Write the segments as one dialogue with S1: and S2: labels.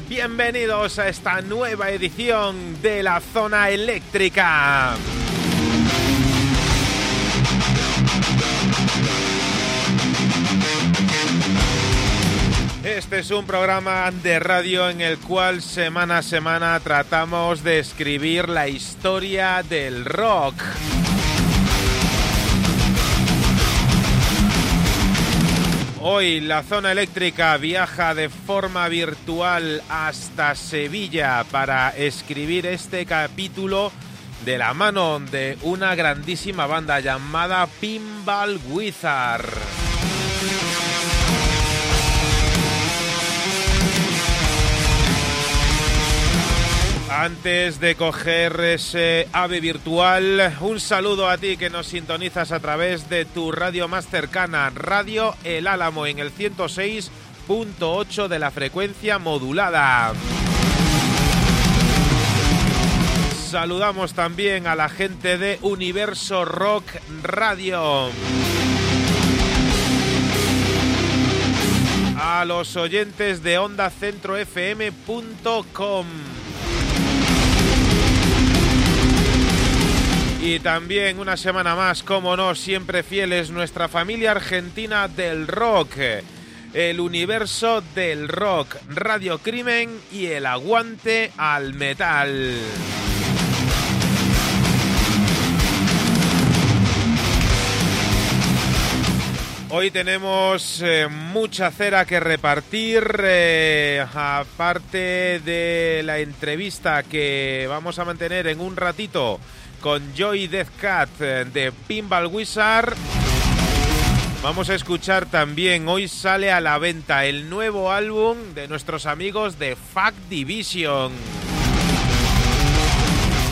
S1: Bienvenidos a esta nueva edición de la zona eléctrica. Este es un programa de radio en el cual semana a semana tratamos de escribir la historia del rock. Hoy la zona eléctrica viaja de forma virtual hasta Sevilla para escribir este capítulo de la mano de una grandísima banda llamada Pinball Wizard. Antes de coger ese ave virtual, un saludo a ti que nos sintonizas a través de tu radio más cercana, Radio El Álamo, en el 106.8 de la frecuencia modulada. Saludamos también a la gente de Universo Rock Radio. A los oyentes de OndaCentroFM.com. Y también una semana más, como no, siempre fieles, nuestra familia argentina del rock, el universo del rock, Radio Crimen y el aguante al metal. Hoy tenemos eh, mucha cera que repartir, eh, aparte de la entrevista que vamos a mantener en un ratito con Joy Deathcat eh, de Pinball Wizard. Vamos a escuchar también, hoy sale a la venta el nuevo álbum de nuestros amigos de Fact Division.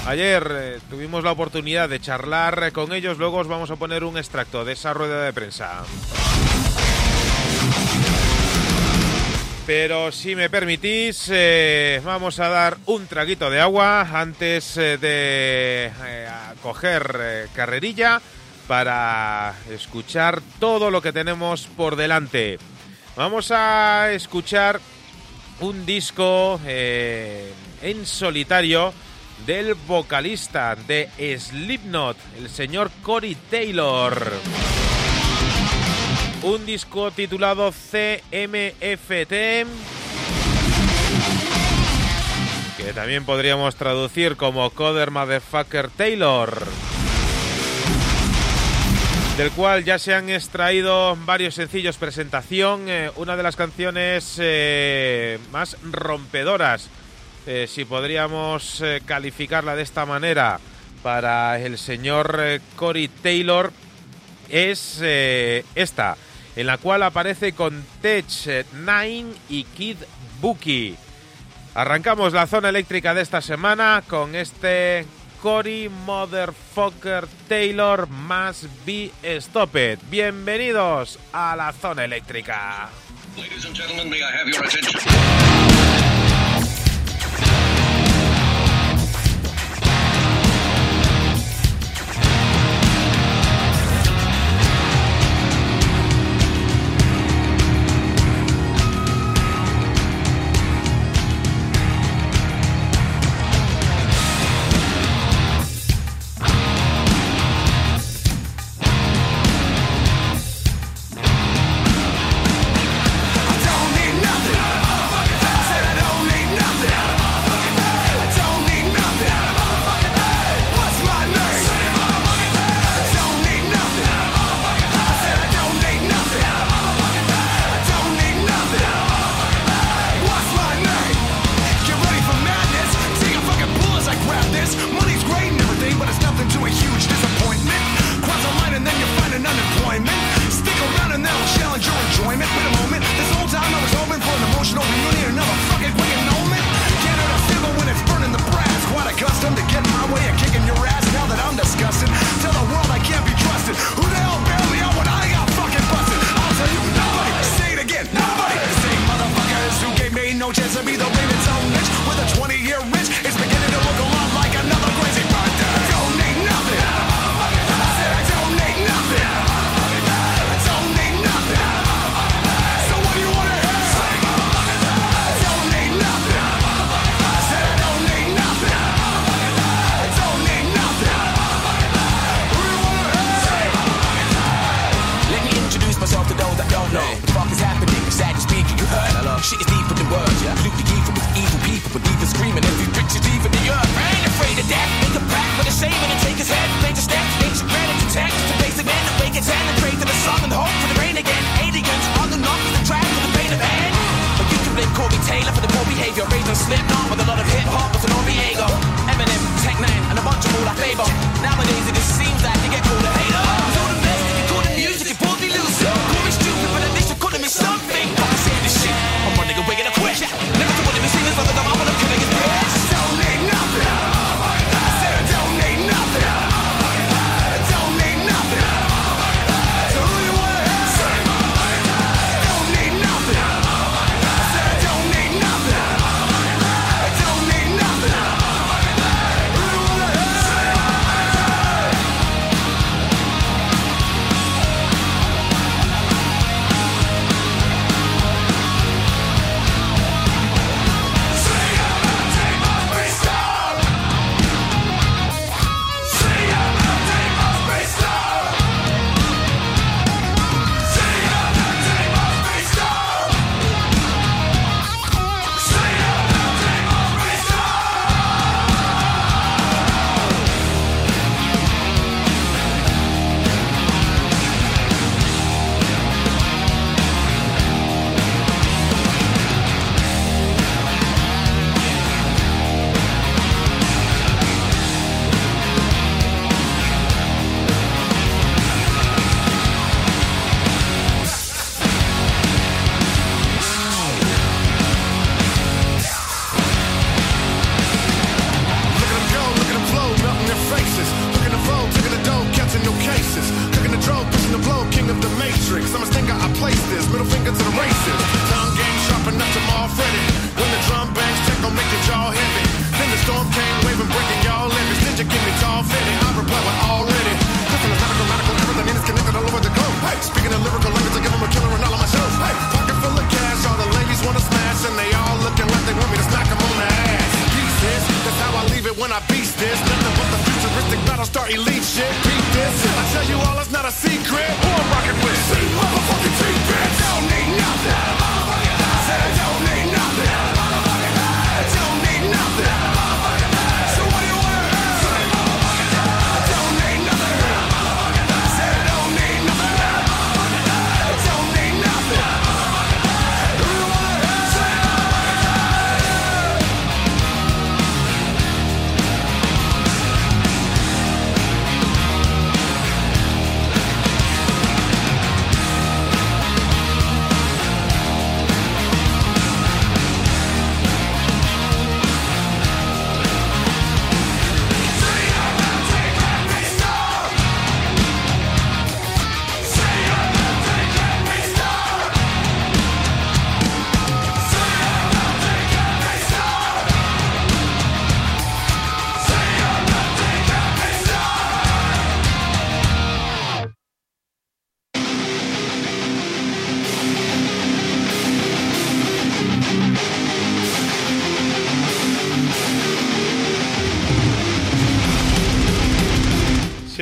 S1: Ayer eh, tuvimos la oportunidad de charlar con ellos, luego os vamos a poner un extracto de esa rueda de prensa. Pero si me permitís, eh, vamos a dar un traguito de agua antes eh, de eh, coger carrerilla para escuchar todo lo que tenemos por delante. Vamos a escuchar un disco en solitario del vocalista de Slipknot, el señor Cory Taylor
S2: un disco titulado CMFT, que también podríamos traducir como Coder Motherfucker Taylor, del cual ya se han extraído varios sencillos presentación, eh, una de las canciones eh, más rompedoras, eh, si podríamos calificarla de esta manera, para el señor Cory Taylor es esta, en la cual aparece con Tech Nine y Kid Buki. Arrancamos la zona eléctrica de esta semana con este Cory Motherfucker Taylor más Be Stopped. Bienvenidos a la zona eléctrica.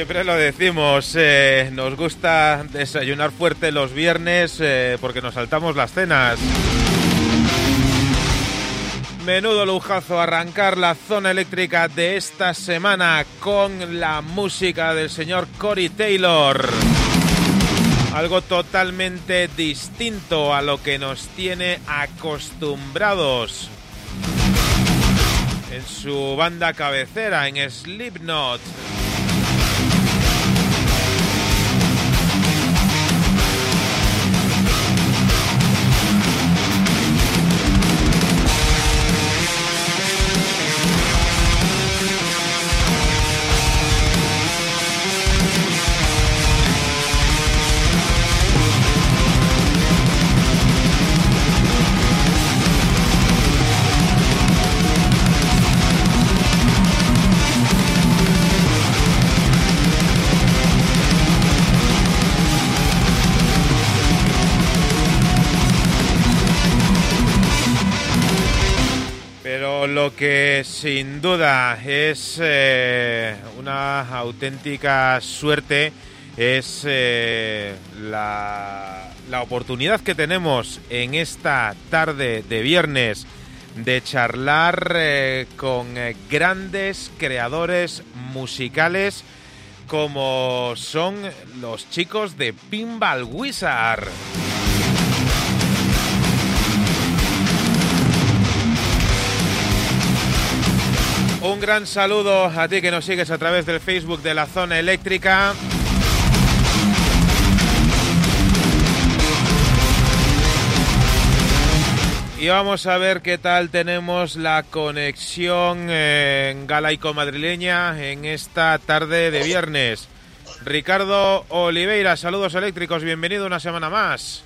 S1: Siempre lo decimos, eh, nos gusta desayunar fuerte los viernes eh, porque nos saltamos las cenas. Menudo lujazo arrancar la zona eléctrica de esta semana con la música del señor Cory Taylor. Algo totalmente distinto a lo que nos tiene acostumbrados en su banda cabecera, en Slipknot. Lo que sin duda es eh, una auténtica suerte es eh, la, la, oportunidad que tenemos en esta tarde de viernes de charlar eh, con grandes creadores musicales como son los chicos de Pinball Wizard. Un gran saludo a ti que nos sigues a través del Facebook de la zona eléctrica. Y vamos a ver qué tal tenemos la conexión en galaico madrileña en esta tarde de viernes. Ricardo Oliveira, saludos eléctricos, bienvenido una semana más.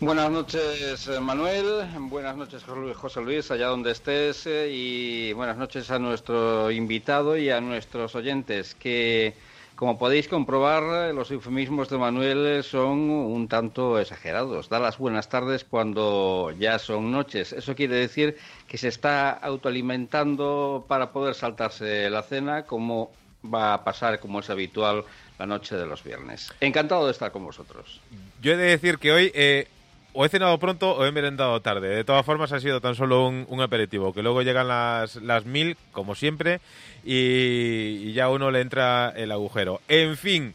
S3: Buenas noches, eh, Manuel. Buenas noches, José Luis, allá donde estés. Eh, y buenas noches a nuestro invitado y a nuestros oyentes, que, como podéis comprobar, los eufemismos de Manuel son un tanto exagerados. Da las buenas tardes cuando ya son noches. Eso quiere decir que se está autoalimentando para poder saltarse la cena, como va a pasar, como es habitual, la noche de los viernes. Encantado de estar con vosotros.
S1: Yo he de decir que hoy... Eh o he cenado pronto o he merendado tarde. De todas formas, ha sido tan solo un, aperitivo, que luego llegan las, las mil, como siempre, y, ya uno le entra el agujero. En fin,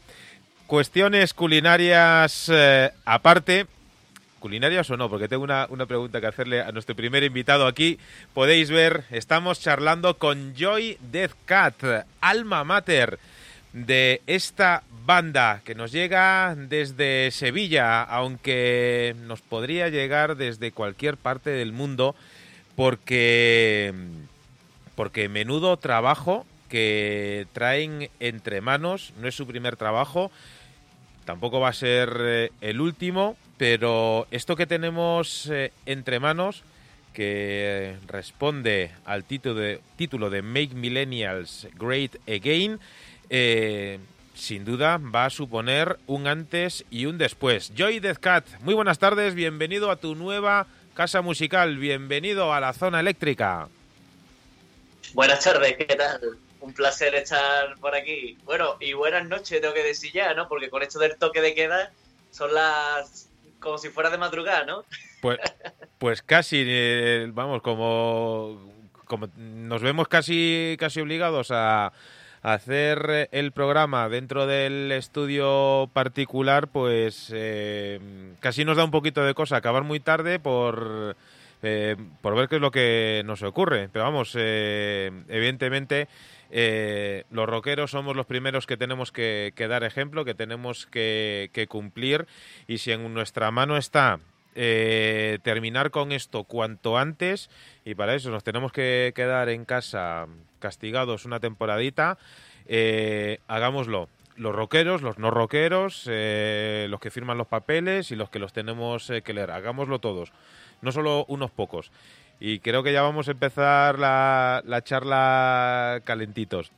S1: cuestiones culinarias eh, aparte. ¿Culinarias o no? Porque tengo una, una pregunta que hacerle a nuestro primer invitado aquí. Podéis ver, estamos charlando con Joy Death Cat, alma mater de esta banda que nos llega desde Sevilla, aunque nos podría llegar desde cualquier parte del mundo, porque, porque menudo trabajo que traen entre manos, no es su primer trabajo, tampoco va a ser eh, el último, pero esto que tenemos eh, entre manos, que responde al título de, título de Make Millennials Great Again, eh, sin duda va a suponer un antes y un después. Joy Deathcat, muy buenas tardes, bienvenido a tu nueva casa musical, bienvenido a la zona eléctrica.
S4: Buenas tardes, ¿qué tal? Un placer estar por aquí. Bueno, y buenas noches, tengo que decir ya, ¿no? Porque con esto del toque de queda son las como si fuera de madrugada, ¿no?
S1: Pues, pues casi, eh, vamos, como, como nos vemos casi, casi obligados a hacer eh, el programa dentro del estudio particular, pues eh, casi nos da un poquito de cosa acabar muy tarde por, eh, por ver qué es lo que nos ocurre. Pero vamos, evidentemente los rockeros somos los primeros que tenemos que, dar ejemplo, que tenemos que, cumplir y si en nuestra mano está terminar con esto cuanto antes y para eso nos tenemos que quedar en casa castigados una temporadita, eh, hagámoslo. Los rockeros, los no rockeros, eh, los que firman los papeles y los que los tenemos eh, que leer. Hagámoslo todos, no solo unos pocos. Y creo que ya vamos a empezar la, charla calentitos.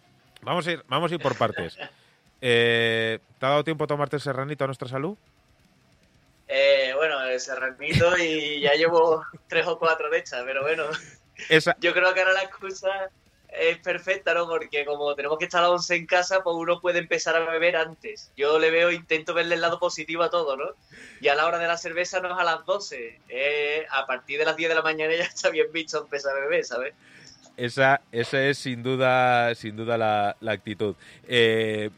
S1: Vamos a ir, vamos a ir por partes. ¿Te ha dado tiempo a tomarte el serranito a nuestra salud?
S4: Bueno, el serranito y ya llevo tres o cuatro de hechas, pero bueno. Yo creo que ahora la excusa es perfecta, ¿no? Porque como tenemos que estar a las 11 en casa, pues uno puede empezar a beber antes. Yo le veo, intento verle el lado positivo a todo, ¿no? Y a la hora de la cerveza no es a las 12. a partir de las 10 de la mañana ya está bien visto empezar a beber, ¿sabes?
S1: Esa, esa es sin duda, sin duda la, actitud. Eh,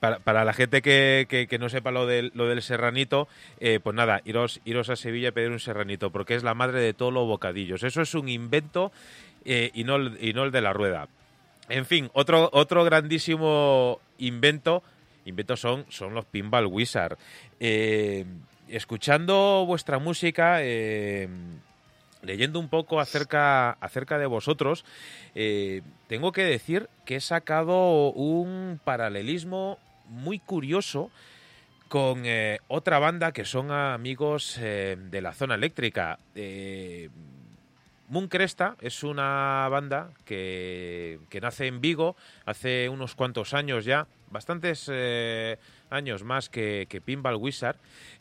S1: para, la gente que, no sepa lo del, lo del serranito, eh, pues nada, iros, iros a Sevilla a pedir un serranito, porque es la madre de todos los bocadillos. Eso es un invento eh, y, no, y no el de la rueda. En fin, otro, otro grandísimo invento, inventos son, son los Pinball Wizard. escuchando vuestra música, leyendo un poco acerca, acerca de vosotros, eh, tengo que decir que he sacado un paralelismo muy curioso con eh, otra banda que son amigos eh, de la zona eléctrica. Moon Cresta es una banda que, que, nace en Vigo hace unos cuantos años ya, bastantes años más que, que Pinball Wizard,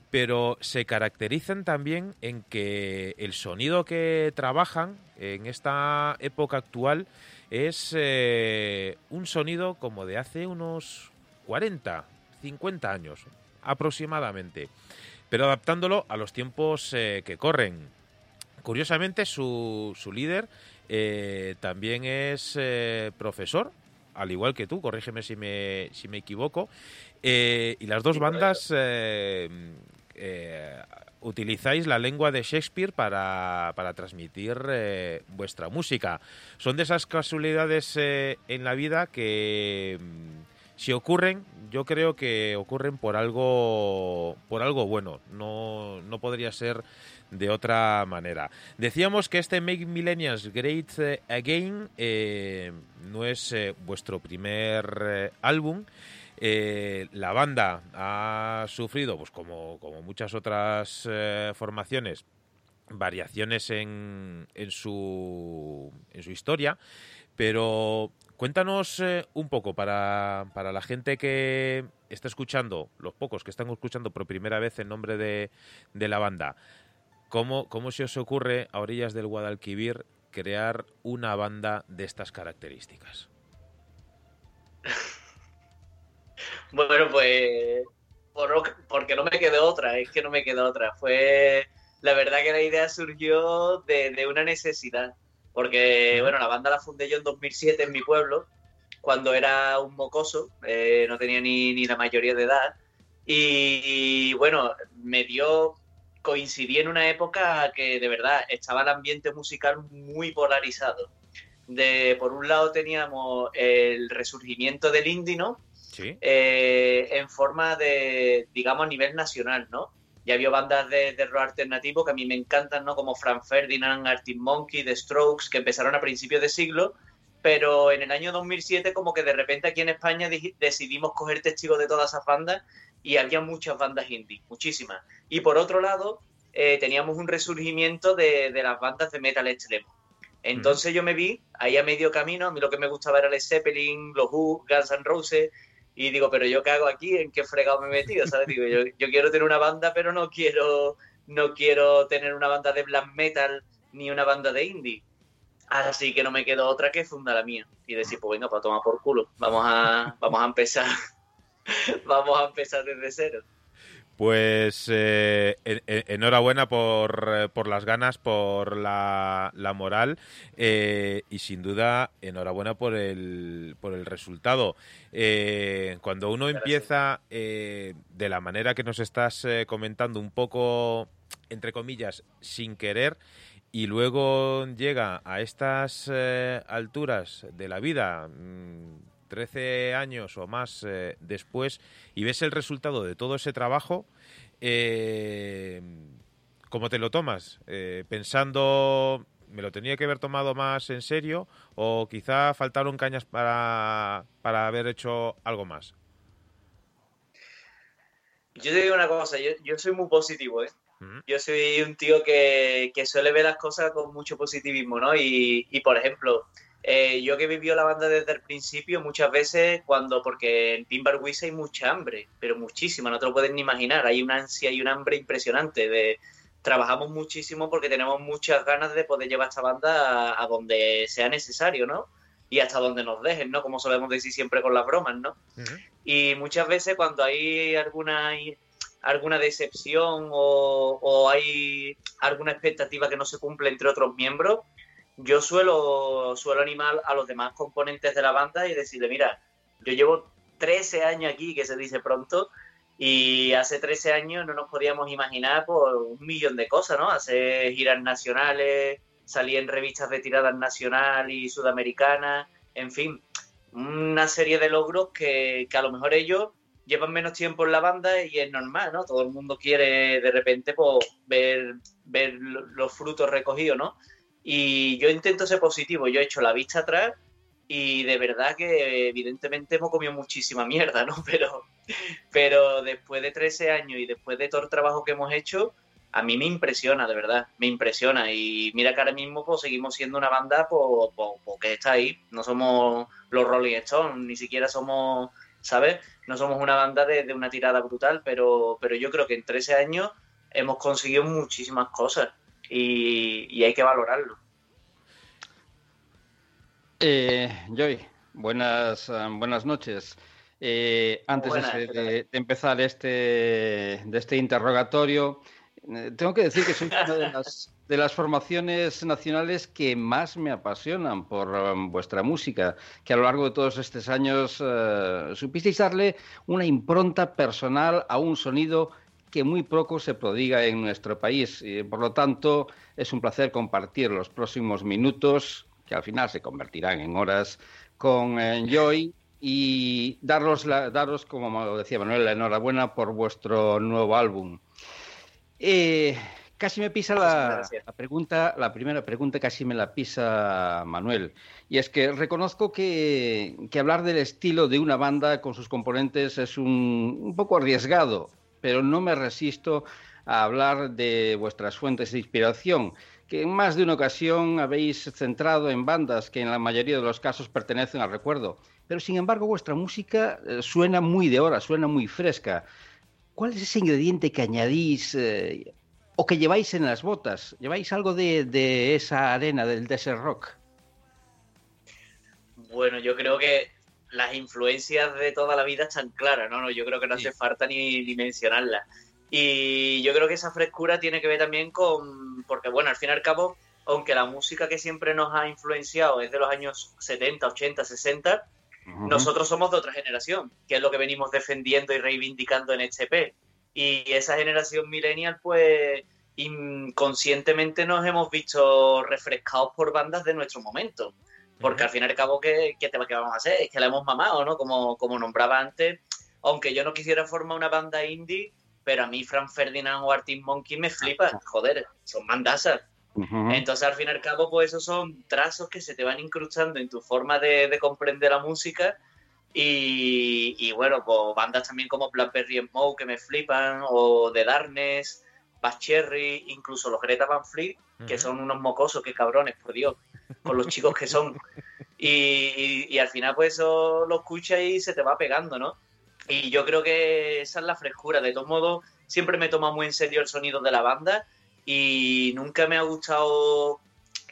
S1: pero se caracterizan también en que el sonido que trabajan en esta época actual es eh, un sonido como de hace unos 40, 50 años aproximadamente, pero adaptándolo a los tiempos eh, que corren. Curiosamente, su, su líder eh, también es profesor, al igual que tú, corrígeme si me, si me equivoco, y las dos bandas eh, utilizáis la lengua de Shakespeare para, transmitir eh, vuestra música. Son de esas casualidades eh, en la vida que mm, si ocurren, yo creo que ocurren por algo, por algo bueno. No, no podría ser de otra manera. Decíamos que este Make Millennials Great Again no es vuestro primer álbum. Eh, la banda ha sufrido, pues como, como muchas otras eh, formaciones, variaciones en, en, su, en su historia, pero cuéntanos eh, un poco para, para la gente que está escuchando, los pocos que están escuchando por primera vez el nombre de, de la banda, ¿cómo, ¿cómo se os ocurre a orillas del Guadalquivir crear una banda de estas características?
S4: Bueno, pues porque no me quedó otra, es que no me quedó otra. Fue la verdad que la idea surgió de, una necesidad, porque bueno, la banda la fundé yo en 2007 en mi pueblo, cuando era un mocoso, eh, no tenía ni, la mayoría de edad, y, bueno, me dio, coincidí en una época que de verdad estaba el ambiente musical muy polarizado. De, por un lado teníamos el resurgimiento del indie, ¿no? Eh, en forma de, digamos, a nivel nacional, ¿no? Ya había bandas de, rock alternativo que a mí me encantan, ¿no? Como Frank Ferdinand, Arctic Monkey, The Strokes, que empezaron a principios de siglo, pero en el año 2007 como que de repente aquí en España decidimos coger testigos de todas esas bandas y había muchas bandas indie, muchísimas. Y por otro lado, eh, teníamos un resurgimiento de, las bandas de metal extremo. Entonces yo me vi ahí a medio camino, a mí lo que me gustaba era Led Zeppelin, los Who, Guns N' Roses, y digo, pero yo qué hago aquí, en qué fregado me he metido, ¿sabes? Digo, yo, yo quiero tener una banda, pero no quiero, no quiero tener una banda de black metal ni una banda de indie. Así que no me quedó otra que fundar la mía. Y decir, pues venga, para tomar por culo. Vamos a, vamos a empezar. vamos a empezar desde cero.
S1: Pues eh, enhorabuena por, eh, por, las ganas, por la, la moral eh, y sin duda enhorabuena por el, por el resultado. cuando uno empieza de la manera que nos estás comentando, un poco, entre comillas, sin querer, y luego llega a estas alturas de la vida, 13 años o más eh, después y ves el resultado de todo ese trabajo, eh, ¿cómo te lo tomas? Eh, pensando, ¿me lo tenía que haber tomado más en serio o quizá faltaron cañas para, para haber hecho algo más?
S4: Yo te digo una cosa, yo, soy muy positivo, ¿eh? Yo soy un tío que, que, suele ver las cosas con mucho positivismo, ¿no? Y, y por ejemplo, eh, yo que he vivido la banda desde el principio, muchas veces cuando, porque en Wiz hay mucha hambre, pero muchísima, no te lo puedes ni imaginar, hay una ansia y un hambre impresionante de trabajamos muchísimo porque tenemos muchas ganas de poder llevar esta banda a, donde sea necesario, ¿no? y hasta donde nos dejen, ¿no? Como solemos decir siempre con las bromas, ¿no? Y muchas veces cuando hay alguna alguna decepción o, o, hay alguna expectativa que no se cumple entre otros miembros, yo suelo, suelo animar a los demás componentes de la banda y decirle, mira, yo llevo 13 años aquí, que se dice pronto, y hace 13 años no nos podíamos imaginar por un millón de cosas, ¿no? Hacer giras nacionales, salir en revistas de tiradas nacional y sudamericana, en fin, una serie de logros que, que a lo mejor ellos llevan menos tiempo en la banda y es normal, ¿no? Todo el mundo quiere de repente pues, ver, ver los frutos recogidos, ¿no? Y yo intento ser positivo, yo he hecho la vista atrás y de verdad que evidentemente hemos comido muchísima mierda, ¿no? Pero, pero después de 13 años y después de todo el trabajo que hemos hecho, a mí me impresiona, de verdad, me impresiona. Y mira que ahora mismo pues, seguimos siendo una banda pues, pues, pues, que está ahí. No somos los Rolling Stones, ni siquiera somos, ¿sabes? No somos una banda de, de una tirada brutal, pero, pero yo creo que en 13 años hemos conseguido muchísimas cosas y, hay que valorarlo.
S3: Eh, Joy, buenas, eh, buenas noches. Eh, antes de, empezar este, de este interrogatorio, eh, tengo que decir que soy una de las, de las formaciones nacionales que más me apasionan por um, vuestra música, que a lo largo de todos estos años supisteis darle una impronta personal a un sonido que muy poco se prodiga en nuestro país. Y, por lo tanto, es un placer compartir los próximos minutos, que al final se convertirán en horas, con eh, Joy y daros, la, daros, como decía Manuel, la enhorabuena por vuestro nuevo álbum. Eh, casi me pisa la, pregunta, la primera pregunta casi me la pisa Manuel. Y es que reconozco que, que hablar del estilo de una banda con sus componentes es un, un poco arriesgado pero no me resisto a hablar de vuestras fuentes de inspiración, que en más de una ocasión habéis centrado en bandas que en la mayoría de los casos pertenecen al recuerdo. Pero sin embargo vuestra música eh, suena muy de hora, suena muy fresca. ¿Cuál es ese ingrediente que añadís eh, o que lleváis en las botas? ¿Lleváis algo de, esa arena del desert rock?
S4: Bueno, yo creo que las influencias de toda la vida están claras, ¿no? no yo creo que no hace falta ni, ni mencionarlas. Y yo creo que esa frescura tiene que ver también con, porque bueno, al fin y al cabo, aunque la música que siempre nos ha influenciado es de los años 70, 80, 60, nosotros somos de otra generación, que es lo que venimos defendiendo y reivindicando en este P. Y esa generación millennial, pues inconscientemente nos hemos visto refrescados por bandas de nuestro momento. Porque al fin y al cabo, ¿qué, qué, te, vamos a hacer? Es que la hemos mamado, ¿no? Como, como nombraba antes, aunque yo no quisiera formar una banda indie, pero a mí Frank Ferdinand o Artis Monkey me flipa, joder, son bandasas. Entonces, al fin y al cabo, pues esos son trazos que se te van incrustando en tu forma de, comprender la música. Y, y, bueno, pues bandas también como Blackberry Smoke que me flipan, o The Darkness, Bass Cherry, incluso los Greta Van Fleet, que son unos mocosos, qué cabrones, por Dios con los chicos que son. Y, al final, pues eso lo escuchas y se te va pegando, ¿no? Y yo creo que esa es la frescura. De todos modos, siempre me toma muy en serio el sonido de la banda y nunca me ha gustado.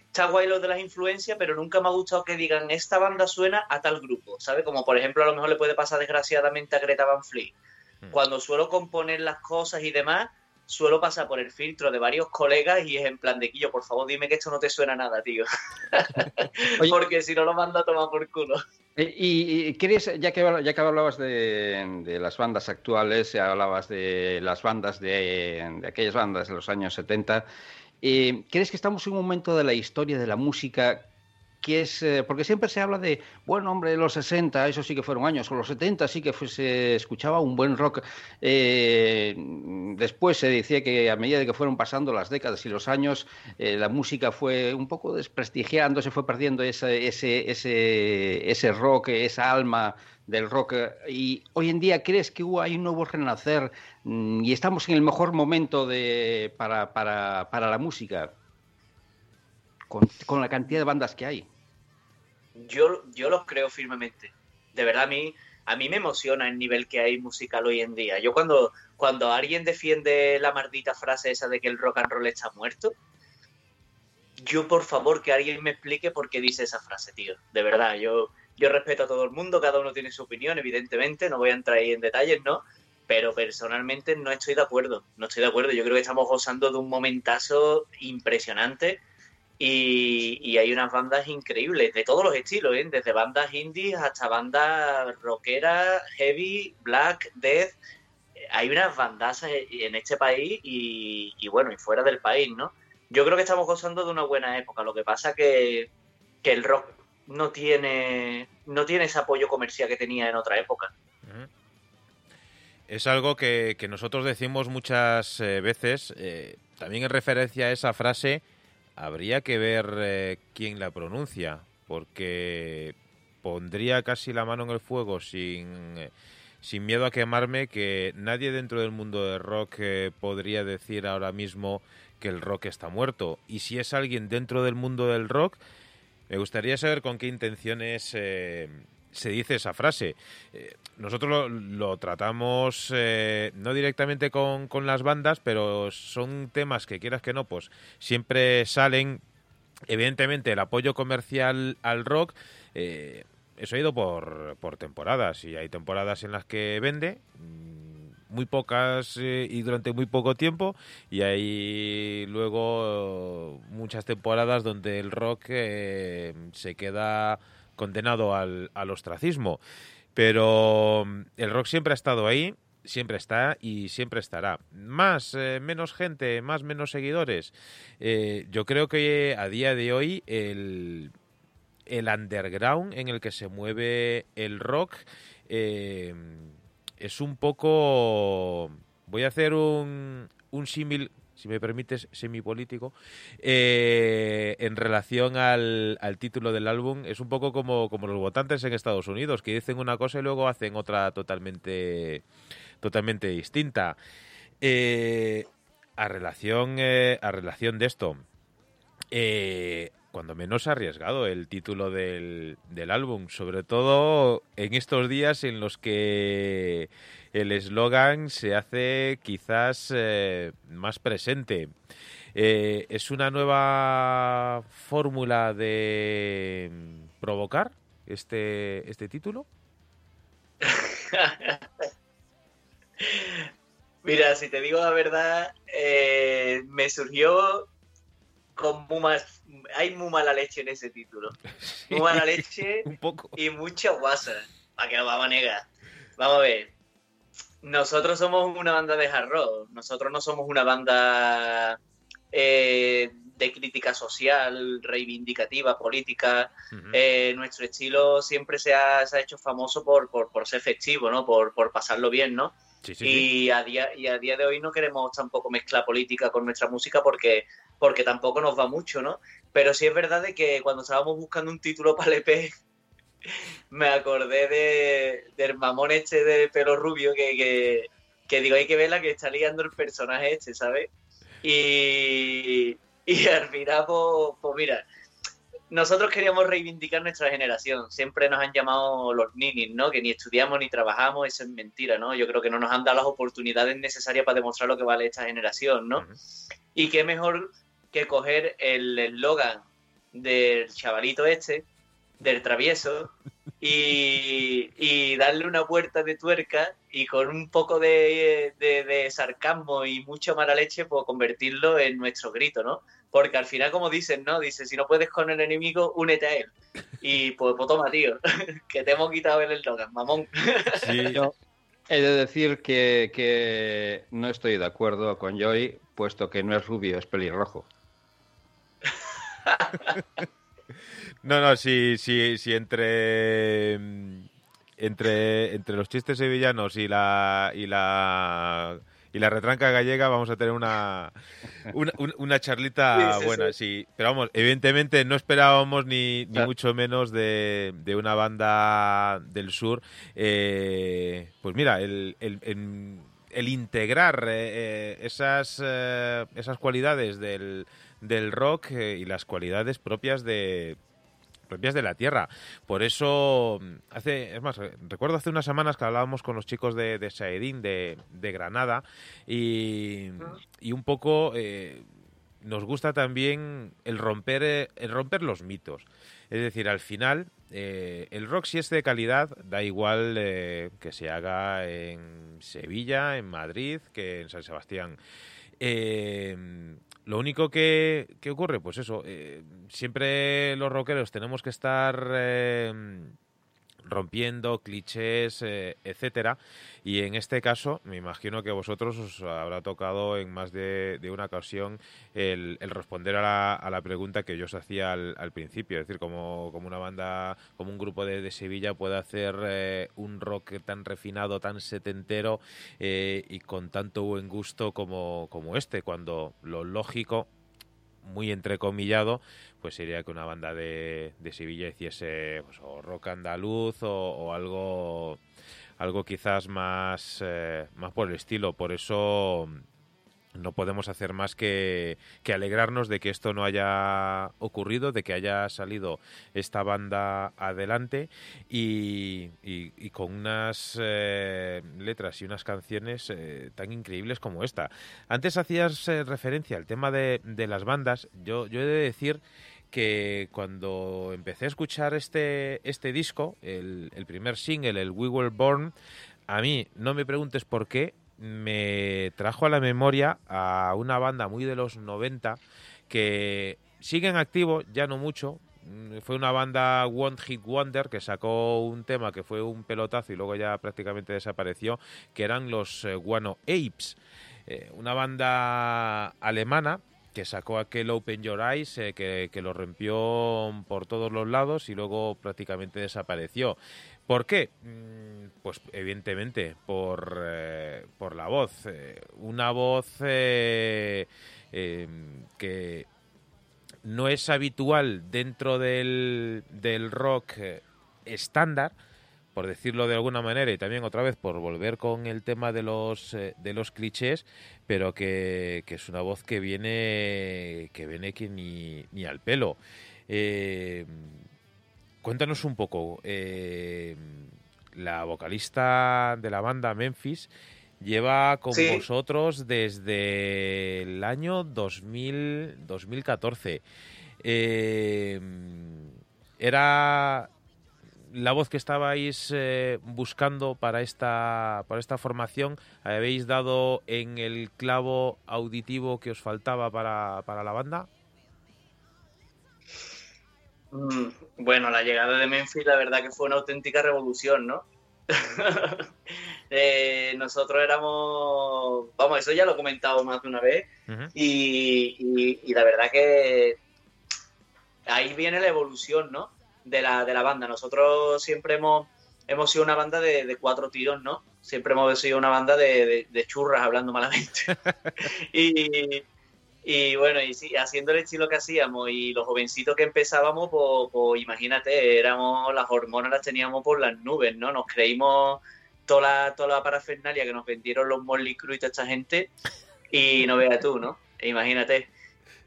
S4: Está guay lo de las influencias, pero nunca me ha gustado que digan esta banda suena a tal grupo, ¿sabes? Como por ejemplo, a lo mejor le puede pasar desgraciadamente a Greta Van Fleet. Hmm. Cuando suelo componer las cosas y demás, suelo pasar por el filtro de varios colegas y es en plan de Quillo, por favor, dime que esto no te suena nada, tío. Porque si no lo mando a tomar por culo.
S3: Y, querías, ya que, ya que hablabas de, las bandas actuales, hablabas de las bandas de, de aquellas bandas de los años 70, eh, ¿crees que estamos en un momento de la historia de la música eh, porque siempre se habla de, bueno, hombre, los 60, eso sí que fueron años, o los 70 sí que se escuchaba un buen rock. Eh, después se decía que a medida que fueron pasando las décadas y los años, eh, la música fue un poco desprestigiando, se fue perdiendo ese, ese, ese, ese rock, esa alma del rock. Y hoy en día, ¿crees que hay un nuevo renacer mm, y estamos en el mejor momento de, para, para, para la música? Con, con, la cantidad de bandas que hay
S4: yo, yo los creo firmemente. De verdad, a mí, a mí me emociona el nivel que hay musical hoy en día. Yo cuando, cuando alguien defiende la maldita frase esa de que el rock and roll está muerto, yo por favor que alguien me explique por qué dice esa frase, tío. De verdad, yo, yo respeto a todo el mundo, cada uno tiene su opinión, evidentemente, no voy a entrar ahí en detalles, ¿no? Pero personalmente no estoy de acuerdo, no estoy de acuerdo. Yo creo que estamos gozando de un momentazo impresionante y, hay unas bandas increíbles, de todos los estilos, ¿eh? desde bandas indies hasta bandas rockeras, heavy, black, death. Hay unas bandas en este país y, bueno, y fuera del país, ¿no? yo creo que estamos gozando de una buena época. Lo que pasa que, que el rock no tiene, no tiene ese apoyo comercial que tenía en otra época.
S1: Es algo que, nosotros decimos muchas eh, veces, eh, también en referencia a esa frase, habría que ver eh, quién la pronuncia, porque pondría casi la mano en el fuego sin, sin miedo a quemarme que nadie dentro del mundo del rock podría decir ahora mismo que el rock está muerto. Y si es alguien dentro del mundo del rock, me gustaría saber con qué intenciones eh, se dice esa frase. Eh, nosotros lo, tratamos eh, no directamente con, con, las bandas, pero son temas que quieras que no, pues siempre salen. Evidentemente, el apoyo comercial al rock. eso ha ido por, por temporadas y hay temporadas en las que vende muy pocas eh, y durante muy poco tiempo y hay luego muchas temporadas donde el rock eh, se queda condenado al, ostracismo. Pero mm, el rock siempre ha estado ahí, siempre está y siempre estará. Más, eh, menos gente, más, menos seguidores. yo creo que a día de hoy el, el underground en el que se mueve el rock es un poco... Voy a hacer un, un símil, si me permites, semipolítico, eh, en relación al, al, título del álbum. Es un poco como, como los votantes en Estados Unidos, que dicen una cosa y luego hacen otra totalmente, totalmente distinta. Eh, a, relación, eh, a relación de esto, cuando menos arriesgado el título del, del, álbum, sobre todo en estos días en los que el eslogan se hace quizás eh, más presente. Eh, ¿Es una nueva fórmula de provocar este, este título?
S4: Mira, si te digo la verdad, eh, me surgió con más hay muy mala leche en ese título. Muy mala leche y mucha guasa. ¿Para que lo vamos a negar? Vamos a ver. Nosotros somos una banda de hard rock. Nosotros no somos una banda eh, de crítica social, reivindicativa, política. Eh, nuestro estilo siempre se ha, hecho famoso por, por, ser festivo, ¿no? Por, por pasarlo bien, ¿no? y, A día, y a día de hoy no queremos tampoco mezclar política con nuestra música porque, porque tampoco nos va mucho, ¿no? Pero sí es verdad de que cuando estábamos buscando un título para el EP, me acordé de, del mamón este de pelo rubio que, que, digo, hay que verla que está ligando el personaje este, ¿sabes? Y, y al final, pues, pues mira, nosotros queríamos reivindicar nuestra generación. Siempre nos han llamado los ninis, ¿no? Que ni estudiamos ni trabajamos, eso es mentira, ¿no? Yo creo que no nos han dado las oportunidades necesarias para demostrar lo que vale esta generación, ¿no? Y qué mejor que coger el eslogan del chavalito este, del travieso, y, darle una puerta de tuerca y con un poco de, de sarcasmo y mucha mala leche, pues convertirlo en nuestro grito, ¿no? Porque al final, como dicen, ¿no? Dice, si no puedes con el enemigo, únete a él. Y pues, pues toma, tío, que te hemos quitado el eslogan, mamón.
S3: Sí. Yo he de decir que, no estoy de acuerdo con Joy, puesto que no es rubio, es pelirrojo.
S1: no, no, sí, sí, sí, entre entre, entre los chistes sevillanos y la y la y la retranca gallega vamos a tener una, una, charlita buena, sí. Pero vamos, evidentemente no esperábamos ni, ni mucho menos de, de, una banda del sur. Eh, pues mira, el, el, el, integrar eh, eh, esas, esas cualidades del, del rock y las cualidades propias de propias de la tierra. Por eso, hace, es más, recuerdo hace unas semanas que hablábamos con los chicos de, de Saedín, de, Granada, y, y, un poco... Eh, nos gusta también el romper, eh, el romper los mitos. Es decir, al final, eh, el rock si es de calidad, da igual eh, que se haga en Sevilla, en Madrid, que en San Sebastián. Lo único que, que, ocurre, pues eso, siempre los rockeros tenemos que estar rompiendo clichés, eh, etcétera. Y en este caso, me imagino que vosotros os habrá tocado en más de, una ocasión el, responder a la, a la, pregunta que yo os hacía al, principio. Es decir, como, una banda, como un grupo de, Sevilla puede hacer eh, un rock tan refinado, tan setentero eh, y con tanto buen gusto como, como este, cuando lo lógico muy entrecomillado, pues sería que una banda de, Sevilla hiciese pues, o rock andaluz o, algo algo quizás más, eh, más por el estilo. Por eso no podemos hacer más que, alegrarnos de que esto no haya ocurrido, de que haya salido esta banda adelante y, con unas eh, letras y unas canciones eh, tan increíbles como esta. Antes hacías eh, referencia al tema de, las bandas. Yo, yo he de decir que cuando empecé a escuchar este, este disco, el, el primer single, el We Were Born, a mí no me preguntes por qué, me trajo a la memoria a una banda muy de los 90 que sigue en activo, ya no mucho. Mm, fue una banda One Hit Wonder que sacó un tema que fue un pelotazo y luego ya prácticamente desapareció, que eran los eh, Guano Apes. Eh, una banda alemana que sacó aquel Open Your Eyes eh, que, que, lo rompió por todos los lados y luego prácticamente desapareció. ¿Por qué? Mm, pues evidentemente por, eh, por la voz. Eh, una voz eh, em, que no es habitual dentro del, del rock estándar, por decirlo de alguna manera, y también otra vez por volver con el tema de los, de los clichés, pero que, que, es una voz que viene, que viene que ni, ni al pelo. Cuéntanos un poco, eh, la vocalista de la banda Memphis lleva con vosotros desde el año 2000, 2014. Eh, ¿Era la voz que estabais eh, buscando para esta, para esta formación? ¿Habéis dado en el clavo auditivo que os faltaba para, para la banda?
S4: Mm, bueno, la llegada de Memphis, la verdad que fue una auténtica revolución, ¿no? Eh, nosotros éramos, vamos, eso ya lo he comentado más de una vez, y, la verdad que ahí viene la evolución, ¿no? De la, de la banda. Nosotros siempre hemos, hemos sido una banda de, cuatro tiros, ¿no? Siempre hemos sido una banda de, de churras, hablando malamente. y, y bueno, y sí, haciendo el estilo que hacíamos y los jovencitos que empezábamos, pues, pues, imagínate, éramos las hormonas las teníamos por las nubes, ¿no? Nos creímos toda la, toda la parafernalia que nos vendieron los Molly Crew y toda esta gente y no veas tú, ¿no? Imagínate.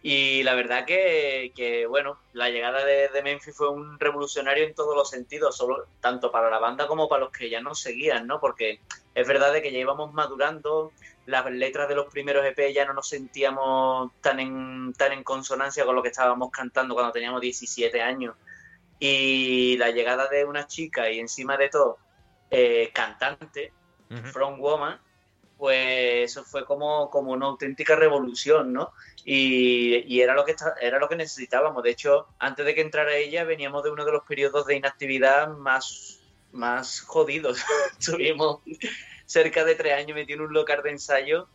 S4: Y la verdad que, que bueno, la llegada de, de, Memphis fue un revolucionario en todos los sentidos, solo, tanto para la banda como para los que ya nos seguían, ¿no? Porque es verdad de que ya íbamos madurando, las letras de los primeros EP ya no nos sentíamos tan en, tan en consonancia con lo que estábamos cantando cuando teníamos 17 años. Y la llegada de una chica y encima de todo, eh, cantante, From Woman, pues eso fue como, como una auténtica revolución, ¿no? Y, era, lo que era lo que necesitábamos. De hecho, antes de que entrara ella, veníamos de uno de los periodos de inactividad más, más jodidos. Tuvimos cerca de tres años metido en un local de ensayo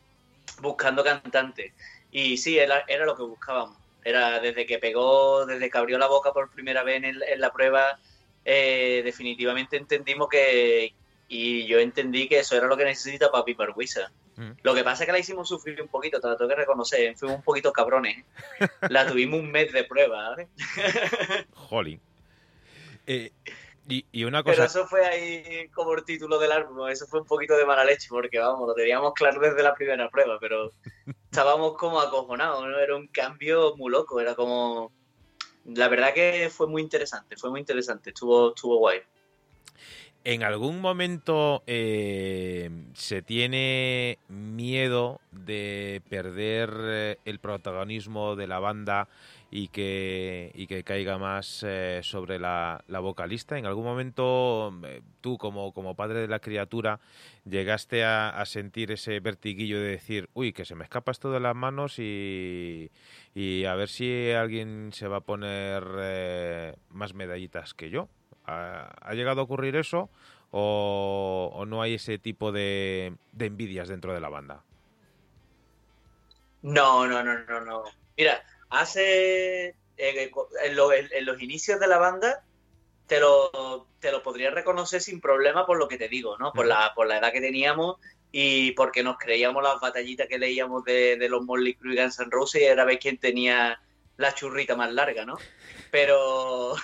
S4: buscando cantantes. Y sí, era, lo que buscábamos. Era desde que pegó, desde que abrió la boca por primera vez en, la prueba, eh, definitivamente entendimos que, y yo entendí que eso era lo que necesita Papi Parguisa. Mm. Lo que pasa es que la hicimos sufrir un poquito, te lo tengo que reconocer, fuimos un poquito cabrones. La tuvimos un mes de prueba, ¿vale?
S1: Eh, y, una cosa...
S4: Pero eso fue ahí como el título del álbum, eso fue un poquito de mala leche, porque vamos, lo teníamos claro desde la primera prueba, pero estábamos como acojonados, ¿no? Era un cambio muy loco, era como... La verdad que fue muy interesante, fue muy interesante, estuvo, estuvo guay.
S1: ¿En algún momento eh, se tiene miedo de perder eh, el protagonismo de la banda y que, y que caiga más eh, sobre la, vocalista? ¿En algún momento tú, como, como padre de la criatura, llegaste a, sentir ese vertiguillo de decir, uy, que se me escapa esto de las manos y, y a ver si alguien se va a poner más medallitas que yo? ¿Ha, llegado a ocurrir eso o, no hay ese tipo de, envidias dentro de la banda?
S4: No, no, no, no, no. Mira, hace en, los inicios de la banda te lo, te lo podría reconocer sin problema por lo que te digo, ¿no? Por la, por la edad que teníamos y porque nos creíamos las batallitas que leíamos de, de los Molly Crew y Guns N' Roses y era ver quién tenía la churrita más larga, ¿no? Pero,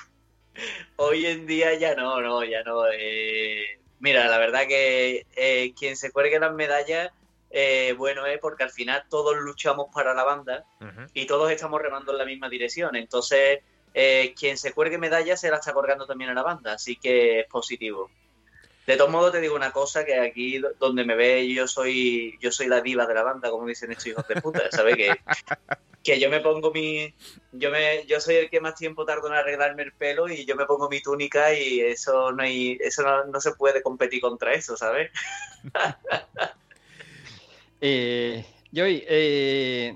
S4: Hoy en día ya no, no, ya no. Eh, mira, la verdad que eh, quien se cuelgue las medallas, eh, bueno es porque al final todos luchamos para la banda y todos estamos remando en la misma dirección. Entonces, quien se cuelgue medallas se la está colgando también a la banda, así que es positivo. De todos modos te digo una cosa que aquí donde me ve yo soy yo soy la diva de la banda, como dicen estos hijos de puta, ¿sabes? Que que yo me pongo mi yo me yo soy el que más tiempo tardo en arreglarme el pelo y yo me pongo mi túnica y eso no hay eso no, se puede competir contra eso sabes
S3: eh, yo eh,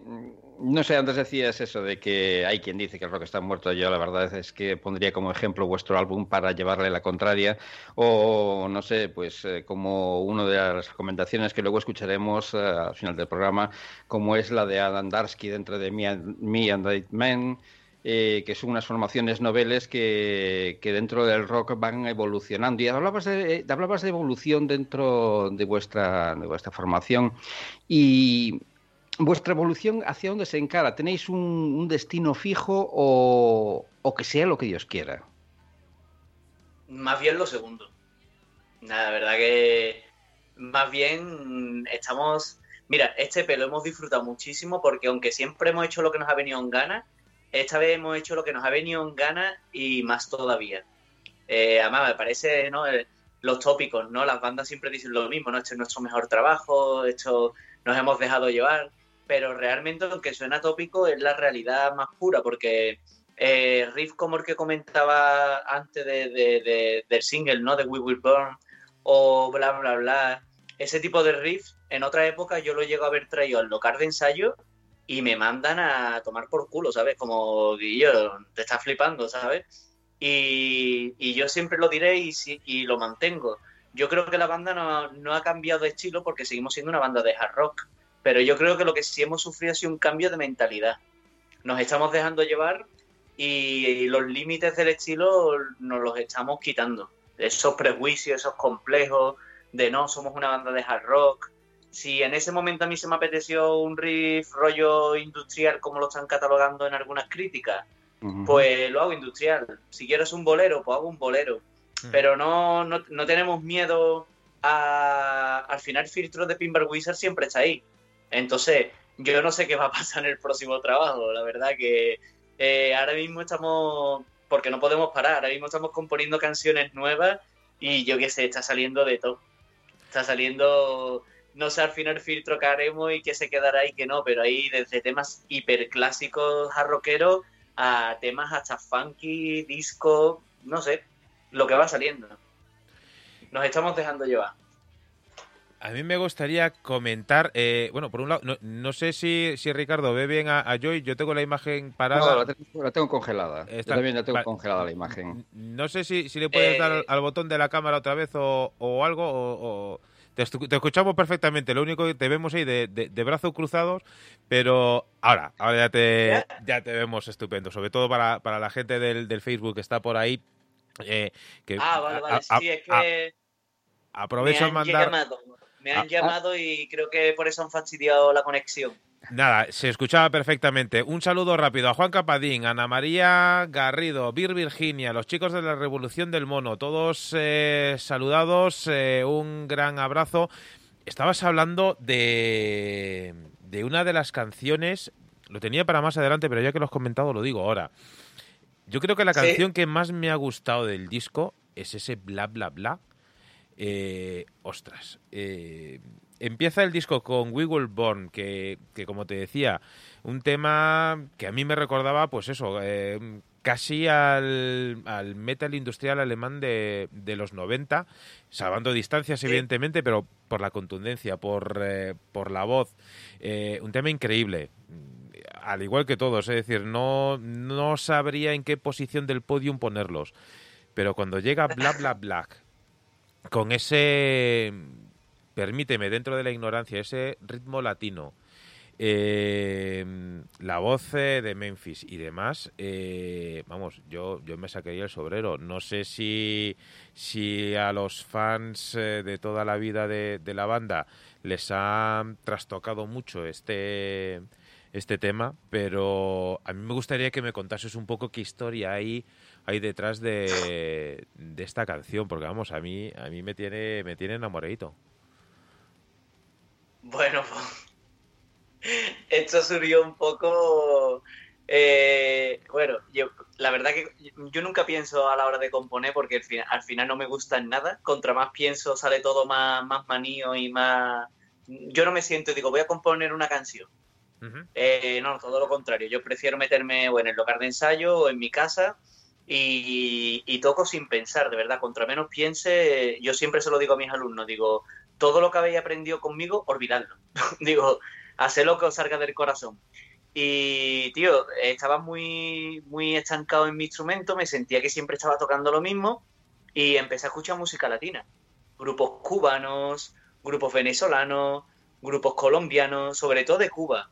S3: no sé, antes decías eso de que hay quien dice que el rock está muerto. Yo la verdad es que pondría como ejemplo vuestro álbum para llevarle la contraria. O no sé, pues eh, como una de las recomendaciones que luego escucharemos eh, al final del programa, como es la de Adam Darsky dentro de Me and, Me and Men. Eh, que son unas formaciones noveles que, que, dentro del rock van evolucionando. Y hablabas de, hablabas de evolución dentro de vuestra, de vuestra formación. Y vuestra evolución hacia dónde se encara. ¿Tenéis un, destino fijo o, que sea lo que Dios quiera?
S4: Más bien lo segundo. La verdad que más bien estamos... Mira, este pelo hemos disfrutado muchísimo porque aunque siempre hemos hecho lo que nos ha venido en gana, esta vez hemos hecho lo que nos ha venido en gana y más todavía. Eh, además, me parece. Eh, los tópicos, ¿no? Las bandas siempre dicen lo mismo, ¿no? Este es nuestro mejor trabajo, esto nos hemos dejado llevar pero realmente aunque suena tópico es la realidad más pura, porque eh, riff como el que comentaba antes de, del single, ¿no? De We Will Burn o bla, bla, bla, ese tipo de riff en otra época yo lo llego a haber traído al local de ensayo y me mandan a tomar por culo, ¿sabes? Como, yo te estás flipando, ¿sabes? Y, yo siempre lo diré y, y lo mantengo. Yo creo que la banda no, no, ha cambiado de estilo porque seguimos siendo una banda de hard rock. Pero yo creo que lo que sí hemos sufrido ha sido un cambio de mentalidad. Nos estamos dejando llevar y, los límites del estilo nos los estamos quitando. Esos prejuicios, esos complejos de no, somos una banda de hard rock. Si en ese momento a mí se me apeteció un riff rollo industrial como lo están catalogando en algunas críticas, pues lo hago industrial. Si quieres un bolero, pues hago un bolero. Pero no, no, tenemos miedo a... Al final, el filtro de Pinball Wizard siempre está ahí. Entonces, yo no sé qué va a pasar en el próximo trabajo. La verdad que eh, ahora mismo estamos, porque no podemos parar, ahora mismo estamos componiendo canciones nuevas y yo qué sé, está saliendo de todo. Está saliendo, no sé al final el filtro que haremos y que se quedará y que no, pero ahí desde temas hiperclásicos jarroqueros a temas hasta funky, disco, no sé, lo que va saliendo. Nos estamos dejando llevar.
S1: A mí me gustaría comentar, eh, bueno, por un lado, no, sé si, si, Ricardo ve bien a, Joy, yo tengo la imagen parada.
S3: No, la tengo, congelada. también la tengo congelada la imagen.
S1: No sé si, si le puedes dar eh, al botón de la cámara otra vez o, o algo, o, te, escuchamos perfectamente, lo único que te vemos ahí de, de, brazos cruzados, pero ahora, ahora ya te, ya. te vemos estupendo, sobre todo para, para la gente del, del Facebook que está por ahí.
S4: Eh, que, ah, vale, vale, sí, es que...
S1: Aprovecho a mandar
S4: me han ah, ah. llamado y creo que por eso han fastidiado la conexión.
S1: Nada, se escuchaba perfectamente. Un saludo rápido a Juan Capadín, Ana María Garrido, Vir Virginia, los chicos de la Revolución del Mono, todos eh, saludados, eh, un gran abrazo. Estabas hablando de, de una de las canciones, lo tenía para más adelante, pero ya que lo has comentado lo digo ahora. Yo creo que la canción que más me ha gustado del disco es ese bla bla bla Eh, ostras, eh, empieza el disco con We Will Born, que, que, como te decía, un tema que a mí me recordaba, pues eso, eh, casi al, al, metal industrial alemán de, de, los 90, salvando distancias, evidentemente, pero por la contundencia, por, eh, por la voz. Eh, un tema increíble. Al igual que todos, es decir, no, no sabría en qué posición del podium ponerlos. Pero cuando llega Bla Bla Black, con ese, permíteme, dentro de la ignorancia, ese ritmo latino, eh, la voz de Memphis y demás, eh, vamos, yo, yo me saquería el sobrero. No sé si, si a los fans eh, de toda la vida de, de, la banda les ha trastocado mucho este, este tema, pero a mí me gustaría que me contases un poco qué historia hay, hay detrás de, de esta canción, porque vamos, a mí, a mí me tiene, me tiene enamoradito.
S4: Bueno, esto surgió un poco. Eh, bueno, yo, la verdad que yo nunca pienso a la hora de componer porque al final, al final no me gusta en nada. Contra más pienso, sale todo más, más manío y más. Yo no me siento y digo, voy a componer una canción. Uh -huh. eh, no, todo lo contrario. Yo prefiero meterme o en el local de ensayo o en mi casa y, toco sin pensar, de verdad. Contra menos piense, yo siempre se lo digo a mis alumnos, digo, todo lo que habéis aprendido conmigo, olvidadlo. digo, hacer lo que os salga del corazón. Y, tío, estaba muy, muy estancado en mi instrumento, me sentía que siempre estaba tocando lo mismo y empecé a escuchar música latina. Grupos cubanos, grupos venezolanos, grupos colombianos, sobre todo de Cuba.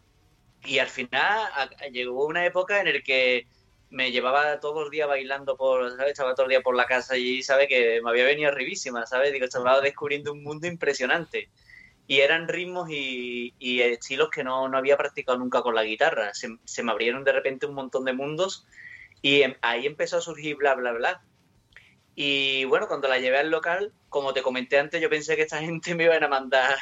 S4: Y al final llegó una época en la que me llevaba todos los días bailando por, ¿sabes? Estaba todo el día por la casa y, ¿sabes? Que me había venido arribísima, ¿sabes? Digo, estaba descubriendo un mundo impresionante y eran ritmos y, y estilos que no, no, había practicado nunca con la guitarra. Se, se, me abrieron de repente un montón de mundos y ahí empezó a surgir bla, bla, bla. Y bueno, cuando la llevé al local, como te comenté antes, yo pensé que esta gente me iban a mandar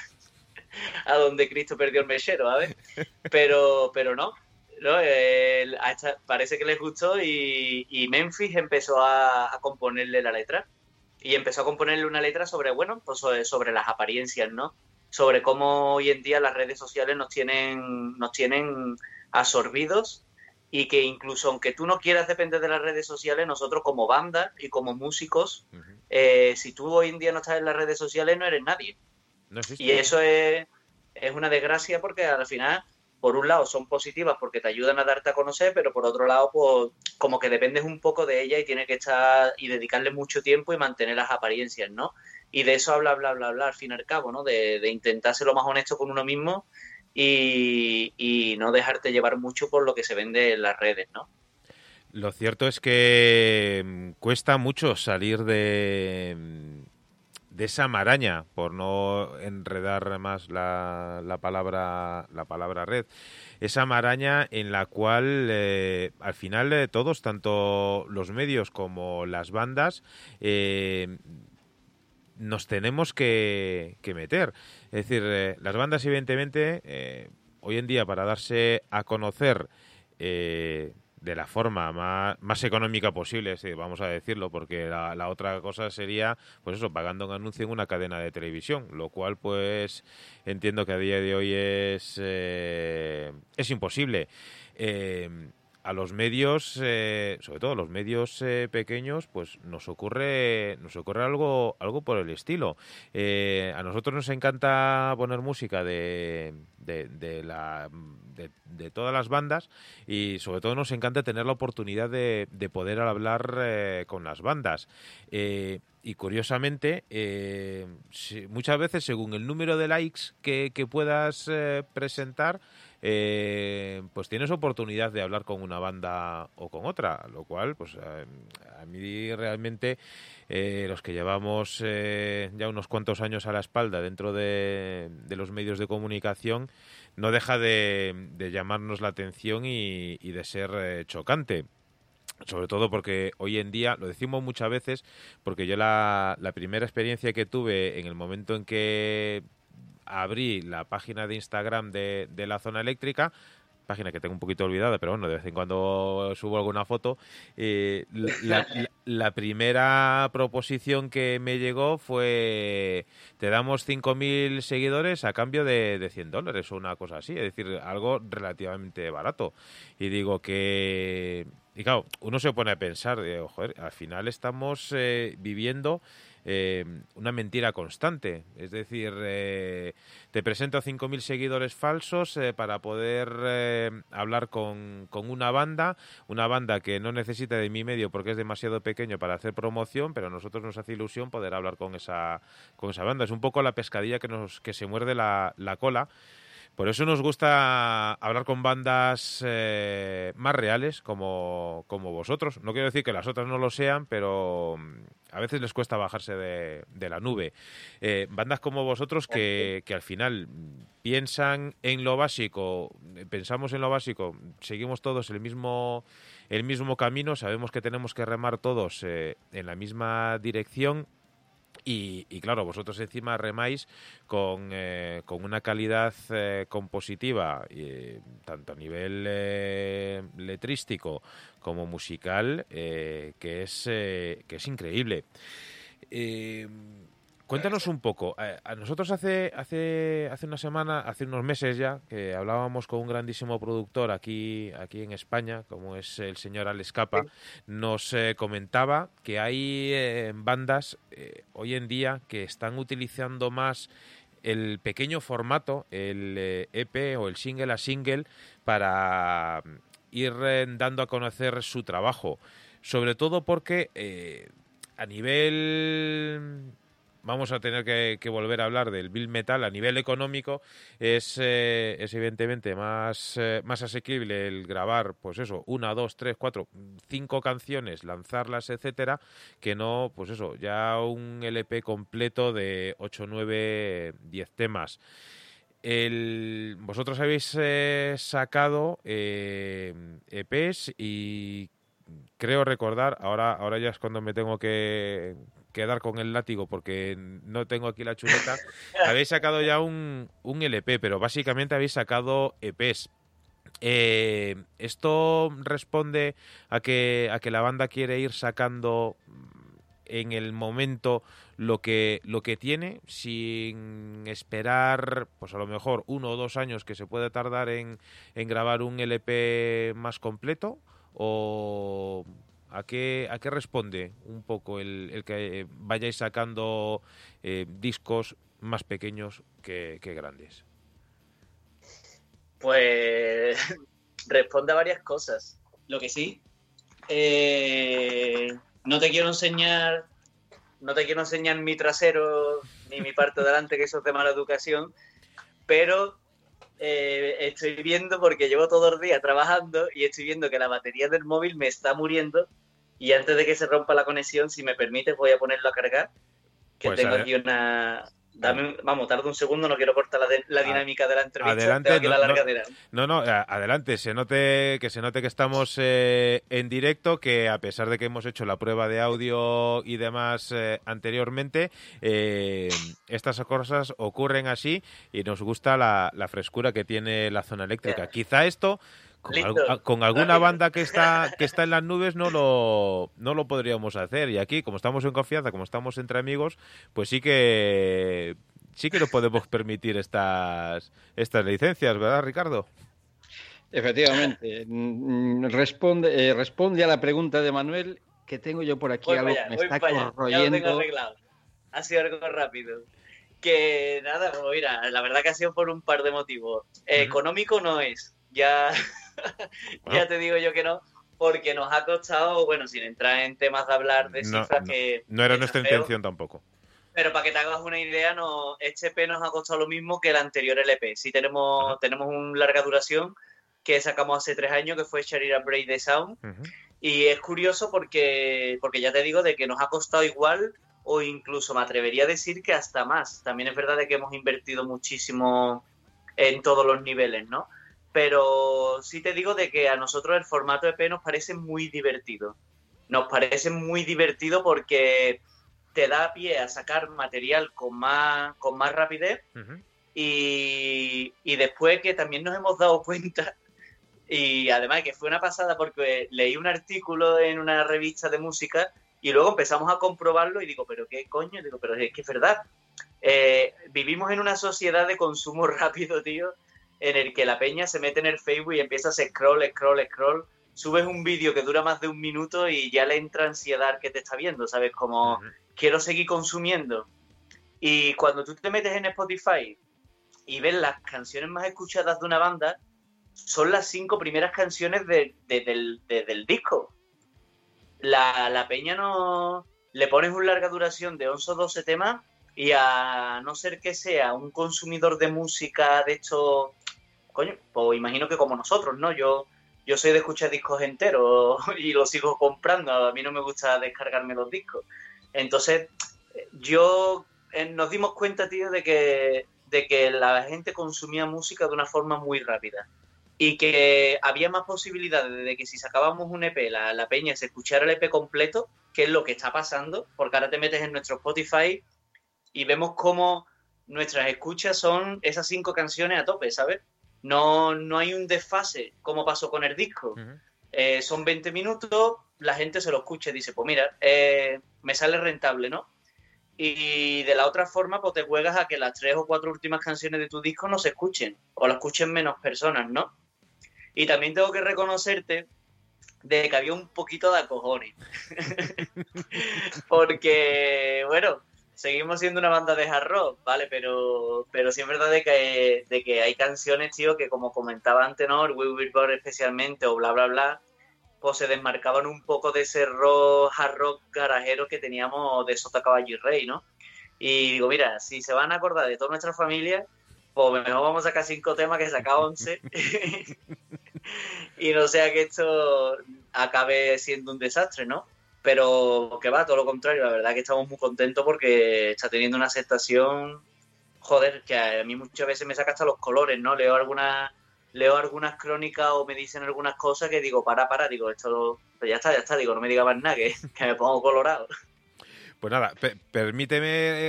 S4: a donde Cristo perdió el mechero, ¿sabes? Pero, pero no. ¿No? Eh, esta, parece que les gustó y, y Memphis empezó a, a, componerle la letra. Y empezó a componerle una letra sobre, bueno, pues sobre, sobre las apariencias, ¿no? sobre cómo hoy en día las redes sociales nos tienen, nos tienen absorbidos y que incluso aunque tú no quieras depender de las redes sociales, nosotros como banda y como músicos, uh -huh. eh, si tú hoy en día no estás en las redes sociales, no eres nadie.
S1: No
S4: y eso es, es una desgracia porque al final, por un lado, son positivas porque te ayudan a darte a conocer, pero por otro lado, pues como que dependes un poco de ella y tienes que estar y dedicarle mucho tiempo y mantener las apariencias, ¿no? y de eso habla, bla, bla, bla, al fin y al cabo, ¿no? De, de intentar ser lo más honesto con uno mismo y, y, no dejarte llevar mucho por lo que se vende en las redes, ¿no?
S1: Lo cierto es que cuesta mucho salir de, de esa maraña, por no enredar más la, la palabra, la palabra red esa maraña en la cual eh, al final todos, tanto los medios como las bandas, eh, nos tenemos que, que meter. Es decir, eh, las bandas, evidentemente, hoy en día, para darse a conocer de la forma más, más económica posible, sí, vamos a decirlo, porque la, la, otra cosa sería, pues eso, pagando un anuncio en una cadena de televisión, lo cual, pues, entiendo que a día de hoy es, es imposible a los medios, eh, sobre todo a los medios eh, pequeños, pues nos ocurre, nos ocurre algo, algo por el estilo. Eh, a nosotros nos encanta poner música de, de, de la, de, todas las bandas y sobre todo nos encanta tener la oportunidad de, de poder hablar eh, con las bandas. Y curiosamente, muchas veces según el número de likes que, puedas presentar, eh, pues tienes oportunidad de hablar con una banda o con otra, lo cual, pues a, a mí realmente eh, los que llevamos eh, ya unos cuantos años a la espalda dentro de, los medios de comunicación, no deja de, de llamarnos la atención y, de ser eh, chocante. Sobre todo porque hoy en día, lo decimos muchas veces, porque yo la, primera experiencia que tuve en el momento en que abrí la página de Instagram de, de la zona eléctrica, página que tengo un poquito olvidada, pero bueno, de vez en cuando subo alguna foto. La, la, la primera proposición que me llegó fue, te damos 5.000 seguidores a cambio de, de 100 dólares o una cosa así, es decir, algo relativamente barato. Y digo que, y claro, uno se pone a pensar, joder, al final estamos eh, viviendo eh, una mentira constante. Es decir, eh, te presento 5.000 seguidores falsos eh, para poder hablar con, con, una banda, una banda que no necesita de mi medio porque es demasiado pequeño para hacer promoción, pero a nosotros nos hace ilusión poder hablar con esa, con esa banda. Es un poco la pescadilla que, nos, que se muerde la, la cola. Por eso nos gusta hablar con bandas eh, más reales como, como, vosotros. No quiero decir que las otras no lo sean, pero mm, a veces les cuesta bajarse de, de la nube. Eh, bandas como vosotros que, que, al final piensan en lo básico, pensamos en lo básico, seguimos todos el mismo, el mismo camino, sabemos que tenemos que remar todos eh, en la misma dirección y, claro, vosotros encima remáis con, eh, con una calidad eh, compositiva, eh, tanto a nivel letrístico como musical, que, es, que es increíble. Cuéntanos un poco. A nosotros hace, hace, hace una semana, hace unos meses ya, que hablábamos con un grandísimo productor aquí, aquí en España, como es el señor Alex Capa, nos eh, comentaba que hay eh, bandas eh, hoy en día que están utilizando más el pequeño formato, el EP e o el single a single, para ir dando a conocer su trabajo. Sobre todo porque a nivel vamos a tener que, volver a hablar del Bill Metal a nivel económico, es, eh, es evidentemente más, eh, más asequible el grabar, pues eso, una, dos, tres, cuatro, cinco canciones, lanzarlas, etcétera, que no, pues eso, ya un LP completo de 8, 9, 10 temas. El, vosotros habéis eh, sacado EPs e y creo recordar, ahora, ahora ya es cuando me tengo que, quedar con el látigo porque no tengo aquí la chuleta. habéis sacado ya un, un LP, pero básicamente habéis sacado EPs. Eh, ¿Esto responde a que, a que la banda quiere ir sacando en el momento lo que, lo que tiene sin esperar, pues a lo mejor uno o dos años que se puede tardar en, en grabar un LP más completo? ¿O ¿A qué, ¿A qué responde un poco el, que vayáis sacando eh, discos más pequeños que, grandes?
S4: Pues responde a varias cosas. Lo que sí, eh, no te quiero enseñar, no te quiero enseñar mi trasero ni mi parte delante, que eso es de mala educación, pero eh, estoy viendo, porque llevo todo el día trabajando y estoy viendo que la batería del móvil me está muriendo. Y antes de que se rompa la conexión, si me permites, voy a ponerlo a cargar. Que pues tengo aquí una, vamos, tarda un segundo, no quiero cortar la, dinámica de la entrevista.
S1: Adelante, no, no, adelante, se note, que se note que estamos eh, en directo, que a pesar de que hemos hecho la prueba de audio y demás eh, anteriormente, eh, estas cosas ocurren así y nos gusta la, frescura que tiene la zona eléctrica. Quizá esto con, alguna banda que está que está en las nubes no lo no lo podríamos hacer. Y aquí como estamos en confianza como estamos entre amigos pues sí que sí que nos podemos permitir estas estas licencias verdad Ricardo
S3: efectivamente. Mm, responde eh, responde a la pregunta de Manuel que tengo yo por aquí algo que me está corroyendo.
S4: ha sido algo rápido. Que nada mira la verdad que ha sido por un par de motivos. Económico no es ya ya te digo yo que no, porque nos ha costado, bueno, sin entrar en temas de hablar de cifras que...
S1: No era nuestra intención tampoco.
S4: Pero para que te hagas una idea, no, este EP nos ha costado lo mismo que el anterior LP. Sí tenemos, tenemos una larga duración que sacamos hace tres años, que fue Share Break the Sound. Y es curioso porque, porque ya te digo de que nos ha costado igual o incluso me atrevería a decir que hasta más. También es verdad de que hemos invertido muchísimo en todos los niveles, ¿no? Pero sí te digo de que a nosotros el formato EP nos parece muy divertido. Nos parece muy divertido porque te da pie a sacar material con más, con más rapidez y, y, después que también nos hemos dado cuenta y además que fue una pasada porque leí un artículo en una revista de música Y luego empezamos a comprobarlo y digo, pero qué coño, digo, pero es que es verdad. Eh, vivimos en una sociedad de consumo rápido, tío, en el que la peña se mete en el Facebook y empieza a scroll, scroll, scroll. Subes un vídeo que dura más de un minuto y ya le entra ansiedad que te está viendo, ¿sabes? Como quiero seguir consumiendo. Y cuando tú te metes en Spotify y ves las canciones más escuchadas de una banda, son las cinco primeras canciones del, del, disco. La, la, peña no... Le pones una larga duración de 11 o 12 temas y a no ser que sea un consumidor de música de hecho, coño, pues imagino que como nosotros, ¿no? Yo, yo soy de escuchar discos enteros y los sigo comprando, a mí no me gusta descargarme los discos. Entonces, yo eh, nos dimos cuenta, tío, de que, de que la gente consumía música de una forma muy rápida y que había más posibilidades de que si sacábamos un EP, la, la peña se escuchara el EP completo, que es lo que está pasando, porque ahora te metes en nuestro Spotify y vemos cómo nuestras escuchas son esas cinco canciones a tope, ¿sabes? No, no hay un desfase como pasó con el disco. Eh, son 20 minutos, la gente se lo escucha y dice, pues mira, eh, me sale rentable, ¿no? Y de la otra forma, pues te juegas a que las tres o cuatro últimas canciones de tu disco no se escuchen, o las escuchen menos personas, ¿no? Y también tengo que reconocerte de que había un poquito de acojones. Porque, bueno, seguimos siendo una banda de hard rock, ¿vale? Pero, pero sí es verdad de que, de que hay canciones, tío, que como comentaba antes, ¿no? We Will especialmente, o bla, bla, bla, pues se desmarcaban un poco de ese rock, hard rock garajero que teníamos de Sota Caballo y Rey, ¿no? Y digo, mira, si se van a acordar de toda nuestra familia, pues mejor vamos a sacar cinco temas que sacar once. y no sea que esto acabe siendo un desastre, ¿no? Pero que va, todo lo contrario, la verdad que estamos muy contentos porque está teniendo una aceptación, joder, que a mí muchas veces me saca hasta los colores, ¿no? Leo algunas leo algunas crónicas o me dicen algunas cosas que digo, para, para, digo, esto pues ya está, ya está, digo, no me diga más nada, que, que me pongo colorado.
S1: Pues nada, permíteme,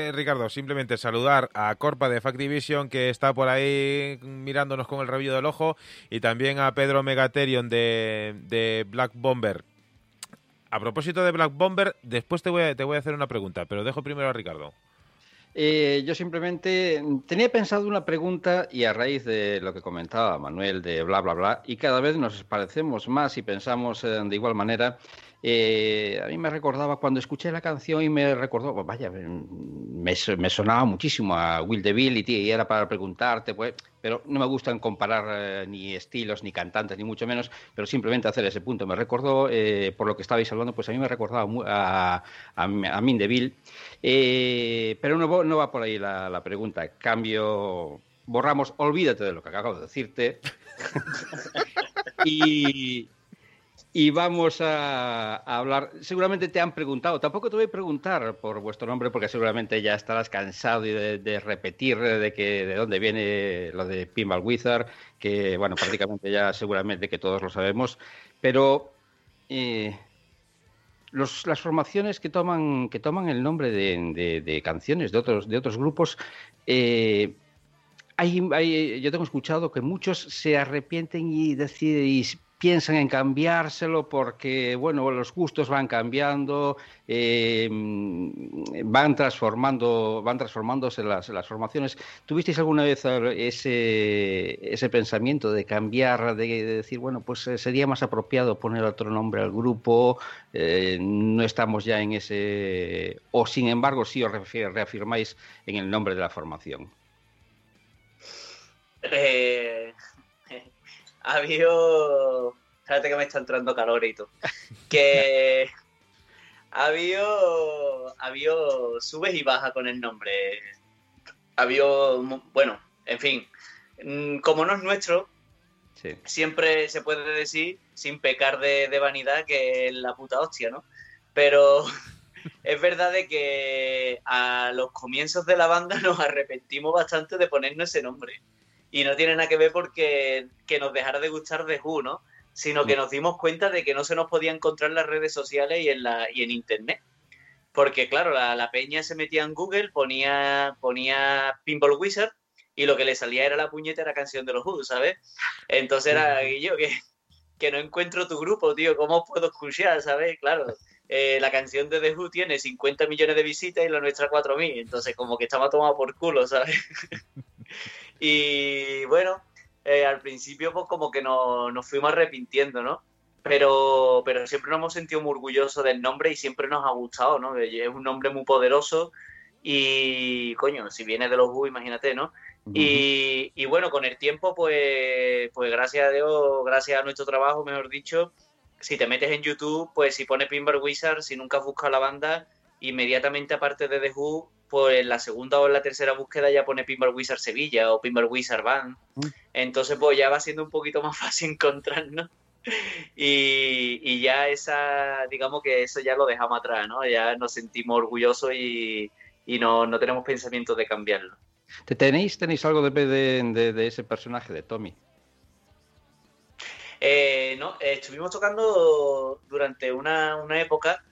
S1: eh, Ricardo, simplemente saludar a Corpa de Fact Division, que está por ahí mirándonos con el rabillo del ojo, y también a Pedro Megaterion de, de Black Bomber. A propósito de Black Bomber, después te voy, a, te voy a hacer una pregunta, pero dejo primero a Ricardo.
S3: Eh, yo simplemente tenía pensado una pregunta y a raíz de lo que comentaba Manuel de bla, bla, bla, y cada vez nos parecemos más y pensamos eh, de igual manera. Eh, a mí me recordaba cuando escuché la canción y me recordó, pues vaya, me, sonaba muchísimo a Will DeVille y, y era para preguntarte, pues, pero no me gustan comparar eh, ni estilos, ni cantantes, ni mucho menos, pero simplemente hacer ese punto. Me recordó, eh, por lo que estabais hablando, pues a mí me recordaba a, a, a Min DeVille, pero no, no, va por ahí la, la pregunta. Cambio, borramos, olvídate de lo que acabo de decirte. y, y vamos a, hablar. Seguramente te han preguntado, tampoco te voy a preguntar por vuestro nombre porque seguramente ya estarás cansado de, repetir de que de dónde viene lo de Pinball Wizard, que bueno, prácticamente ya seguramente que todos lo sabemos, pero eh, las formaciones que toman que toman el nombre de, canciones de otros de otros grupos. Eh, hay, yo tengo escuchado que muchos se arrepienten y deciden piensan en cambiárselo porque, bueno, los gustos van cambiando, eh, van transformando, van transformándose las, formaciones. ¿Tuvisteis alguna vez ese, ese pensamiento de cambiar, de, decir, bueno, pues eh, sería más apropiado poner otro nombre al grupo, eh, no estamos ya en ese, o sin embargo sí os reafirmáis en el nombre de la formación?
S4: Eh, ha habido. Fíjate que me está entrando calor y todo. Que ha habido, ha habido subes y bajas con el nombre. Ha habido, bueno, en fin, mm, como no es nuestro, siempre se puede decir, sin pecar de, de, vanidad, que es la puta hostia, ¿no? Pero es verdad de que a los comienzos de la banda nos arrepentimos bastante de ponernos ese nombre y no tiene nada que ver porque que nos dejara de gustar de Who, ¿no? Sino que nos dimos cuenta de que no se nos podía encontrar en las redes sociales y en, la, y en Internet. Porque, claro, la, peña se metía en Google, ponía, ponía Pinball Wizard y lo que le salía era la puñetera canción de los Who, ¿sabes? Entonces era yo que, que no encuentro tu grupo, tío, ¿cómo puedo escuchar, ¿sabes? Claro, eh, la canción de The Who tiene 50 millones de visitas y la nuestra 4.000. Entonces, como que estamos tomados por culo, ¿sabes? y bueno, eh, al principio pues como que nos, nos fuimos arrepintiendo, ¿no? Pero, pero siempre nos hemos sentido muy orgullosos del nombre y siempre nos ha gustado, ¿no? Es un nombre muy poderoso y, coño, si viene de los Who, imagínate, ¿no? y, y, bueno, con el tiempo, pues, pues gracias a Dios, gracias a nuestro trabajo, mejor dicho, si te metes en YouTube, pues si pones Pinball Wizard, si nunca has buscado la banda, inmediatamente aparte de The Who, pues en la segunda o en la tercera búsqueda ya pone Pinball Wizard Sevilla o Pinball Wizard Band. Entonces, pues ya va siendo un poquito más fácil encontrarnos. Y, y, ya esa, digamos que eso ya lo dejamos atrás, ¿no? Ya nos sentimos orgullosos y, y no, no tenemos pensamiento de cambiarlo.
S3: ¿Tenéis, tenéis algo de, de, de ese personaje, de Tommy?
S4: Eh, no, eh, estuvimos tocando durante una, una época,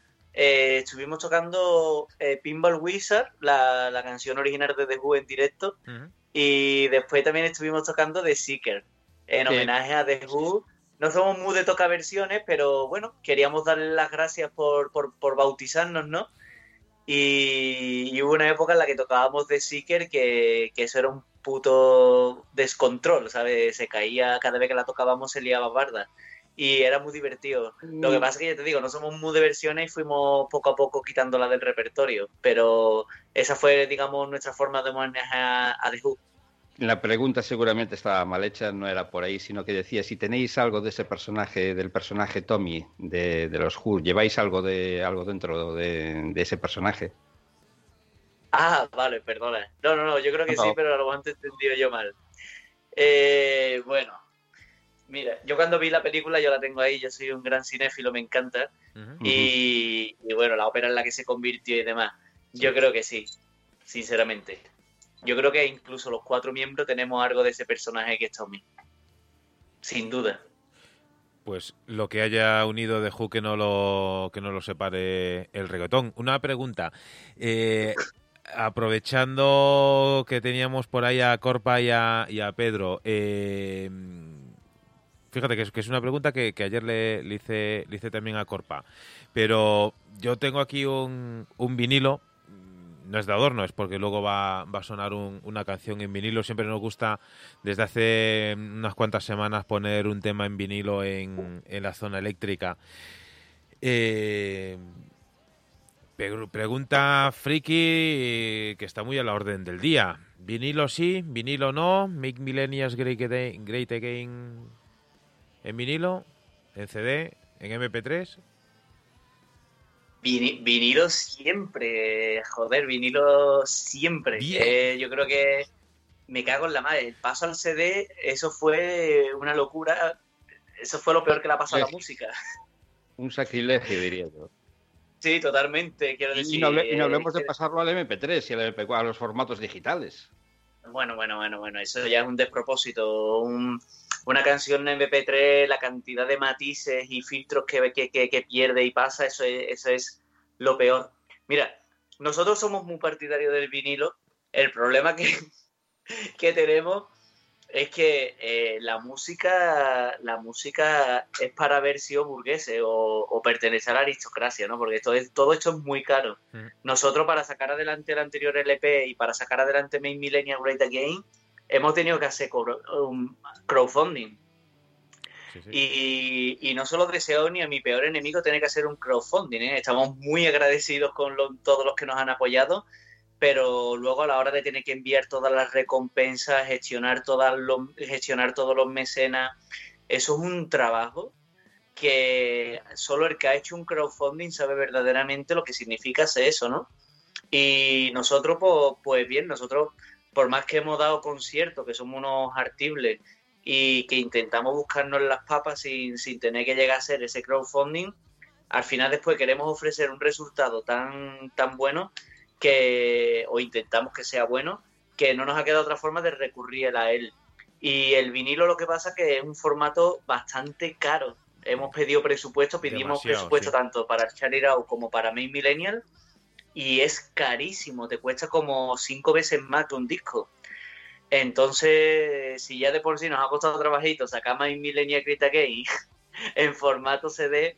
S4: eh, estuvimos tocando eh, Pinball Wizard, la, la, canción original de The Who en directo, uh -huh. y después también estuvimos tocando The Seeker, en homenaje a The Who. No somos muy de tocar versiones, pero bueno, queríamos darle las gracias por, por, por bautizarnos, ¿no? Y, y, hubo una época en la que tocábamos The Seeker que, que, eso era un puto descontrol, ¿sabes? Se caía, cada vez que la tocábamos se liaba barda. Y era muy divertido. Mm. Lo que pasa es que ya te digo, no somos muy de versiones y fuimos poco a poco quitándola del repertorio. Pero esa fue, digamos, nuestra forma de manejar a, a The Who.
S3: La pregunta seguramente estaba mal hecha, no era por ahí, sino que decía si tenéis algo de ese personaje, del personaje Tommy de, de los Who, lleváis algo de algo dentro de, de, ese personaje.
S4: Ah, vale, perdona. No, no, no, yo creo que no. sí, pero a lo mejor te he entendido yo mal. Eh, bueno, mira, yo cuando vi la película, yo la tengo ahí, yo soy un gran cinéfilo, me encanta. Uh -huh. y, y bueno, la ópera en la que se convirtió y demás. Yo creo que sí, sinceramente. Yo creo que incluso los cuatro miembros tenemos algo de ese personaje que es Tommy. Sin duda.
S1: Pues lo que haya unido de Who que no lo, que no lo separe el reggaetón. Una pregunta. Eh, aprovechando que teníamos por ahí a Corpa y a, y a Pedro, eh, fíjate que es, que es, una pregunta que, ayer le, hice, le hice también a Corpa. Pero yo tengo aquí un, un vinilo no es de adorno, es porque luego va, a sonar un, una canción en vinilo. Siempre nos gusta, desde hace unas cuantas semanas, poner un tema en vinilo en, la zona eléctrica. Eh, pregunta friki que está muy a la orden del día. ¿Vinilo sí? ¿Vinilo no? ¿Make Millennials great again en vinilo? ¿En CD? ¿En MP3?
S4: vinilo siempre, joder, vinilo siempre. Eh, yo creo que me cago en la madre. El paso al CD, eso fue una locura. Eso fue lo peor que le ha pasado a la música.
S3: Un sacrilegio, diría yo.
S4: Sí, totalmente. Quiero decir,
S3: y, no hable, y no hablemos eh, de pasarlo al MP3 y al MP4, a los formatos digitales.
S4: Bueno, bueno, bueno, bueno, eso ya es un despropósito. Un, una canción en MP3, la cantidad de matices y filtros que, que, que, que pierde y pasa, eso es, eso es lo peor. Mira, nosotros somos muy partidarios del vinilo. El problema que, que tenemos es que eh, la música la música es para ver si o burgueses o, o, pertenecer a la aristocracia, ¿no? Porque todo, es, todo esto es muy caro. Mm. Nosotros para sacar adelante el anterior LP y para sacar adelante Main Millennial Great Again hemos tenido que hacer crowdfunding. Sí, sí. Y, y, no solo deseo ni a mi peor enemigo tener que hacer un crowdfunding. ¿eh? Estamos muy agradecidos con lo, todos los que nos han apoyado, pero luego a la hora de tener que enviar todas las recompensas, gestionar, todas los, gestionar todos los mecenas, eso es un trabajo que solo el que ha hecho un crowdfunding sabe verdaderamente lo que significa hacer eso, ¿no? Y nosotros, pues, pues bien, nosotros por más que hemos dado conciertos, que somos unos artibles y que intentamos buscarnos las papas sin, sin tener que llegar a ser ese crowdfunding, al final después queremos ofrecer un resultado tan, tan bueno que, o intentamos que sea bueno, que no nos ha quedado otra forma de recurrir a él. Y el vinilo lo que pasa que es un formato bastante caro. Hemos pedido presupuesto, pedimos Demasiado, presupuesto sí. tanto para Charlie como para Main Millennial y es carísimo, te cuesta como cinco veces más que un disco. Entonces, si ya de por sí nos ha costado trabajito sacar más Millennial Crita Game en formato CD,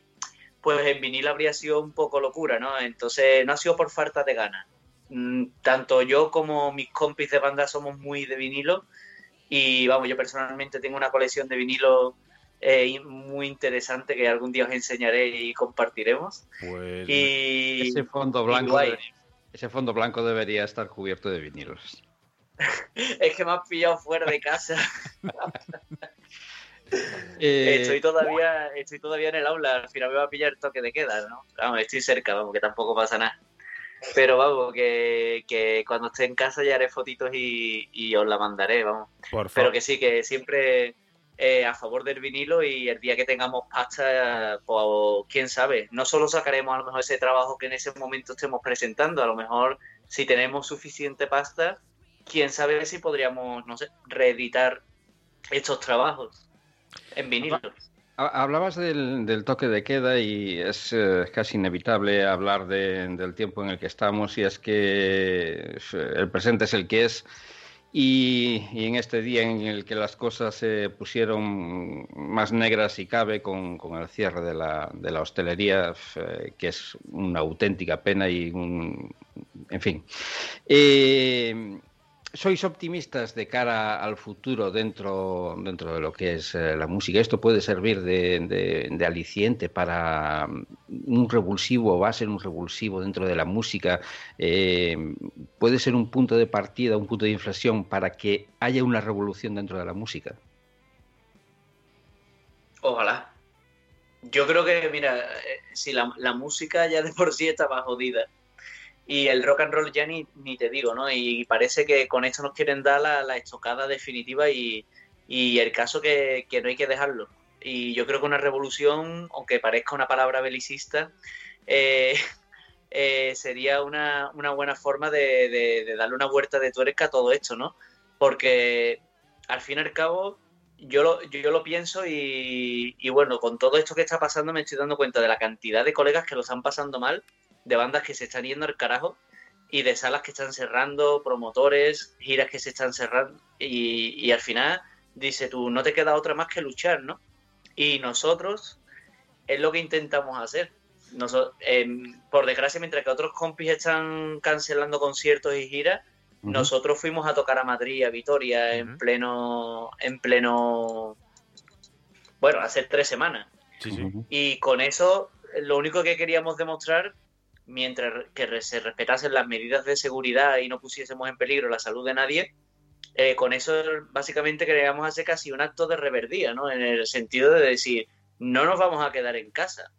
S4: pues en vinilo habría sido un poco locura, ¿no? Entonces no ha sido por falta de ganas. Mm, tanto yo como mis compis de banda somos muy de vinilo y vamos, yo personalmente tengo una colección de vinilo eh, muy interesante que algún día os enseñaré y compartiremos.
S3: Pues y, ese fondo blanco ese fondo blanco debería estar cubierto de vinilos.
S4: es que me has pillado fuera de casa. Eh, estoy todavía estoy todavía en el aula, al final me va a pillar toque de queda, ¿no? Vamos, estoy cerca, vamos, que tampoco pasa nada. Pero vamos, que, cuando esté en casa ya haré fotitos y, os la mandaré, vamos. Pero que sí, que siempre eh, a favor del vinilo y el día que tengamos pasta, pues quién sabe, no solo sacaremos a lo mejor ese trabajo que en ese momento estemos presentando, a lo mejor si tenemos suficiente pasta, quién sabe si podríamos, no sé, reeditar estos trabajos en vinilo.
S3: Hablabas del, toque de queda y es eh, casi inevitable hablar del tiempo en el que estamos y es que el presente es el que es y, en este día en el que las cosas se pusieron más negras y cabe con, el cierre de la, de la hostelería, eh, que es una auténtica pena y un... en fin. Eh, ¿Sois optimistas de cara al futuro dentro, dentro de lo que es eh, la música? ¿Esto puede servir de, aliciente para mm, un revulsivo, va a ser un revulsivo dentro de la música? Eh, ¿Puede ser un punto de partida, un punto de inflexión para que haya una revolución dentro de la música?
S4: Ojalá. Yo creo que, mira, eh, si la, la música ya de por sí estaba jodida, y el rock and roll ya ni, ni te digo, ¿no? Y parece que con esto nos quieren dar la, estocada definitiva y, el caso que, no hay que dejarlo. Y yo creo que una revolución, aunque parezca una palabra belicista, eh, eh, sería una, buena forma de, darle una vuelta de tuerca a todo esto, ¿no? Porque al fin y al cabo yo lo, yo lo pienso y, y, bueno, con todo esto que está pasando me estoy dando cuenta de la cantidad de colegas que lo están pasando mal de bandas que se están yendo al carajo y de salas que están cerrando, promotores, giras que se están cerrando y, al final dice tú, no te queda otra más que luchar, ¿no? Y nosotros es lo que intentamos hacer. Nosotros, em, por desgracia, mientras que otros compis están cancelando conciertos y giras, nosotros fuimos a tocar a Madrid, a Vitoria, en pleno, en pleno, bueno, hace tres semanas. Y con eso, lo único que queríamos demostrar mientras que se respetasen las medidas de seguridad y no pusiésemos en peligro la salud de nadie, eh, con eso básicamente queríamos hacer casi un acto de reverdía, ¿no? En el sentido de decir, no nos vamos a quedar en casa.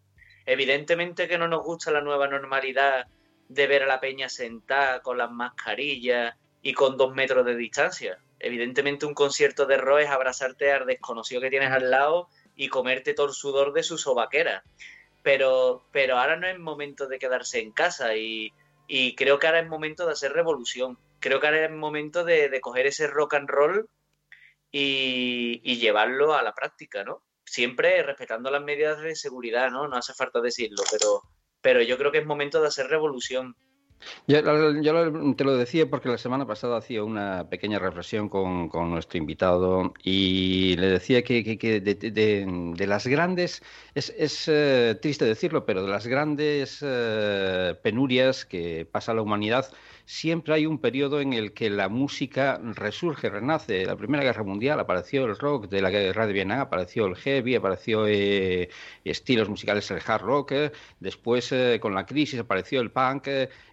S4: Evidentemente que no nos gusta la nueva normalidad de ver a la peña sentada con las mascarillas y con dos metros de distancia. Evidentemente un concierto de rock es abrazarte al desconocido que tienes al lado y comerte todo el sudor de su sobaquera pero, pero ahora no es momento de quedarse en casa y, creo que ahora es momento de hacer revolución. Creo que ahora es momento de, coger ese rock and roll y, llevarlo a la práctica, ¿no? Siempre respetando las medidas de seguridad, ¿no? No hace falta decirlo, pero, pero yo creo que es momento de hacer revolución.
S3: Yo, te lo decía porque la semana pasada hacía una pequeña reflexión con, nuestro invitado y le decía que, de, las grandes, es, eh, triste decirlo, pero de las grandes eh, penurias que pasa la humanidad, siempre hay un periodo en el que la música resurge, renace. La Primera Guerra Mundial apareció el rock, de la Guerra de Vietnam apareció el heavy, apareció eh, estilos musicales el hard rock, después con la crisis apareció el punk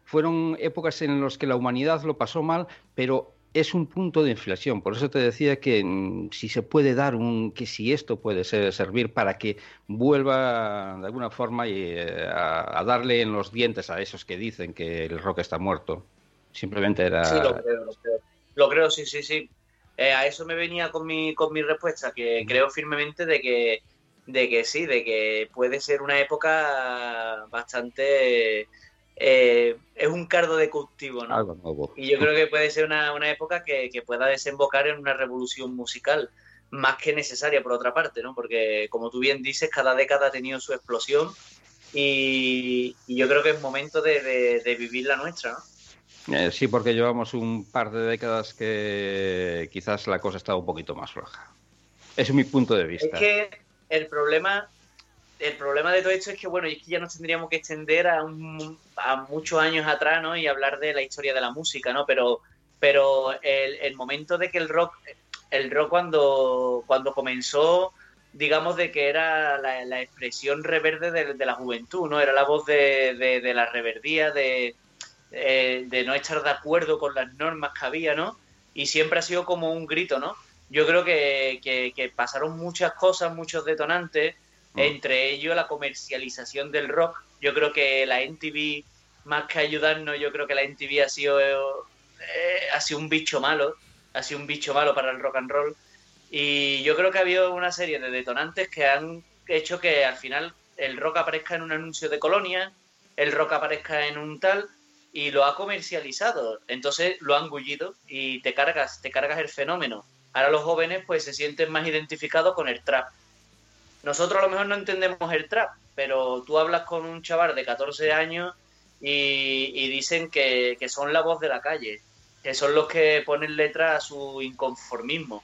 S3: fueron épocas en las que la humanidad lo pasó mal, pero es un punto de inflexión. Por eso te decía que mm, si se puede dar un, que si esto puede servir para que vuelva de alguna forma eh, a, darle en los dientes a esos que dicen que el rock está muerto. Simplemente era.
S4: Sí, lo creo, lo creo. sí, sí, sí. Eh, a eso me venía con mi, con mi respuesta, que creo firmemente de que, de que sí, de que puede ser una época bastante eh, es un cardo de cultivo, ¿no? Y yo creo que puede ser una, época que, pueda desembocar en una revolución musical, más que necesaria por otra parte, ¿no? Porque como tú bien dices, cada década ha tenido su explosión y, yo creo que es momento de, vivir la nuestra, ¿no?
S3: Eh, sí, porque llevamos un par de décadas que quizás la cosa está un poquito más floja. Es mi punto de vista.
S4: Es que el problema el problema de todo esto es que, bueno, es que ya nos tendríamos que extender a, a muchos años atrás, ¿no? Y hablar de la historia de la música, ¿no? Pero, pero el, el momento de que el rock, el rock cuando, cuando comenzó, digamos, de que era la, expresión reverde de, la juventud, ¿no? Era la voz de, de, la reverdía, de, eh, de no estar de acuerdo con las normas que había, ¿no? Y siempre ha sido como un grito, ¿no? Yo creo que, que pasaron muchas cosas, muchos detonantes. Entre ellos la comercialización del rock. Yo creo que la NTV, más que ayudarnos, yo creo que la NTV ha sido, eh, ha sido un bicho malo, ha sido un bicho malo para el rock and roll. Y yo creo que ha habido una serie de detonantes que han hecho que al final el rock aparezca en un anuncio de colonia, el rock aparezca en un tal y lo ha comercializado. Entonces lo han gullido y te cargas, te cargas el fenómeno. Ahora los jóvenes pues se sienten más identificados con el trap nosotros a lo mejor no entendemos el trap, pero tú hablas con un chaval de 14 años y, dicen que, son la voz de la calle, que son los que ponen letra a su inconformismo.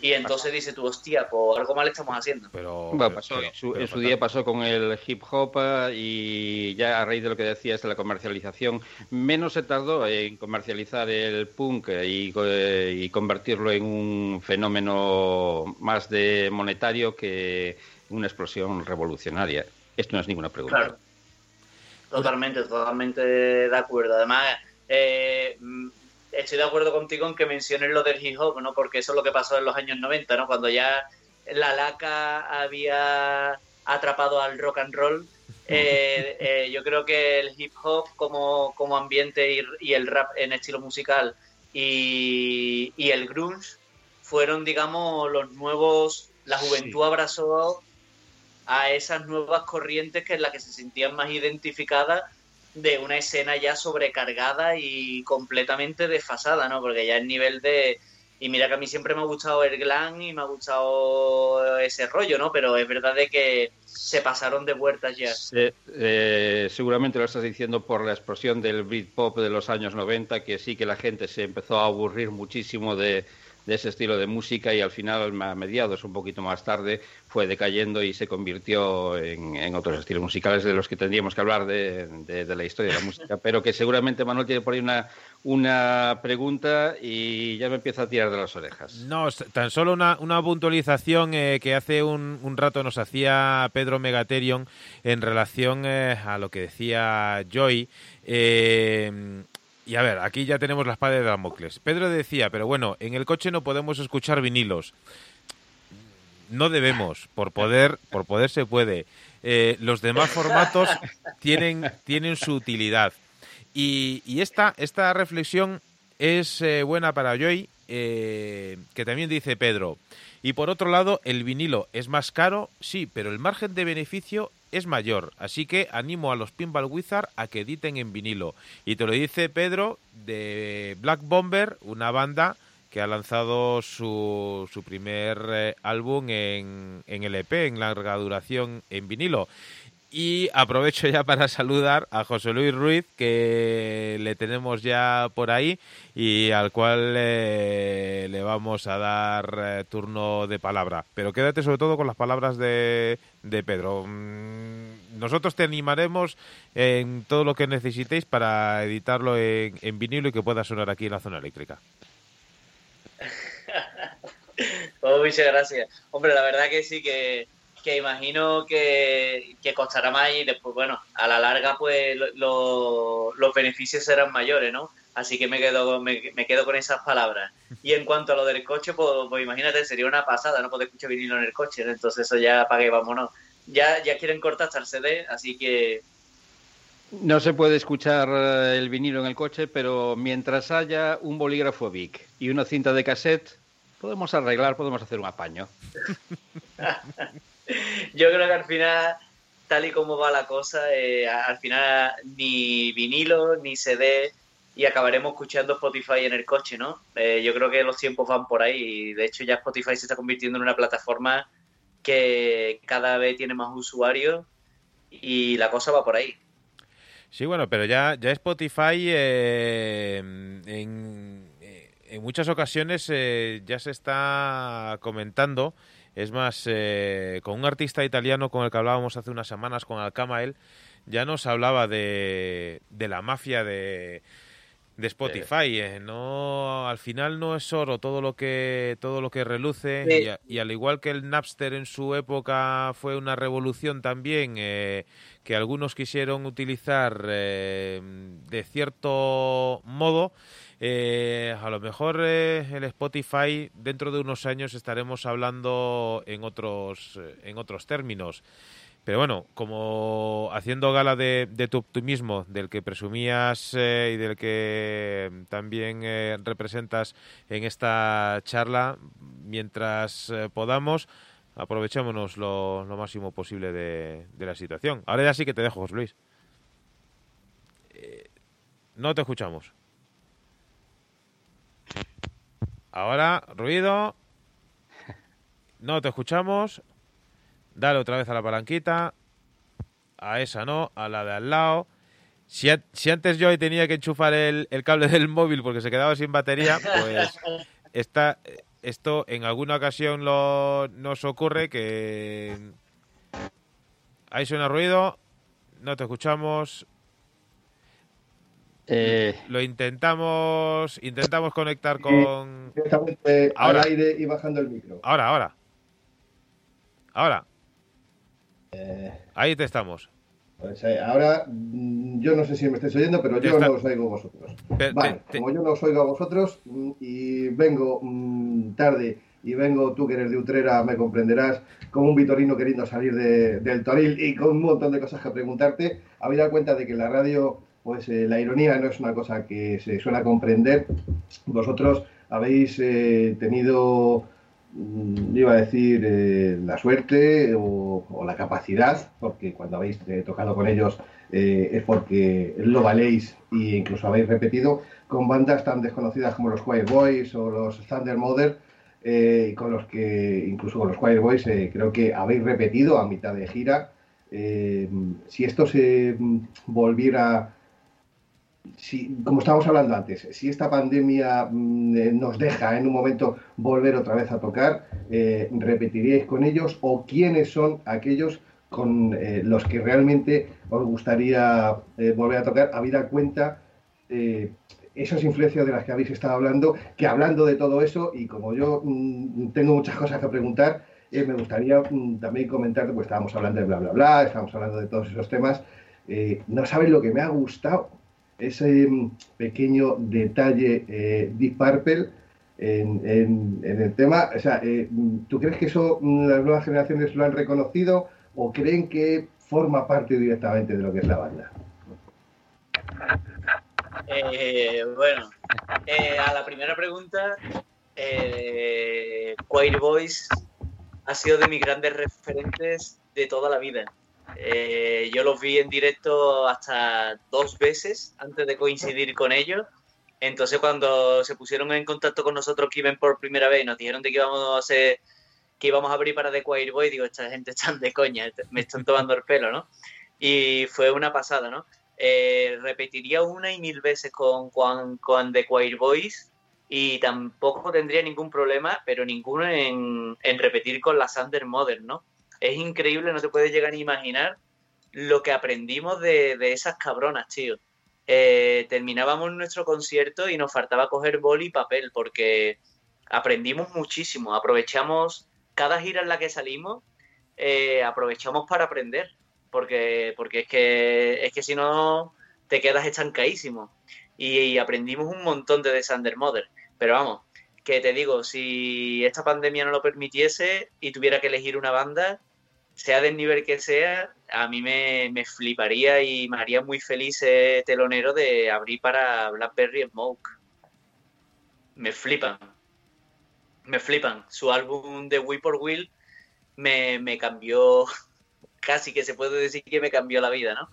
S4: Y entonces dice tú, hostia, pues algo mal estamos haciendo.
S3: Pero, en su día pasó con el hip hop eh, y ya a raíz de lo que decías de la comercialización, menos se tardó en comercializar el punk y, eh, y convertirlo en un fenómeno más de monetario que una explosión revolucionaria. Esto no es ninguna pregunta. Claro.
S4: Totalmente, totalmente de acuerdo. Además, eh, estoy de acuerdo contigo en que menciones lo del hip hop, ¿no? Porque eso es lo que pasó en los años 90, ¿no? Cuando ya la laca había atrapado al rock and roll. Eh, eh, yo creo que el hip hop como, como ambiente y, el rap en estilo musical y, el grunge fueron, digamos, los nuevos. La juventud abrazó a esas nuevas corrientes que es la que se sentían más identificadas de una escena ya sobrecargada y completamente desfasada, ¿no? Porque ya el nivel de... Y mira que a mí siempre me ha gustado el glam y me ha gustado ese rollo, ¿no? Pero es verdad de que se pasaron de vueltas ya.
S3: Eh, seguramente lo estás diciendo por la explosión del Britpop de los años 90, que sí que la gente se empezó a aburrir muchísimo de, de ese estilo de música y al final, a mediados, un poquito más tarde, fue decayendo y se convirtió en, otros estilos musicales de los que tendríamos que hablar de, la historia de la música. Pero que seguramente Manuel tiene por ahí una, una pregunta y ya me empieza a tirar de las orejas.
S1: No, tan solo una, una puntualización eh, que hace un, un, rato nos hacía Pedro Megaterion en relación eh, a lo que decía Joy. Eh, y a ver, aquí ya tenemos la espada de Damocles. Pedro decía, pero bueno, en el coche no podemos escuchar vinilos. No debemos, por poder, por poder se puede. Eh, los demás formatos tienen, tienen su utilidad. Y, y esta, esta reflexión es eh, buena para Joy, eh, que también dice Pedro. Y por otro lado, el vinilo es más caro, sí, pero el margen de beneficio es mayor, así que animo a los Pinball Wizard a que editen en vinilo. Y te lo dice Pedro de Black Bomber, una banda que ha lanzado su, su primer eh, álbum en, en LP, en larga duración en vinilo. Y aprovecho ya para saludar a José Luis Ruiz, que le tenemos ya por ahí y al cual eh, le vamos a dar eh, turno de palabra. Pero quédate sobre todo con las palabras de, de Pedro. Mm, nosotros te animaremos en todo lo que necesitéis para editarlo en, en vinilo y que pueda sonar aquí en la zona eléctrica.
S4: oh, muchas gracias. Hombre, la verdad que sí que que imagino que, costará más y después, bueno, a la larga pues los beneficios serán mayores, ¿no? Así que me quedo, me, quedo con esas palabras. Y en cuanto a lo del coche, pues, pues imagínate, sería una pasada, no poder escuchar vinilo en el coche, entonces eso ya pagué, vámonos. Ya, ya quieren cortar hasta el CD, así que
S3: no se puede escuchar eh, el vinilo en el coche, pero mientras haya un bolígrafo Vic y una cinta de cassette, podemos arreglar, podemos hacer un apaño.
S4: Yo creo que al final, tal y como va la cosa, eh, al final ni vinilo ni CD y acabaremos escuchando Spotify en el coche, ¿no? Eh, yo creo que los tiempos van por ahí y de hecho ya Spotify se está convirtiendo en una plataforma que cada vez tiene más usuarios y la cosa va por ahí.
S1: Sí, bueno, pero ya, ya Spotify eh, en, en, muchas ocasiones ya se está comentando Es más, eh, con un artista italiano con el que hablábamos hace unas semanas, con Alcamael, ya nos hablaba de, de la mafia de, de Spotify. Eh, no, al final no es oro todo lo que todo lo que reluce y, al igual que el Napster en su época fue una revolución también eh, que algunos quisieron utilizar eh, de cierto modo. A lo mejor el Spotify dentro de unos años estaremos hablando en otros en otros términos. Pero bueno, como haciendo gala de, tu optimismo, del que presumías eh, y del que también eh, representas en esta charla, mientras eh, podamos, aprovechémonos lo, máximo posible de, la situación. Ahora ya sí que te dejo, José Luis. no te escuchamos. Ahora, ruido. No te escuchamos. Dale otra vez a la palanquita. A esa no, a la de al lado. Si, antes yo tenía que enchufar el, cable del móvil porque se quedaba sin batería, pues está, esto en alguna ocasión lo, nos ocurre que ahí suena ruido, no te escuchamos. Eh, lo intentamos, intentamos conectar con.
S5: ahora, al aire y bajando el micro.
S1: Ahora, ahora. Ahora. Eh, Ahí te estamos.
S5: Pues, eh, ahora, mm, yo no sé si me estáis oyendo, pero yo no os oigo vosotros. vale, como yo no os oigo a vosotros mm, y vengo mm, tarde y vengo, tú que eres de Utrera, me comprenderás, como un vitorino queriendo salir del toril y con un montón de cosas que preguntarte, habéis dado cuenta de que la radio, pues eh, la ironía no es una cosa que se suele comprender. Vosotros habéis tenido Mm, iba a decir eh, la suerte o, la capacidad, porque cuando habéis eh, tocado con ellos eh, es porque lo valéis e incluso habéis repetido con bandas tan desconocidas como los Choir Boys o los Thunder Mother, con los que incluso con los Choir Boys creo que habéis repetido a mitad de gira. si esto se mm, volviera si, como estábamos hablando antes, si esta pandemia mm, eh, nos deja en un momento volver otra vez a tocar, eh, ¿repetiríais con ellos o quiénes son aquellos con eh, los que realmente os gustaría volver a tocar, habida cuenta esas influencias de las que habéis estado hablando, que hablando de todo eso, y como yo mm, tengo muchas cosas que preguntar, me gustaría mm, también comentarte, pues estábamos hablando de bla, bla, bla, estábamos hablando de todos esos temas, no sabes lo que me ha gustado ese mm, pequeño detalle eh, Deep Purple en, el tema. O sea, eh, ¿tú crees que eso mm, las nuevas generaciones lo han reconocido o creen que forma parte directamente de lo que es la banda?
S4: Eh, bueno, a la primera pregunta, eh, Choir Boys ha sido de mis grandes referentes de toda la vida. Eh, yo los vi en directo hasta dos veces antes de coincidir con ellos. Entonces cuando se pusieron en contacto con nosotros que por primera vez y nos dijeron de que íbamos a hacer, que íbamos a abrir para The Choir Boy, digo, esta gente están de coña, me están tomando el pelo, ¿no? Y fue una pasada, ¿no? Eh, repetiría una y mil veces con, The Choir Boys y tampoco tendría ningún problema, pero ninguno en, en repetir con la Sander Modern, ¿no? Es increíble, no te puedes llegar a imaginar lo que aprendimos de, esas cabronas, tío. Eh, terminábamos nuestro concierto y nos faltaba coger boli y papel porque aprendimos muchísimo, aprovechamos cada gira en la que salimos, eh, aprovechamos para aprender, porque, porque es que es que si no te quedas estancadísimo. Y, aprendimos un montón de The Sander Mother. Pero vamos, que te digo, si esta pandemia no lo permitiese y tuviera que elegir una banda, sea del nivel que sea, a mí me, fliparía y me haría muy feliz telonero de abrir para Blackberry Smoke. Me flipan. Me flipan. Su álbum de We por Will me, me, cambió, casi que se puede decir que me cambió la vida, ¿no?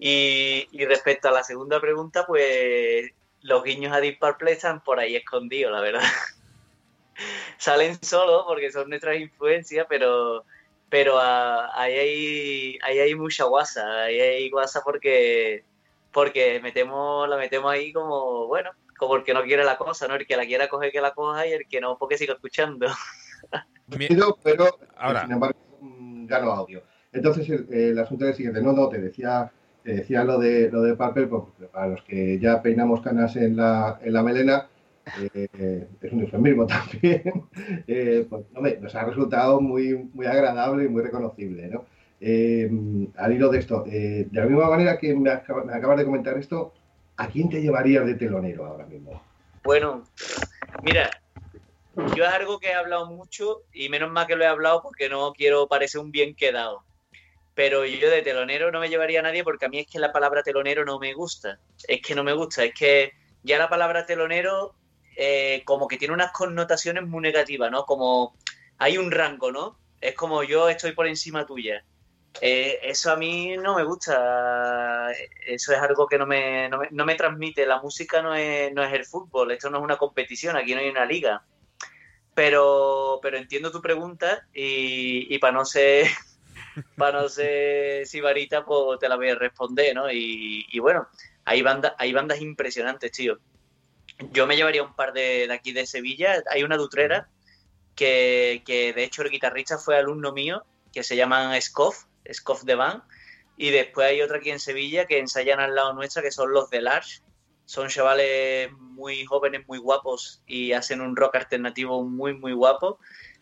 S4: Y, y respecto a la segunda pregunta, pues los guiños a Deep Purple están por ahí escondidos, la verdad. Salen solo porque son nuestras influencias, pero pero ah, ahí, hay, ahí hay mucha guasa, ahí hay guasa porque, porque metemos, la metemos ahí como, bueno, como el que no quiere la cosa, ¿no? El que la quiera coger que la coja y el que no porque siga escuchando.
S6: pero sin embargo gano audio. Entonces el, asunto es el siguiente. No, no, te decía, te decía lo de lo de papel, pues, para los que ya peinamos canas en la, en la melena, eh, es un eufemismo también, eh, pues, nos ha resultado muy, muy agradable y muy reconocible. ¿no? Eh, al hilo de esto, de la misma manera que me, acabas de comentar esto, ¿a quién te llevarías de telonero ahora mismo?
S4: Bueno, mira, yo es algo que he hablado mucho y menos mal que lo he hablado porque no quiero parecer un bien quedado. Pero yo de telonero no me llevaría a nadie porque a mí es que la palabra telonero no me gusta. Es que no me gusta, es que ya la palabra telonero eh, como que tiene unas connotaciones muy negativas, ¿no? Como hay un rango, ¿no? Es como yo estoy por encima tuya. Eh, eso a mí no me gusta. Eso es algo que no me, no me, transmite. La música no es, no es el fútbol. Esto no es una competición. Aquí no hay una liga. Pero, pero entiendo tu pregunta y, y para no ser para no ser sibarita, pues te la voy a responder, ¿no? Y, bueno, hay bandas, hay bandas impresionantes, tío. Yo me llevaría un par de, de aquí de Sevilla. Hay una dutrera que, que, de hecho el guitarrista fue alumno mío, que se llaman Scoff, Scoff de Van. Y después hay otra aquí en Sevilla que ensayan al lado nuestra, que son los de Large. Son chavales muy jóvenes, muy guapos y hacen un rock alternativo muy, muy guapo.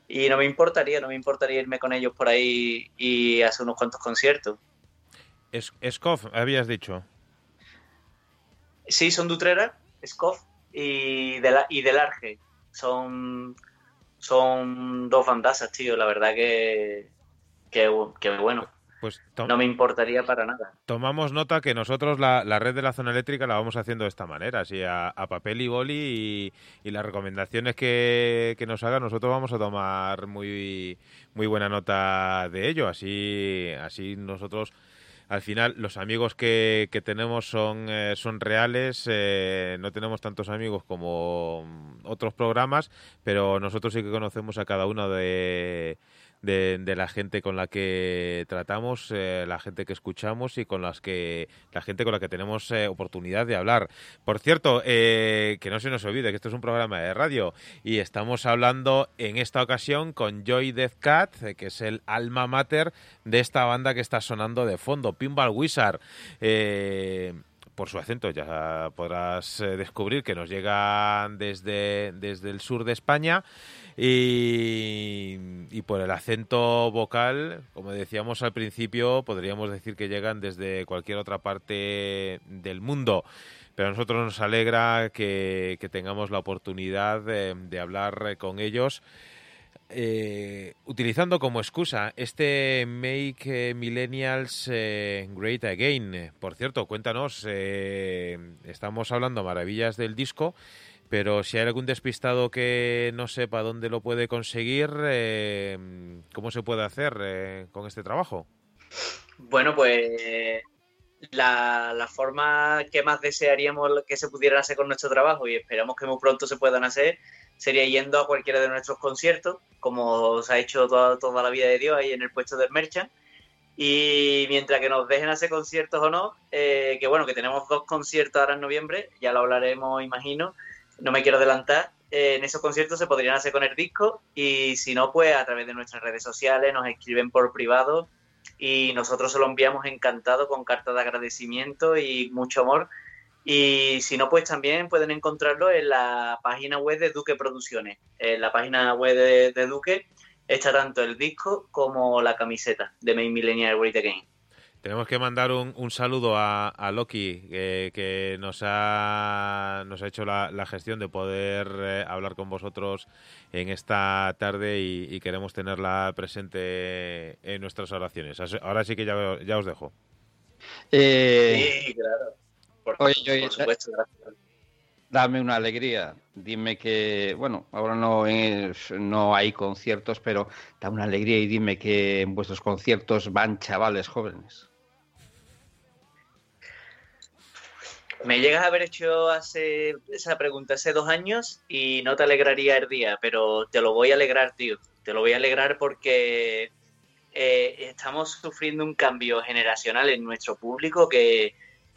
S4: Y no me importaría, no me importaría irme con ellos por ahí y hacer unos cuantos conciertos.
S1: Scoff, habías dicho.
S4: Sí, son Dutrera, Scoff y de, la, y de Large. Son, son dos bandazas, tío. La verdad que, que, bueno. Pues no me importaría para nada.
S1: Tomamos nota que nosotros la, la, red de la zona eléctrica la vamos haciendo de esta manera, así a, papel y boli y, las recomendaciones que, que, nos haga nosotros vamos a tomar muy muy buena nota de ello, así así nosotros al final los amigos que, que tenemos son, eh, son reales, eh, no tenemos tantos amigos como otros programas, pero nosotros sí que conocemos a cada uno de, de, la gente con la que tratamos, eh, la gente que escuchamos y con las que la gente con la que tenemos eh, oportunidad de hablar. Por cierto, eh, que no se nos olvide que esto es un programa de radio y estamos hablando en esta ocasión con Joy Death Cat, que es el alma mater de esta banda que está sonando de fondo, Pinball Wizard por su acento ya podrás descubrir que nos llegan desde, desde el sur de España y, por el acento vocal, como decíamos al principio, podríamos decir que llegan desde cualquier otra parte del mundo. Pero a nosotros nos alegra que, tengamos la oportunidad de, hablar con ellos. Eh, utilizando como excusa este Make Millennials eh, Great Again. Por cierto, cuéntanos, eh, estamos hablando maravillas del disco, pero si hay algún despistado que no sepa dónde lo puede conseguir, eh, ¿cómo se puede hacer eh, con este trabajo?
S4: Bueno, pues la, forma que más desearíamos que se pudiera hacer con nuestro trabajo y esperamos que muy pronto se puedan hacer sería yendo a cualquiera de nuestros conciertos, como se ha hecho toda, toda la vida de Dios ahí en el puesto del Merchant. Y mientras que nos dejen hacer conciertos o no, eh, que bueno, que tenemos dos conciertos ahora en noviembre, ya lo hablaremos, imagino, no me quiero adelantar, eh, en esos conciertos se podrían hacer con el disco y si no, pues a través de nuestras redes sociales nos escriben por privado y nosotros se lo enviamos encantado con carta de agradecimiento y mucho amor. Y si no, pues también pueden encontrarlo en la página web de Duque Producciones. En la página web de, Duque está tanto el disco como la camiseta de Main Millennial Great Again.
S1: Tenemos que mandar un, saludo a, Loki, que, nos, ha, nos ha hecho la, gestión de poder eh, hablar con vosotros en esta tarde y, queremos tenerla presente en nuestras oraciones. Ahora sí que ya, ya os dejo.
S3: Eh, sí, claro. Por, supuesto, Dame una alegría. Dime que, bueno, ahora no, no hay conciertos, pero dame una alegría y dime que en vuestros conciertos van chavales jóvenes.
S4: Me llegas a haber hecho hace esa pregunta hace dos años y no te alegraría el día, pero te lo voy a alegrar, tío. Te lo voy a alegrar porque eh, estamos sufriendo un cambio generacional en nuestro público que,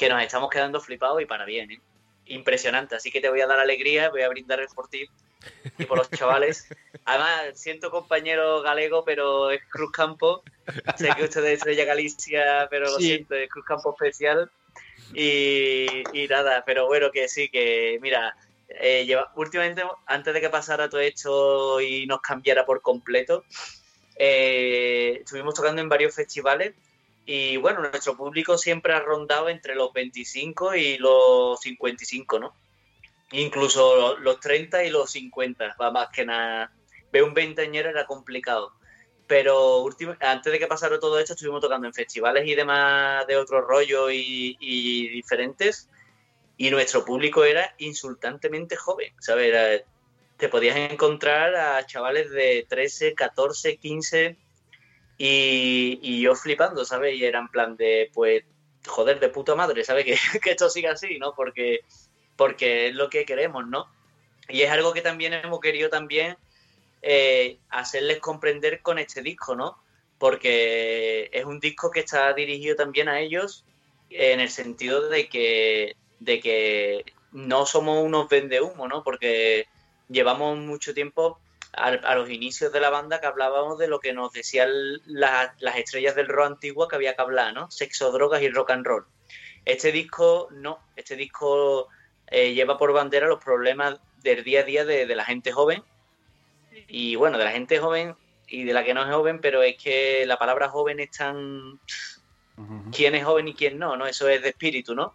S4: nos estamos quedando flipados y para bien. ¿eh? impresionante. Así que te voy a dar alegría, voy a brindar por ti y por los chavales. Además, siento compañero galego, pero es Cruz Campo. Sé que usted es Estrella Galicia, pero lo siento, es Cruz Campo especial. Y, nada, pero bueno, que sí, que mira, eh, últimamente, antes de que pasara todo esto y nos cambiara por completo, eh, estuvimos tocando en varios festivales y bueno, nuestro público siempre ha rondado entre los 25 y los 55, ¿no? Incluso los 30 y los 50, va más que nada. Ver un veinteañero era complicado. Pero antes de que pasara todo esto, estuvimos tocando en festivales y demás de otro rollo y, diferentes. Y nuestro público era insultantemente joven, ¿sabes? te podías encontrar a chavales de 13, 14, 15 y, yo flipando, ¿sabes? Y era en plan de, pues, joder, de puta madre, ¿sabes? Que, que esto siga así, ¿no? Porque, porque es lo que queremos, ¿no? Y es algo que también hemos querido también eh, hacerles comprender con este disco, ¿no? Porque es un disco que está dirigido también a ellos en el sentido de que, de que no somos unos humo, ¿no? Porque llevamos mucho tiempo a, los inicios de la banda que hablábamos de lo que nos decían las estrellas del rock antiguo que había que hablar, ¿no? Sexo, drogas y rock and roll. Este disco no, este disco eh, lleva por bandera los problemas del día a día de la gente joven y bueno, de la gente joven y de la que no es joven, pero es que la palabra joven es tan... ¿Quién es joven y quién no? ¿no? Eso es de espíritu, ¿no?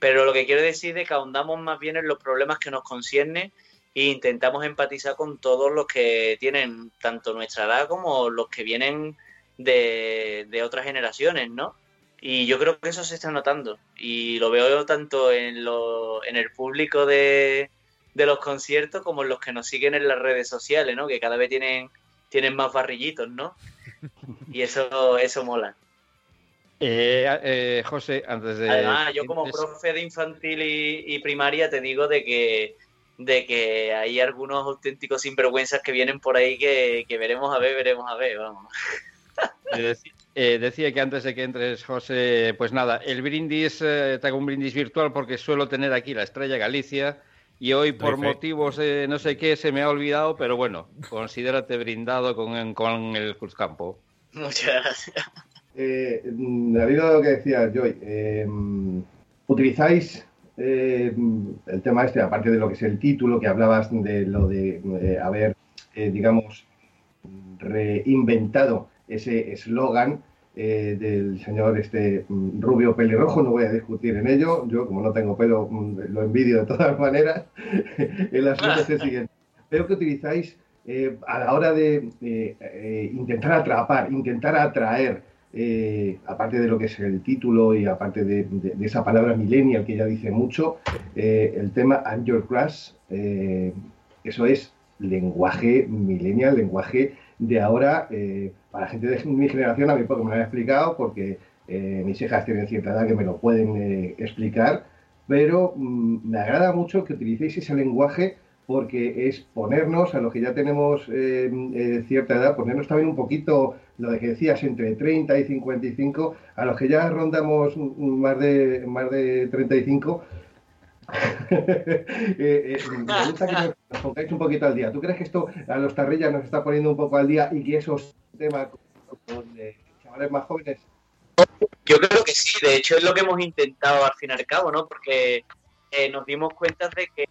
S4: Pero lo que quiero decir es que ahondamos más bien en los problemas que nos conciernen e intentamos empatizar con todos los que tienen tanto nuestra edad como los que vienen de, de otras generaciones, ¿no? Y yo creo que eso se está notando y lo veo tanto en, lo, en el público de, de los conciertos como los que nos siguen en las redes sociales, ¿no? Que cada vez tienen, tienen más barrillitos, ¿no? Y eso, eso mola.
S3: Eh, eh, José, antes de...
S4: Además, yo como profe de infantil y, primaria te digo de que, de que hay algunos auténticos sinvergüenzas que vienen por ahí que, veremos a ver, veremos a ver, vamos.
S3: Eh, decía que antes de que entres, José, pues nada, el brindis, te hago un brindis virtual porque suelo tener aquí la estrella Galicia y hoy por motivos de no sé qué se me ha olvidado, pero bueno, considérate brindado con, con el Cruzcampo.
S4: Muchas gracias.
S5: Eh, lo que decías, Joy, eh, utilizáis eh, el tema este, aparte de lo que es el título, que hablabas de lo de eh, haber, digamos, reinventado ese eslogan eh, del señor este mm, rubio pelirrojo, no voy a discutir en ello, yo como no tengo pelo mm, lo envidio de todas maneras, el asunto es el siguiente. Veo que utilizáis eh, a la hora de eh, intentar atrapar, intentar atraer, aparte de lo que es el título y aparte de, esa palabra millennial que ya dice mucho, el tema I'm Your Crush, eso es lenguaje millennial, lenguaje de ahora, eh, para gente de mi generación, a mí porque me lo han explicado, porque eh, mis hijas tienen cierta edad que me lo pueden eh, explicar, pero mm, me agrada mucho que utilicéis ese lenguaje porque es ponernos, a los que ya tenemos cierta edad, ponernos también un poquito, lo de que decías, entre 30 y 55, a los que ya rondamos más de, más de 35, eh, eh, me gusta que nos pongáis un poquito al día. ¿Tú crees que esto a los tarrillas nos está poniendo un poco al día y que esos temas con chavales más jóvenes?
S4: Yo creo que sí, de hecho es lo que hemos intentado al fin y al cabo, ¿no? Porque eh, nos dimos cuenta de que,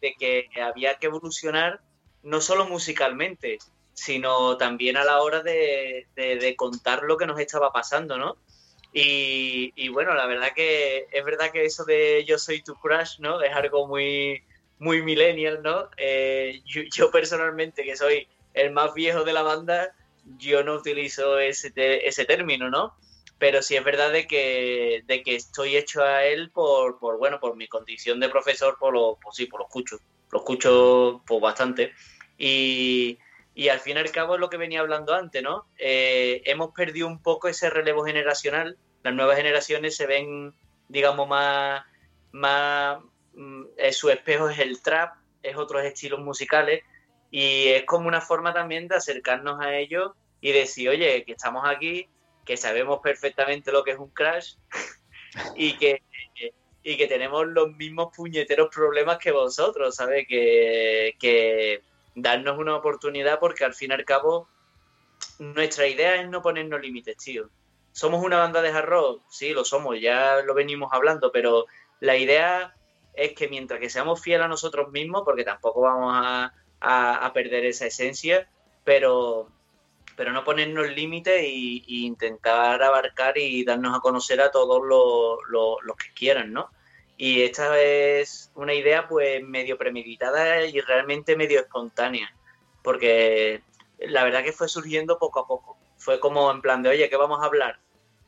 S4: de que había que evolucionar no solo musicalmente, sino también a la hora de, de contar lo que nos estaba pasando, ¿no? Y, bueno, la verdad que es verdad que eso de yo soy tu crush, ¿no? Es algo muy, muy millennial, ¿no? Eh, yo, personalmente, que soy el más viejo de la banda, yo no utilizo ese, ese término, ¿no? Pero sí es verdad de que, de que estoy hecho a él por, por bueno, por mi condición de profesor, por lo, pues sí, por lo escucho. Lo escucho pues bastante. Y, y al fin y al cabo es lo que venía hablando antes, ¿no? Eh, hemos perdido un poco ese relevo generacional. Las nuevas generaciones se ven, digamos, más, más mm, eh, su espejo es el trap, es otros estilos musicales y es como una forma también de acercarnos a ellos y decir, oye, que estamos aquí, que sabemos perfectamente lo que es un crash y que y que tenemos los mismos puñeteros problemas que vosotros, ¿sabes? Que, que darnos una oportunidad porque al fin y al cabo nuestra idea es no ponernos límites, tío. ¿Somos una banda de hard Sí, lo somos, ya lo venimos hablando, pero la idea es que mientras que seamos fieles a nosotros mismos, porque tampoco vamos a, perder esa esencia, pero, pero no ponernos límites e, intentar abarcar y darnos a conocer a todos los que quieran, ¿no? Y esta es una idea pues medio premeditada y realmente medio espontánea, porque la verdad que fue surgiendo poco a poco. Fue como en plan de, oye, ¿qué vamos a hablar?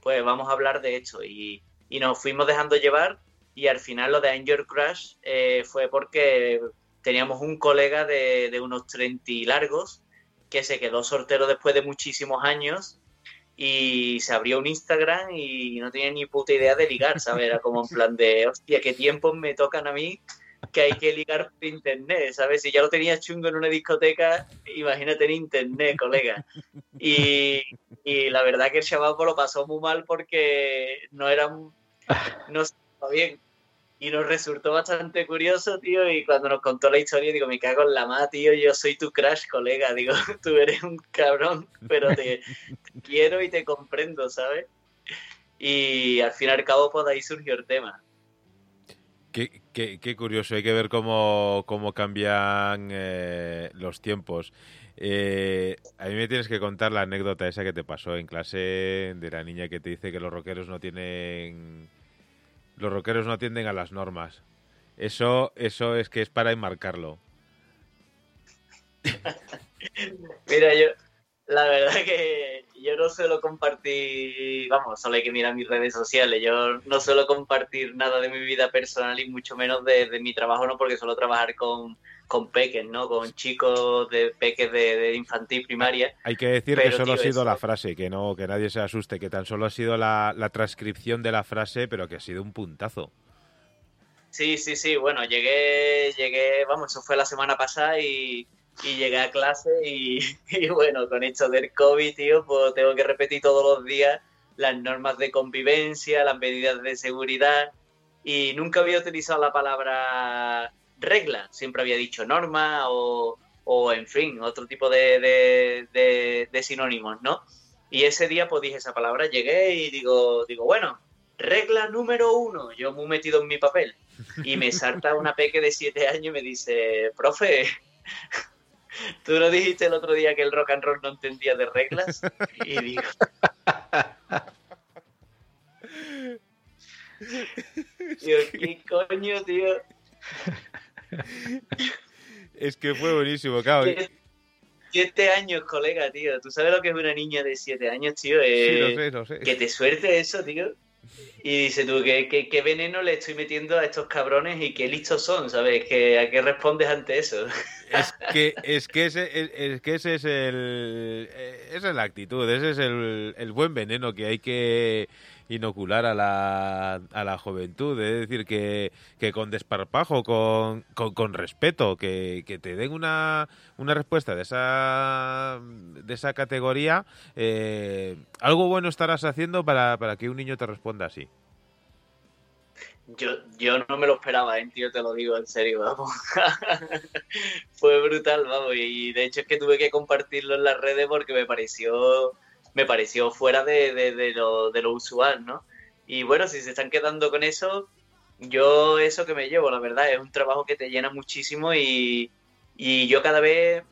S4: Pues vamos a hablar de esto. Y, nos fuimos dejando llevar y al final lo de Angel Crush eh, fue porque teníamos un colega de, de unos 30 y largos que se quedó soltero después de muchísimos años y se abrió un Instagram y no tenía ni puta idea de ligar, ¿sabes? Era como en plan de, hostia, qué tiempos me tocan a mí que hay que ligar por internet, ¿sabes? Si ya lo tenía chungo en una discoteca, imagínate en internet, colega. Y, la verdad que el chaval lo pasó muy mal porque no era, no estaba bien. Y nos resultó bastante curioso, tío, y cuando nos contó la historia, digo, me cago en la ma, tío, yo soy tu crush, colega, digo, tú eres un cabrón, pero te, quiero y te comprendo, ¿sabes? Y al fin y al cabo, pues ahí surgió el tema.
S1: Qué, qué, curioso, hay que ver cómo, cómo cambian eh, los tiempos. Eh, a mí me tienes que contar la anécdota esa que te pasó en clase de la niña que te dice que los rockeros no tienen los rockeros no atienden a las normas. Eso, eso es que es para enmarcarlo.
S4: Mira, yo, la verdad que yo no suelo compartir, vamos, solo hay que mirar mis redes sociales, yo no suelo compartir nada de mi vida personal y mucho menos de, mi trabajo, no porque suelo trabajar con, con peques, ¿no? Con chicos de peques de, infantil primaria.
S1: Hay que decir que solo ha sido la frase, que no, que nadie se asuste, que tan solo ha sido la, la transcripción de la frase, pero que ha sido un puntazo.
S4: Sí, sí, sí, bueno, llegué, llegué, vamos, eso fue la semana pasada y y llegué a clase y, bueno, con esto del COVID, tío, pues tengo que repetir todos los días las normas de convivencia, las medidas de seguridad y nunca había utilizado la palabra regla, siempre había dicho norma o, o en fin, otro tipo de, de, sinónimos, ¿no? Y ese día pues dije esa palabra, llegué y digo, digo, bueno, regla número uno, yo muy metido en mi papel. Y me salta una peque de siete años y me dice, profe, Tú lo dijiste el otro día que el rock and roll no entendía de reglas. Y digo. Tío, ¿qué coño, tío?
S1: Es que fue buenísimo, cabrón.
S4: Siete años, colega, tío. ¿Tú sabes lo que es una niña de siete años, tío? sí,
S1: lo sé, lo sé.
S4: Que te suerte eso, tío. Y dice tú, ¿qué, ¿qué, veneno le estoy metiendo a estos cabrones y qué listos son, ¿sabes? ¿Que, ¿A qué respondes ante eso?
S1: Es que, es que, ese, es, que ese es el, esa es la actitud, ese es el, el buen veneno que hay que inocular a la, a la juventud, es decir, que, que con desparpajo, con, con, respeto, que, que, te den una, una respuesta de esa, de esa categoría, eh, algo bueno estarás haciendo para, para que un niño te responda así.
S4: Yo, yo no me lo esperaba, ¿eh, tío, te lo digo en serio, vamos. Fue brutal, vamos, y de hecho es que tuve que compartirlo en las redes porque me pareció me pareció fuera de, de, lo, de lo usual, ¿no? Y bueno, si se están quedando con eso, yo eso que me llevo, la verdad, es un trabajo que te llena muchísimo y, y yo cada vez,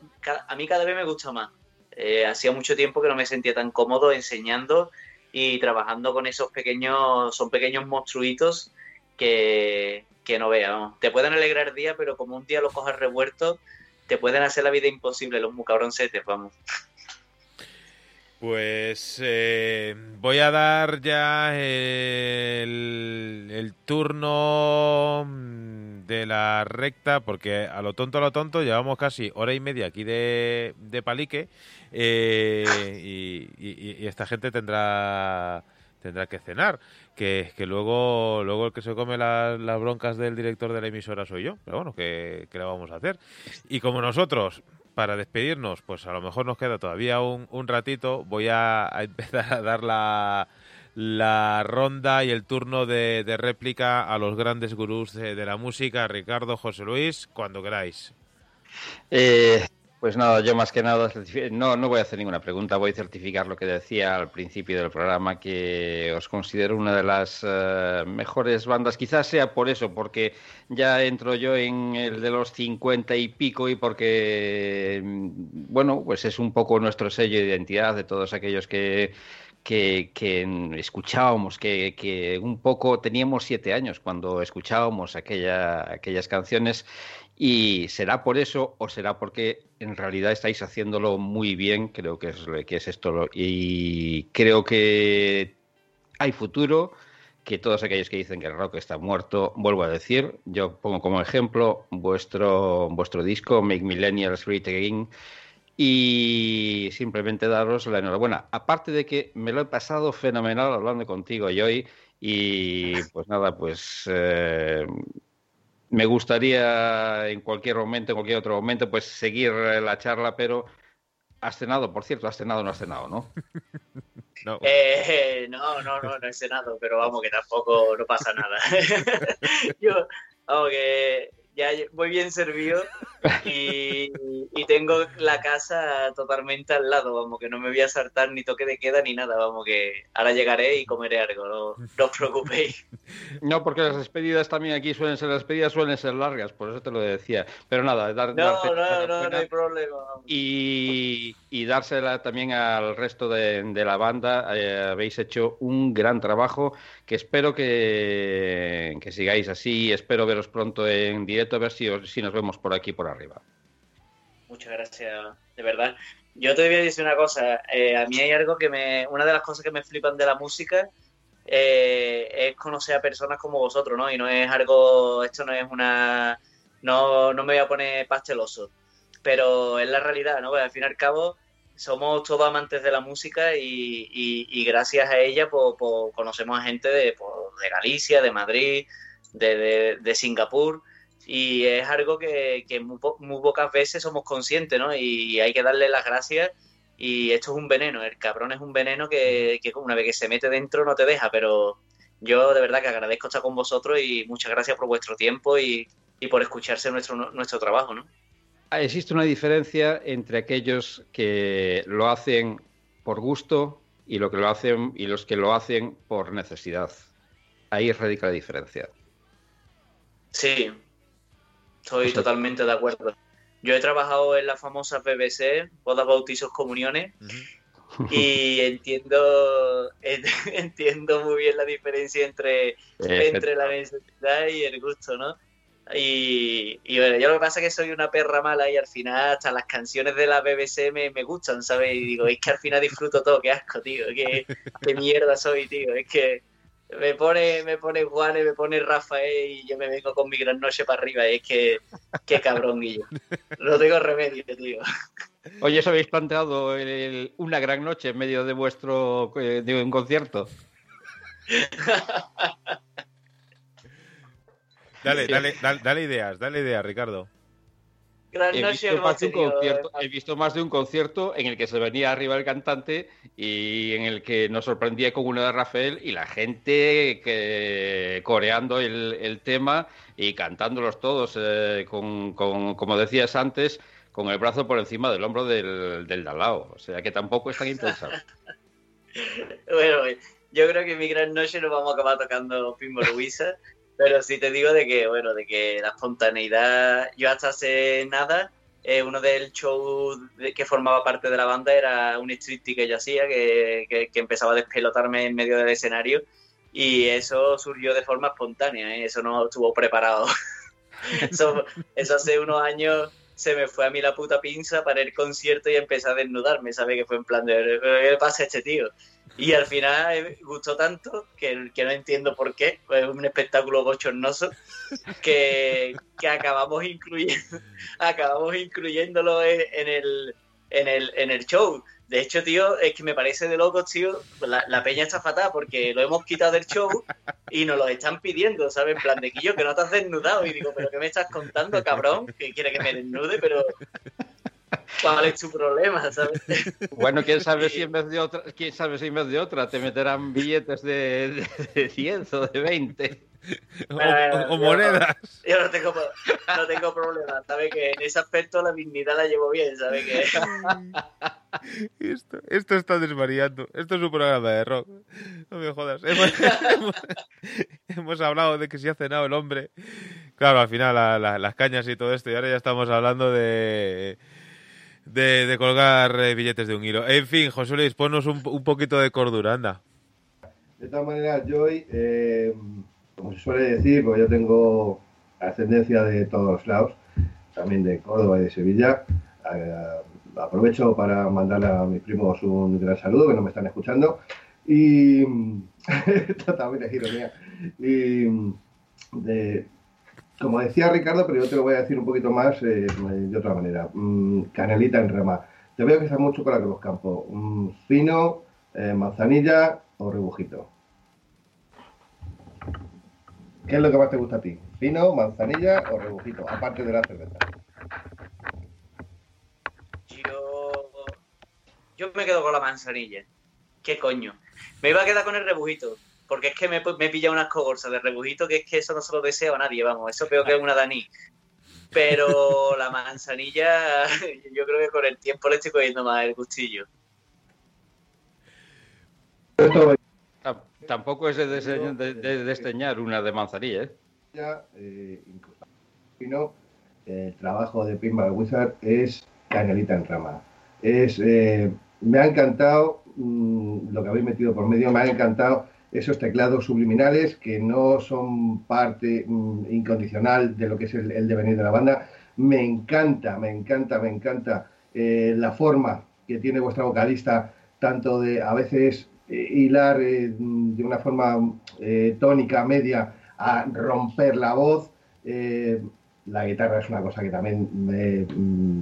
S4: a mí cada vez me gusta más. Eh, hacía mucho tiempo que no me sentía tan cómodo enseñando y trabajando con esos pequeños, son pequeños monstruitos que, que no vean. Te pueden alegrar el día, pero como un día los cojas revueltos, te pueden hacer la vida imposible los mucabroncetes, vamos.
S1: Pues eh, voy a dar ya el, turno de la recta, porque a lo tonto, a lo tonto, llevamos casi hora y media aquí de, palique eh, y, esta gente tendrá tendrá que cenar, que, que luego luego el que se come las, broncas del director de la emisora soy yo, pero bueno, ¿qué, ¿qué le vamos a hacer? Y como nosotros para despedirnos, pues a lo mejor nos queda todavía un, ratito. Voy a, empezar a dar la, la ronda y el turno de, réplica a los grandes gurús de, la música, Ricardo, José Luis, cuando queráis.
S3: Eh, pues nada, yo más que nada no, no voy a hacer ninguna pregunta, voy a certificar lo que decía al principio del programa, que os considero una de las eh, mejores bandas, quizás sea por eso, porque ya entro yo en el de los cincuenta y pico y porque, mm, bueno, pues es un poco nuestro sello de identidad de todos aquellos que que, escuchábamos, que, un poco teníamos siete años cuando escuchábamos aquella, aquellas canciones y será por eso o será porque en realidad estáis haciéndolo muy bien, creo que es, que es esto y creo que hay futuro, que todos aquellos que dicen que el rock está muerto, vuelvo a decir, yo pongo como ejemplo vuestro, vuestro disco Make Millennials Great Again y simplemente daros la enhorabuena. Aparte de que me lo he pasado fenomenal hablando contigo y hoy y pues nada, pues eh, me gustaría en cualquier momento, en cualquier otro momento, pues seguir la charla, pero has cenado, por cierto, has cenado o no has cenado, ¿no?
S4: no. Eh, no, no, no, no he cenado, pero vamos, que tampoco no pasa nada. Yo, vamos, que ya voy bien servido y, tengo la casa totalmente al lado, vamos, que no me voy a saltar ni toque de queda ni nada, vamos, que ahora llegaré y comeré algo, no, no os preocupéis.
S3: No, porque las despedidas también aquí suelen ser, las despedidas suelen ser largas, por eso te lo decía, pero nada,
S4: dar, no, no, no, no hay problema.
S3: Y, y dársela también al resto de, la banda, eh, habéis hecho un gran trabajo que espero que, que sigáis así, espero veros pronto en directo a ver si, si nos vemos por aquí, por arriba.
S4: Muchas gracias, de verdad. Yo te voy a decir una cosa, eh, a mí hay algo que me, una de las cosas que me flipan de la música eh, es conocer a personas como vosotros, ¿no? Y no es algo, esto no es una, no, no me voy a poner pasteloso, pero es la realidad, ¿no? Pues al fin y al cabo somos todos amantes de la música y, gracias a ella pues, pues conocemos a gente de, pues, de Galicia, de Madrid, de, de Singapur y es algo que, muy, pocas veces somos conscientes, ¿no? Y hay que darle las gracias y esto es un veneno, el cabrón es un veneno que, una vez que se mete dentro no te deja, pero yo de verdad que agradezco estar con vosotros y muchas gracias por vuestro tiempo y, por escucharse nuestro, nuestro trabajo, ¿no?
S3: Ah, existe una diferencia entre aquellos que lo hacen por gusto y, lo que lo hacen, y los que lo hacen por necesidad. Ahí radica la diferencia.
S4: Sí, Estoy totalmente de acuerdo. Yo he trabajado en la famosa BBC, bodas, bautizos, comuniones, y entiendo entiendo muy bien la diferencia entre, entre la necesidad y el gusto, ¿no? Y, bueno, yo lo que pasa es que soy una perra mala y al final hasta las canciones de la BBC me, me gustan, ¿sabes? Y digo, es que al final disfruto todo, qué asco, tío, qué, qué mierda soy, tío, es que me pone, me pone Juan, me pone Rafael y yo me vengo con mi gran noche para arriba. Y es que, qué cabrón, Guillo. No tengo remedio, tío.
S3: Oye, ¿os habéis planteado una gran noche en medio de vuestro eh, de un concierto?
S1: dale, dale, dale, dale ideas, dale ideas, Ricardo
S3: he, visto más de un concierto en el que se venía arriba el cantante y en el que nos sorprendía con uno de Rafael y la gente que, coreando el, tema y cantándolos todos, eh, con, como decías antes, con el brazo por encima del hombro del, del Dalao. O sea que tampoco es tan impensado.
S4: bueno, yo creo que mi gran noche nos vamos a acabar tocando Luisa. Pero sí te digo de que, bueno, de que la espontaneidad, yo hasta hace nada, eh, uno del show que formaba parte de la banda era un striptease que yo hacía, que, que, empezaba a despelotarme en medio del escenario y eso surgió de forma espontánea, ¿eh? eso no estuvo preparado. eso, eso hace unos años se me fue a mí la puta pinza para el concierto y empecé a desnudarme, ¿sabes? Que fue en plan de, ¿qué pasa este tío? Y al final gustó tanto que, que no entiendo por qué, es un espectáculo bochornoso que, que acabamos incluyendo acabamos incluyéndolo en, el, en, el, en el show. De hecho, tío, es que me parece de locos, tío. La, peña está fatal porque lo hemos quitado del show y nos lo están pidiendo, ¿sabes? En plan de que que no te has desnudado. Y digo, ¿pero qué me estás contando, cabrón? Que quiere que me desnude, pero ¿Cuál es tu problema, sabes?
S3: Bueno, quién sabe si en vez de otra, quién sabe si en vez de otra te meterán billetes de, de 10 o de 20.
S1: o, monedas.
S4: Yo no tengo, no tengo problema, ¿sabes? Que en ese aspecto la dignidad la llevo bien, ¿sabes? Que...
S1: Esto, esto está desvariando. Esto es un programa de rock. No me jodas. Hemos, hablado de que si ha cenado el hombre. Claro, al final las cañas y todo esto. Y ahora ya estamos hablando de... De, colgar eh, billetes de un hilo. En fin, José Luis, ponnos un, poquito de cordura, anda.
S5: De todas maneras, Joy, eh, como se suele decir, porque yo tengo ascendencia de todos los lados, también de Córdoba y de Sevilla. Eh, aprovecho para mandarle a mis primos un gran saludo, que no me están escuchando. Y también es ironía. Y como decía Ricardo, pero yo te lo voy a decir un poquito más eh, de otra manera. Mm, canelita en rama. Te veo que está mucho con la los campos. Mm, fino, eh, manzanilla o rebujito. ¿Qué es lo que más te gusta a ti? ¿Fino, manzanilla o rebujito? Aparte de la cerveza.
S4: Yo. Yo me quedo con la manzanilla. ¿Qué coño? Me iba a quedar con el rebujito. Porque es que me, me pilla unas cogolzas de rebujito que es que eso no se lo deseo a nadie, vamos. Eso peor que una Dani. Pero la manzanilla, yo creo que con el tiempo le estoy cogiendo más el gustillo.
S3: Tampoco es de, desteñar una de manzanilla, ¿eh?
S5: Ya, eh, el trabajo de Pinball Wizard es canelita en rama. Es, eh, me ha encantado mm, lo que habéis metido por medio, me ha encantado esos teclados subliminales que no son parte mm, incondicional de lo que es el, devenir de la banda. Me encanta, me encanta, me encanta eh, la forma que tiene vuestra vocalista, tanto de a veces eh, hilar eh, de una forma tónica, media, a romper la voz. la guitarra es una cosa que también me, mm,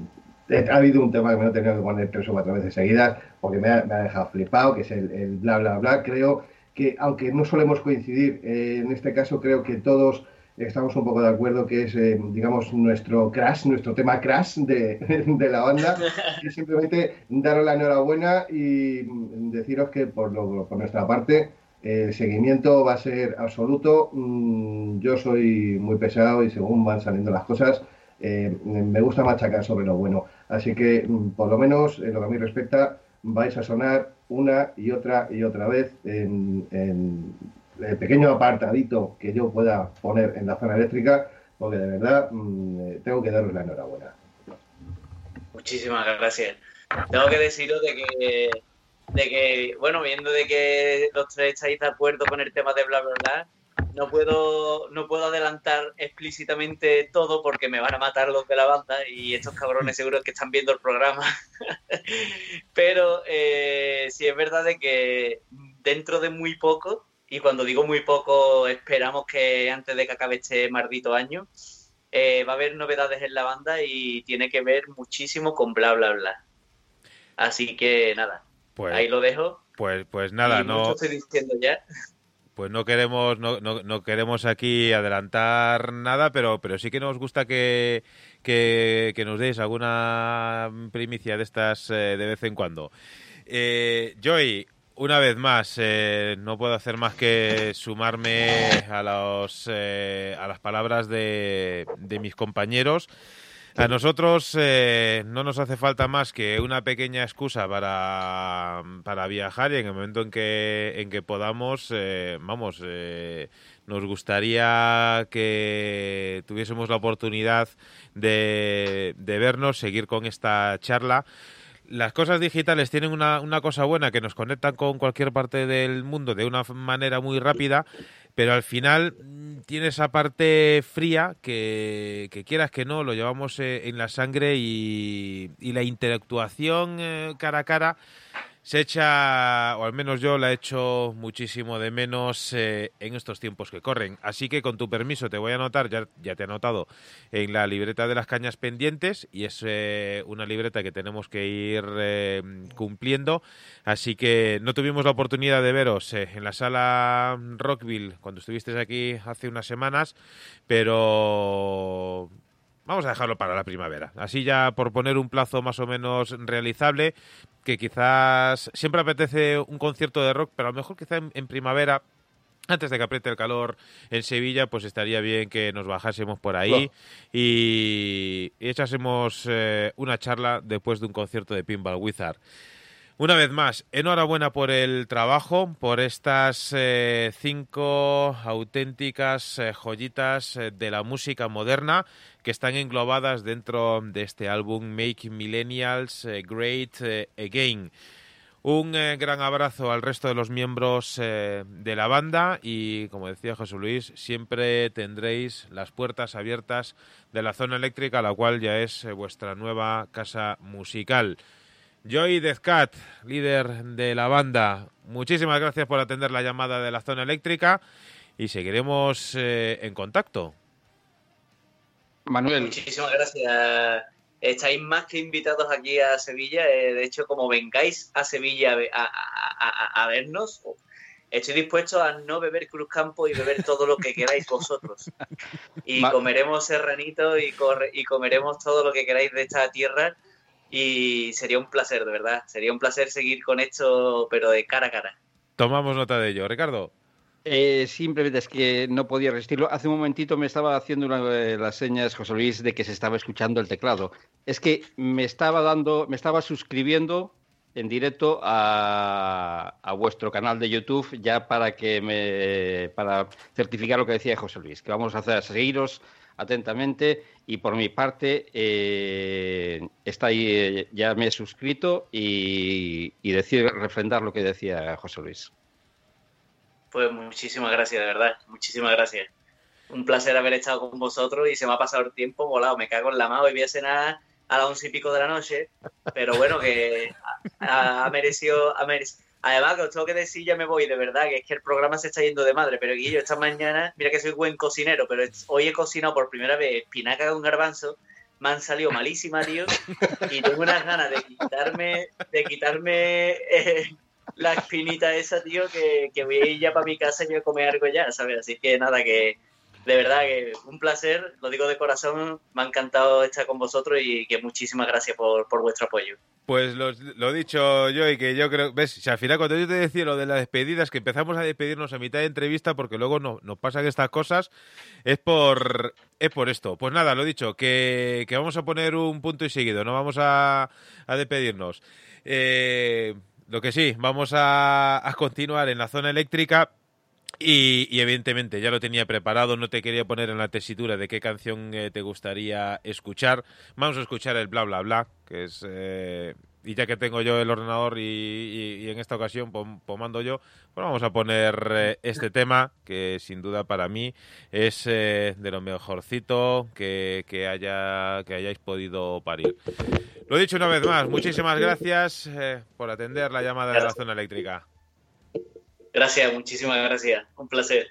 S5: ha habido un tema que me he tenido que poner tres o cuatro veces seguidas porque me ha, dejado flipado, que es el, el, bla, bla, bla. Creo que, aunque no solemos coincidir, en este caso creo que todos estamos un poco de acuerdo que es, eh, digamos, nuestro crash, nuestro tema crash de, la banda. Y simplemente daros la enhorabuena y deciros que por, lo, por nuestra parte el seguimiento va a ser absoluto. Mm, yo soy muy pesado y según van saliendo las cosas, eh, me gusta machacar sobre lo bueno. Así que, mm, por lo menos, en lo que a mí respecta, vais a sonar una y otra y otra vez en, en el pequeño apartadito que yo pueda poner en la zona eléctrica, porque de verdad mm, eh, tengo que daros la enhorabuena.
S4: Muchísimas gracias. Tengo que deciros de que, de que, bueno, viendo de que los tres estáis de acuerdo con el tema de bla, bla, bla, no puedo, no puedo adelantar explícitamente todo porque me van a matar los de la banda y estos cabrones seguro que están viendo el programa. Pero eh, sí es verdad de que dentro de muy poco y cuando digo muy poco, esperamos que antes de que acabe este maldito año, eh, va a haber novedades en la banda y tiene que ver muchísimo con bla, bla, bla. Así que nada, pues, ahí lo dejo.
S1: Pues, pues nada, no.
S4: Estoy diciendo ya.
S1: Pues no queremos, no, no, queremos aquí adelantar nada, pero, pero sí que nos gusta que, que, nos deis alguna primicia de estas eh, de vez en cuando. Eh, Joy, una vez más, eh, no puedo hacer más que sumarme a, los, eh, a las palabras de, de, mis compañeros. A nosotros eh, no nos hace falta más que una pequeña excusa para, para viajar y en el momento en que, en que podamos, vamos, nos gustaría que tuviésemos la oportunidad de, de vernos, seguir con esta charla. Las cosas digitales tienen una, una, cosa buena que nos conectan con cualquier parte del mundo de una manera muy rápida, pero al final mm, tiene esa parte fría que, quieras que no, lo llevamos eh, en la sangre y, y la interactuación eh, cara a cara se echa, o al menos yo la he hecho muchísimo de menos eh, en estos tiempos que corren. Así que con tu permiso te voy a anotar, ya, ya te he anotado, en la libreta de las cañas pendientes y es eh, una libreta que tenemos que ir eh, cumpliendo. Así que no tuvimos la oportunidad de veros en la sala Rockville cuando estuvisteis aquí hace unas semanas, pero vamos a dejarlo para la primavera. Así ya por poner un plazo más o menos realizable, que quizás siempre apetece un concierto de rock, pero a lo mejor quizá en, primavera antes de que apriete el calor en Sevilla, pues estaría bien que nos bajásemos por ahí y, echásemos eh, una charla después de un concierto de Pinball Wizard. Una vez más, enhorabuena por el trabajo, por estas eh, cinco auténticas eh, joyitas eh, de la música moderna que están englobadas dentro de este álbum Make Millennials Great Again. Un gran abrazo al resto de los miembros de la banda y, como decía José Luis, siempre tendréis las puertas abiertas de la zona eléctrica, la cual ya es vuestra nueva casa musical. Joy Dezcat, líder de la banda, muchísimas gracias por atender la llamada de la zona eléctrica y seguiremos eh, en contacto.
S4: Manuel. Muchísimas gracias. Estáis más que invitados aquí a Sevilla. Eh, de hecho, como vengáis a Sevilla a, vernos, estoy dispuesto a no beber Cruz Campo y beber todo lo que queráis vosotros. Y comeremos serranito y, y comeremos todo lo que queráis de esta tierra y sería un placer, de verdad. Sería un placer seguir con esto, pero de cara a cara.
S1: Tomamos nota de ello. Ricardo.
S3: Eh, simplemente es que no podía resistirlo. Hace un momentito me estaba haciendo una las señas, José Luis, de que se estaba escuchando el teclado. Es que me estaba dando, me estaba suscribiendo en directo a, a, vuestro canal de YouTube ya para que me para certificar lo que decía José Luis, que vamos a hacer seguiros atentamente y por mi parte eh, está ahí, eh, ya me he suscrito y, y decir, refrendar lo que decía José Luis.
S4: Pues muchísimas gracias, de verdad, muchísimas gracias. Un placer haber estado con vosotros y se me ha pasado el tiempo volado, me cago en la mano y voy a cenar a las once y pico de la noche, pero bueno, que ha, merecido, ha merecido Además, que os tengo que decir, ya me voy, de verdad, que es que el programa se está yendo de madre. Pero Guillo, esta mañana, mira que soy buen cocinero, pero hoy he cocinado por primera vez espinaca con garbanzo. Me han salido malísima, tío. Y tengo unas ganas de quitarme, de quitarme eh, la espinita esa, tío, que, que voy a ir ya para mi casa y voy a comer algo ya, ¿sabes? Así que nada, que de verdad que un placer, lo digo de corazón, me ha encantado estar con vosotros y que muchísimas gracias por, por vuestro apoyo.
S1: Pues lo, lo, dicho yo y que yo creo, ves, si al final cuando yo te decía lo de las despedidas, que empezamos a despedirnos a mitad de entrevista porque luego no, nos pasan estas cosas, es por, es por esto. Pues nada, lo he dicho, que, que vamos a poner un punto y seguido, no vamos a, a despedirnos. Eh, lo que sí, vamos a, continuar en la zona eléctrica y, evidentemente ya lo tenía preparado, no te quería poner en la tesitura de qué canción eh, te gustaría escuchar. Vamos a escuchar el bla bla bla, que es... Eh, y ya que tengo yo el ordenador y, en esta ocasión pomando yo, pues vamos a poner eh, este tema que sin duda para mí es de lo mejorcito que, que, haya, que hayáis podido parir. Lo he dicho una vez más, muchísimas gracias por atender la llamada de la zona eléctrica.
S4: Gracias, muchísimas gracias. Un placer.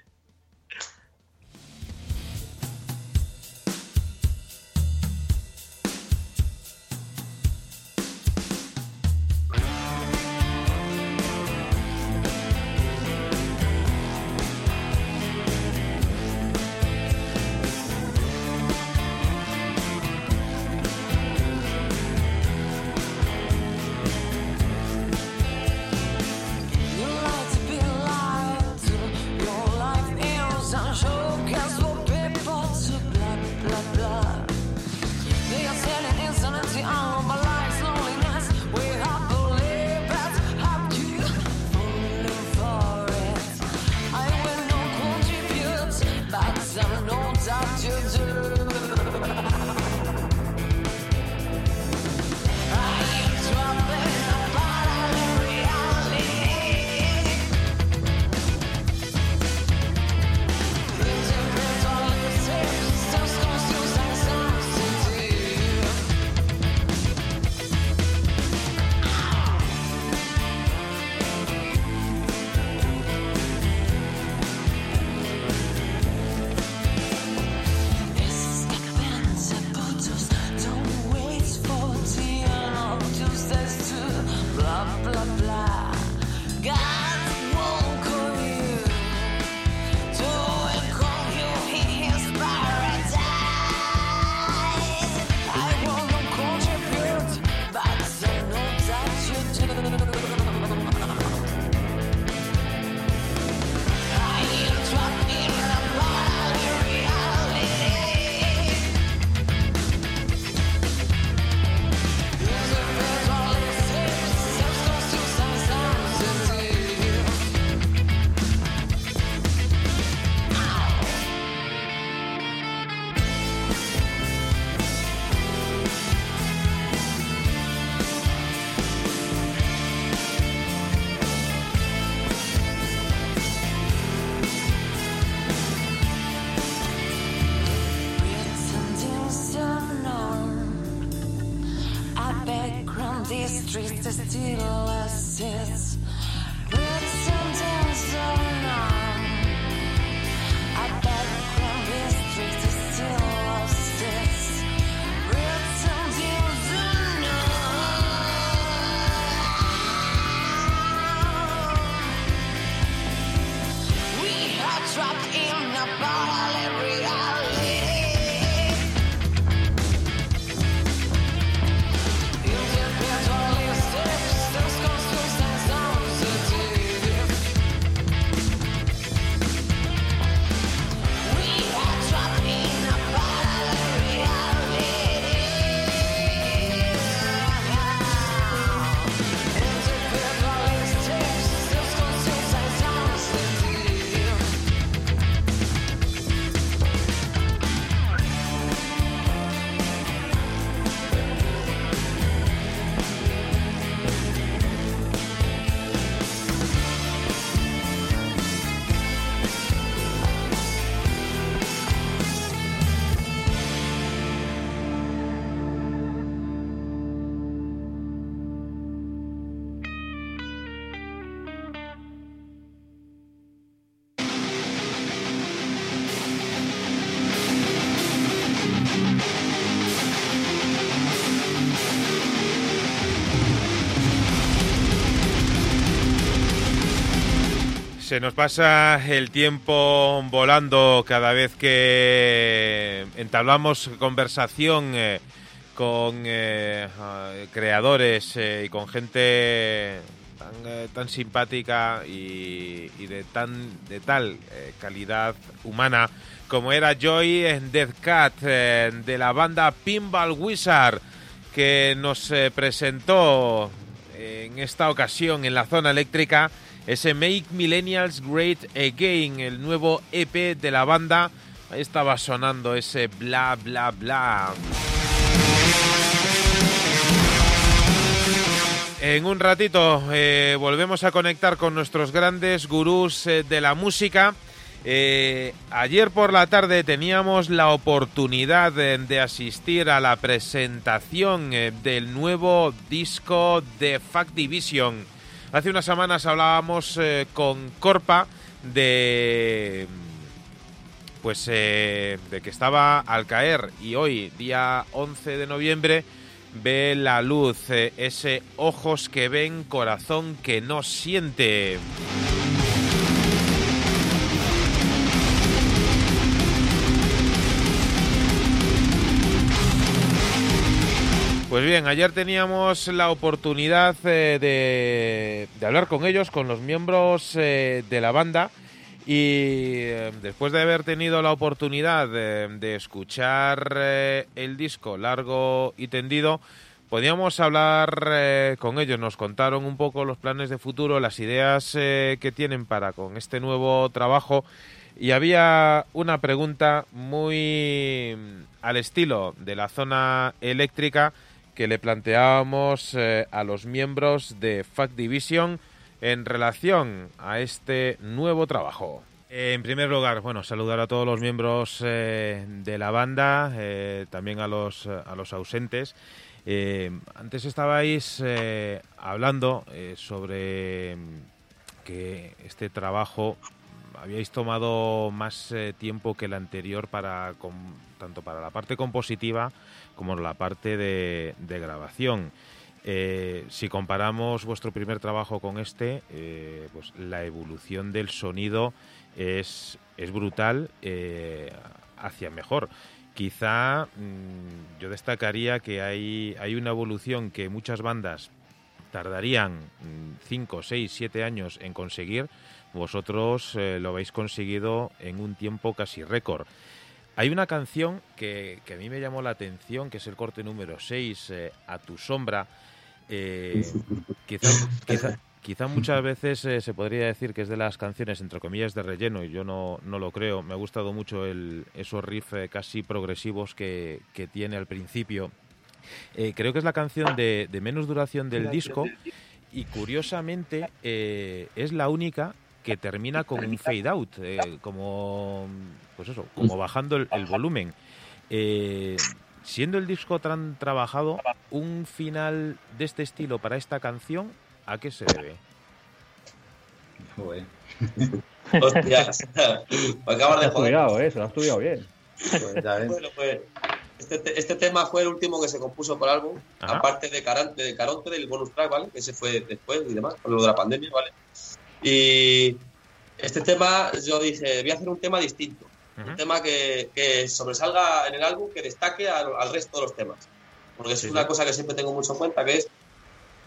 S1: Se nos pasa el tiempo volando cada vez que entablamos conversación eh, con eh, creadores eh, y con gente tan, simpática y, de tan de tal calidad humana como era Joy en Death Cat de la banda Pinball Wizard que nos presentó en esta ocasión en la zona eléctrica ese Make Millennials Great Again, el nuevo EP de la banda. Ahí estaba sonando ese bla bla bla. En un ratito eh, volvemos a conectar con nuestros grandes gurús eh, de la música. Eh, ayer por la tarde teníamos la oportunidad de asistir a la presentación del nuevo disco de Fact Division. Hace unas semanas hablábamos eh, con Corpa de pues eh, de que estaba al caer y hoy, día 11 de noviembre, ve la luz, eh, ese ojos que ven, corazón que no siente. Pues bien, ayer teníamos la oportunidad eh, de, hablar con ellos, con los miembros eh, de la banda. Y eh, después de haber tenido la oportunidad de, escuchar el disco largo y tendido, podíamos hablar con ellos. Nos contaron un poco los planes de futuro, las ideas que tienen para con este nuevo trabajo. Y había una pregunta muy al estilo de la zona eléctrica que le planteábamos eh, a los miembros de Fact Division en relación a este nuevo trabajo. En primer lugar, bueno, saludar a todos los miembros eh, de la banda, eh, también a los, a los ausentes. antes estabais hablando sobre que este trabajo habíais tomado más tiempo que el anterior para tanto para la parte compositiva como la parte de, grabación. Eh, si comparamos vuestro primer trabajo con este, eh, pues la evolución del sonido es, es brutal eh, hacia mejor. Quizá mm, yo destacaría que hay, hay una evolución que muchas bandas tardarían 5, 6, 7 años en conseguir. Vosotros lo habéis conseguido en un tiempo casi récord. Hay una canción que, a mí me llamó la atención, que es el corte número 6, eh, A tu sombra. Eh, quizá, muchas veces eh, se podría decir que es de las canciones, entre comillas, de relleno, y yo no, no lo creo. Me ha gustado mucho el, esos riffs casi progresivos que, tiene al principio. creo que es la canción de, de menos duración del disco y curiosamente es la única que termina con un fade out, eh, como pues eso, como bajando el, volumen. Eh, Siendo el disco tan trabajado, un final de este estilo para esta canción, ¿a qué se debe?
S7: Joder.
S8: Hostias. Acabas de
S7: joder. Estudiado, ¿eh? Se lo ha estudiado bien.
S8: Pues, bueno, pues este, este, tema fue el último que se compuso por el álbum, aparte de, Carante, de Caronte, del bonus track, ¿vale? Que se fue después y demás, por lo de la pandemia, ¿vale? Y este tema, yo dije, voy a hacer un tema distinto. Un tema que, que, sobresalga en el álbum, que destaque al, resto de los temas. Porque es una cosa que siempre tengo mucho en cuenta, que es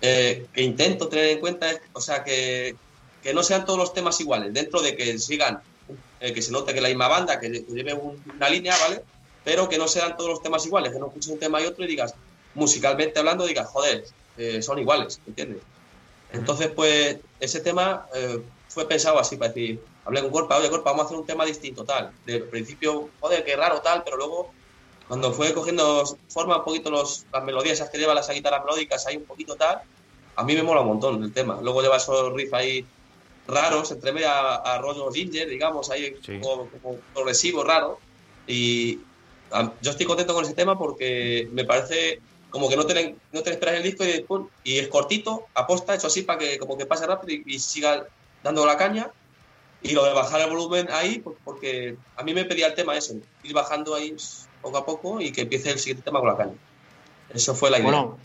S8: eh, que intento tener en cuenta, o sea, que, que, no sean todos los temas iguales, dentro de que sigan, eh, que se note que la misma banda, que, lleve una línea, ¿vale? Pero que no sean todos los temas iguales, que no escuches un tema y otro y digas, musicalmente hablando, digas, joder, eh, son iguales, ¿entiendes? Entonces, pues, ese tema fue pensado así, para decir, hablé con Corpa, oye Corpa, vamos a hacer un tema distinto, tal. De principio, joder, qué raro, tal, pero luego, cuando fue cogiendo forma un poquito los, las melodías esas que lleva las guitarras melódicas ahí un poquito tal, a mí me mola un montón el tema. Luego lleva esos riffs ahí raros, entre medio a, a rollo ginger, digamos, ahí como, progresivo, raro. Y yo estoy contento con ese tema porque me parece como que no te, no te esperas el disco y, y es cortito, aposta, hecho así para que como que pase rápido y siga dando la caña y lo de bajar el volumen ahí, pues porque a mí me pedía el tema eso, ir bajando ahí poco a poco y que empiece el siguiente tema con la caña. Eso fue la idea.
S9: Bueno,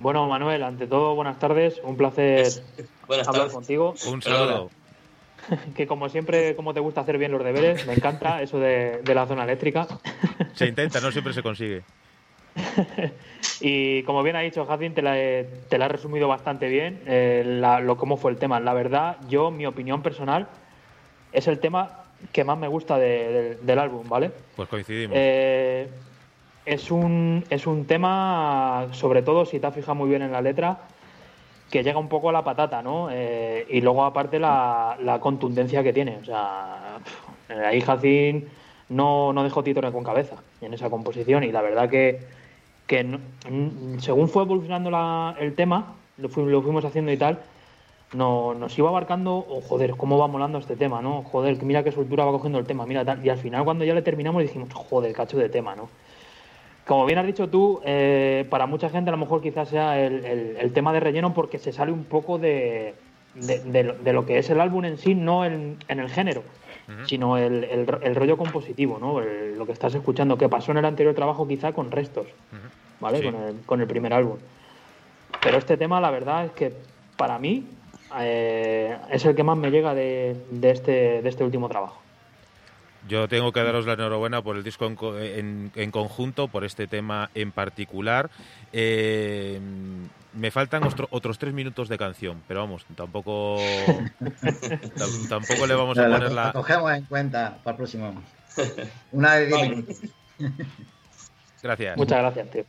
S9: bueno Manuel, ante todo, buenas tardes. Un placer hablar contigo.
S1: Un saludo.
S9: Que como siempre, como te gusta hacer bien los deberes, me encanta eso de, la zona eléctrica.
S1: Se intenta, no siempre se consigue.
S9: y como bien ha dicho Jacin, te la, he, te la resumido bastante bien, eh, lo, cómo fue el tema. La verdad, yo, mi opinión personal, es el tema que más me gusta del álbum, ¿vale?
S1: Pues coincidimos.
S9: Eh, es, un, es un tema, sobre todo si te has fijado muy bien en la letra, que llega un poco a la patata, ¿no? Eh, y luego aparte la, contundencia que tiene. O sea, ahí Jacín no, no dejó título con cabeza en esa composición y la verdad que, que según fue evolucionando el tema, lo, fuimos haciendo y tal, no, nos iba abarcando, oh, joder, cómo va molando este tema, ¿no? Joder, mira qué soltura va cogiendo el tema, mira tal. Y al final, cuando ya le terminamos, dijimos, joder, cacho de tema, ¿no? Como bien has dicho tú, eh, para mucha gente a lo mejor quizás sea el, tema de relleno porque se sale un poco de, lo que es el álbum en sí, no en, el género, sino el, rollo compositivo, ¿no? lo que estás escuchando, que pasó en el anterior trabajo quizá con restos, ¿vale? Con, con el primer álbum. Pero este tema, la verdad es que para mí eh, es el que más me llega de, este, de este último trabajo.
S1: Yo tengo que daros la enhorabuena por el disco en, conjunto, por este tema en particular. Eh, me faltan otros tres minutos de canción, pero vamos, tampoco tampoco le vamos a poner la...
S7: cogemos en cuenta para el próximo. Una de diez minutos.
S1: Gracias.
S9: Muchas gracias, tío.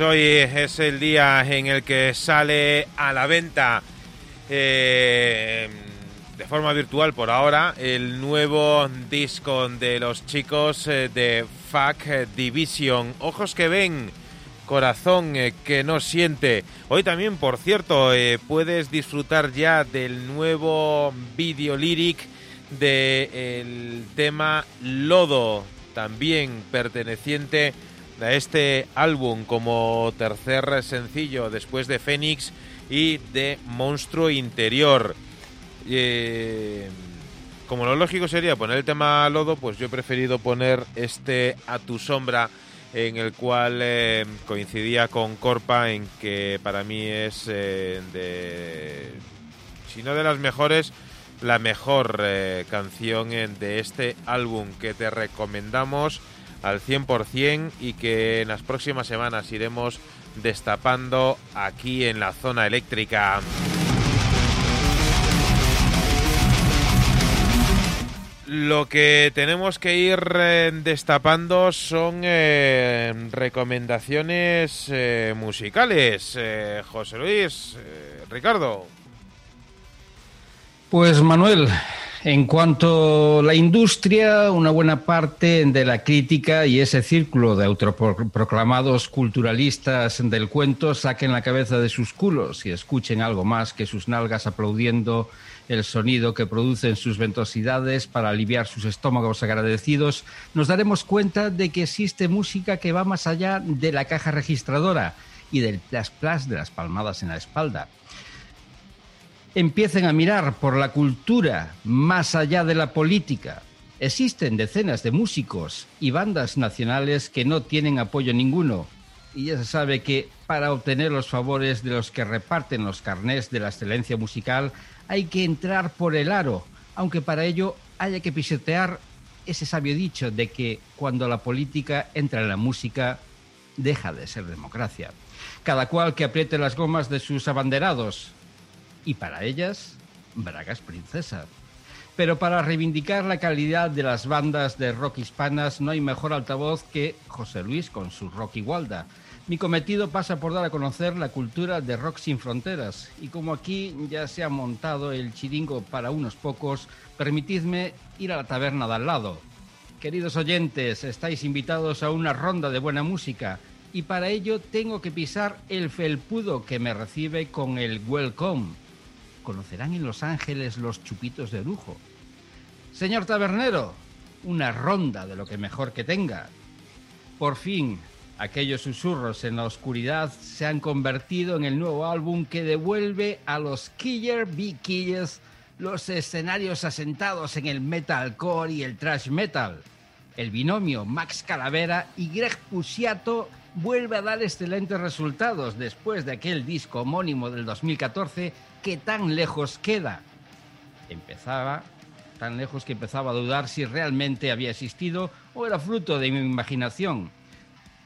S1: Pues hoy es el día en el que sale a la venta eh, de forma virtual por ahora el nuevo disco de los chicos eh, de Fuck Division. Ojos que ven, corazón eh, que no siente. Hoy también, por cierto, puedes disfrutar ya del nuevo video lyric del tema Lodo, también perteneciente a este álbum como tercer sencillo después de Fénix y de Monstruo Interior. Eh, como lo lógico sería poner el tema Lodo, pues yo he preferido poner este A tu sombra en el cual eh, coincidía con Corpa en que para mí es eh, de si no de las mejores la mejor canción de este álbum que te recomendamos al 100% y que en las próximas semanas iremos destapando aquí en la zona eléctrica. Lo que tenemos que ir eh, destapando son eh, recomendaciones eh, musicales. José Luis, Ricardo.
S3: Pues Manuel, en cuanto a la industria, una buena parte de la crítica y ese círculo de autoproclamados culturalistas del cuento saquen la cabeza de sus culos y escuchen algo más que sus nalgas aplaudiendo el sonido que producen sus ventosidades para aliviar sus estómagos agradecidos, nos daremos cuenta de que existe música que va más allá de la caja registradora y del plas plas de las palmadas en la espalda empiecen a mirar por la cultura más allá de la política. Existen decenas de músicos y bandas nacionales que no tienen apoyo ninguno. Y ya se sabe que para obtener los favores de los que reparten los carnés de la excelencia musical hay que entrar por el aro, aunque para ello haya que pisotear ese sabio dicho de que cuando la política entra en la música deja de ser democracia. Cada cual que apriete las gomas de sus abanderados, y para ellas, Bragas Princesa. Pero para reivindicar la calidad de las bandas de rock hispanas no hay mejor altavoz que José Luis con su Rock Igualda. Mi cometido pasa por dar a conocer la cultura de rock sin fronteras y como aquí ya se ha montado el chiringo para unos pocos, permitidme ir a la taberna de al lado. Queridos oyentes, estáis invitados a una ronda de buena música y para ello tengo que pisar el felpudo que me recibe con el welcome conocerán en Los Ángeles los chupitos de lujo. Señor tabernero, una ronda de lo que mejor que tenga. Por fin, aquellos susurros en la oscuridad se han convertido en el nuevo álbum que devuelve a los Killer Bee Killers los escenarios asentados en el metalcore y el thrash metal. El binomio Max Calavera y Greg Pusiato vuelve a dar excelentes resultados después de aquel disco homónimo del 2014 que tan lejos queda. Empezaba tan lejos que empezaba a dudar si realmente había existido o era fruto de mi imaginación.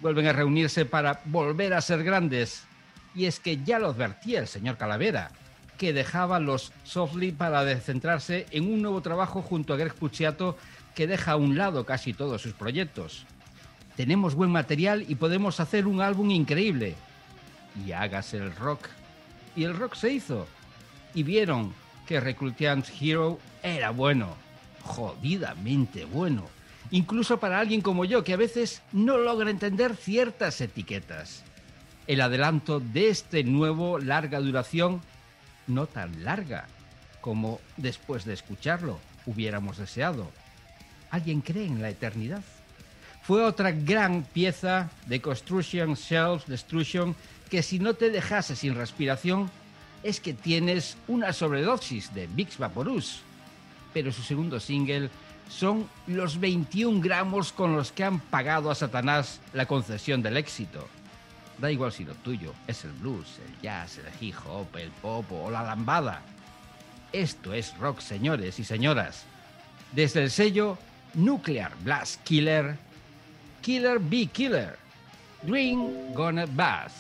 S3: Vuelven a reunirse para volver a ser grandes. Y es que ya lo advertía el señor Calavera, que dejaba los Softly para centrarse en un nuevo trabajo junto a Greg Puciato que deja a un lado casi todos sus proyectos. Tenemos buen material y podemos hacer un álbum increíble. Y hágase el rock. Y el rock se hizo y vieron que Recruitment Hero era bueno, jodidamente bueno, incluso para alguien como yo que a veces no logra entender ciertas etiquetas. El adelanto de este nuevo larga duración, no tan larga como después de escucharlo hubiéramos deseado. ¿Alguien cree en la eternidad? Fue otra gran pieza de Construction Self Destruction que si no te dejase sin respiración, es que tienes una sobredosis de Bix Vaporus. Pero su segundo single son los 21 gramos con los que han pagado a Satanás la concesión del éxito. Da igual si lo tuyo es el blues, el jazz, el hip hop, el pop o la lambada. Esto es rock, señores y señoras. Desde el sello Nuclear Blast Killer, Killer Be Killer, Green Gonna Bass.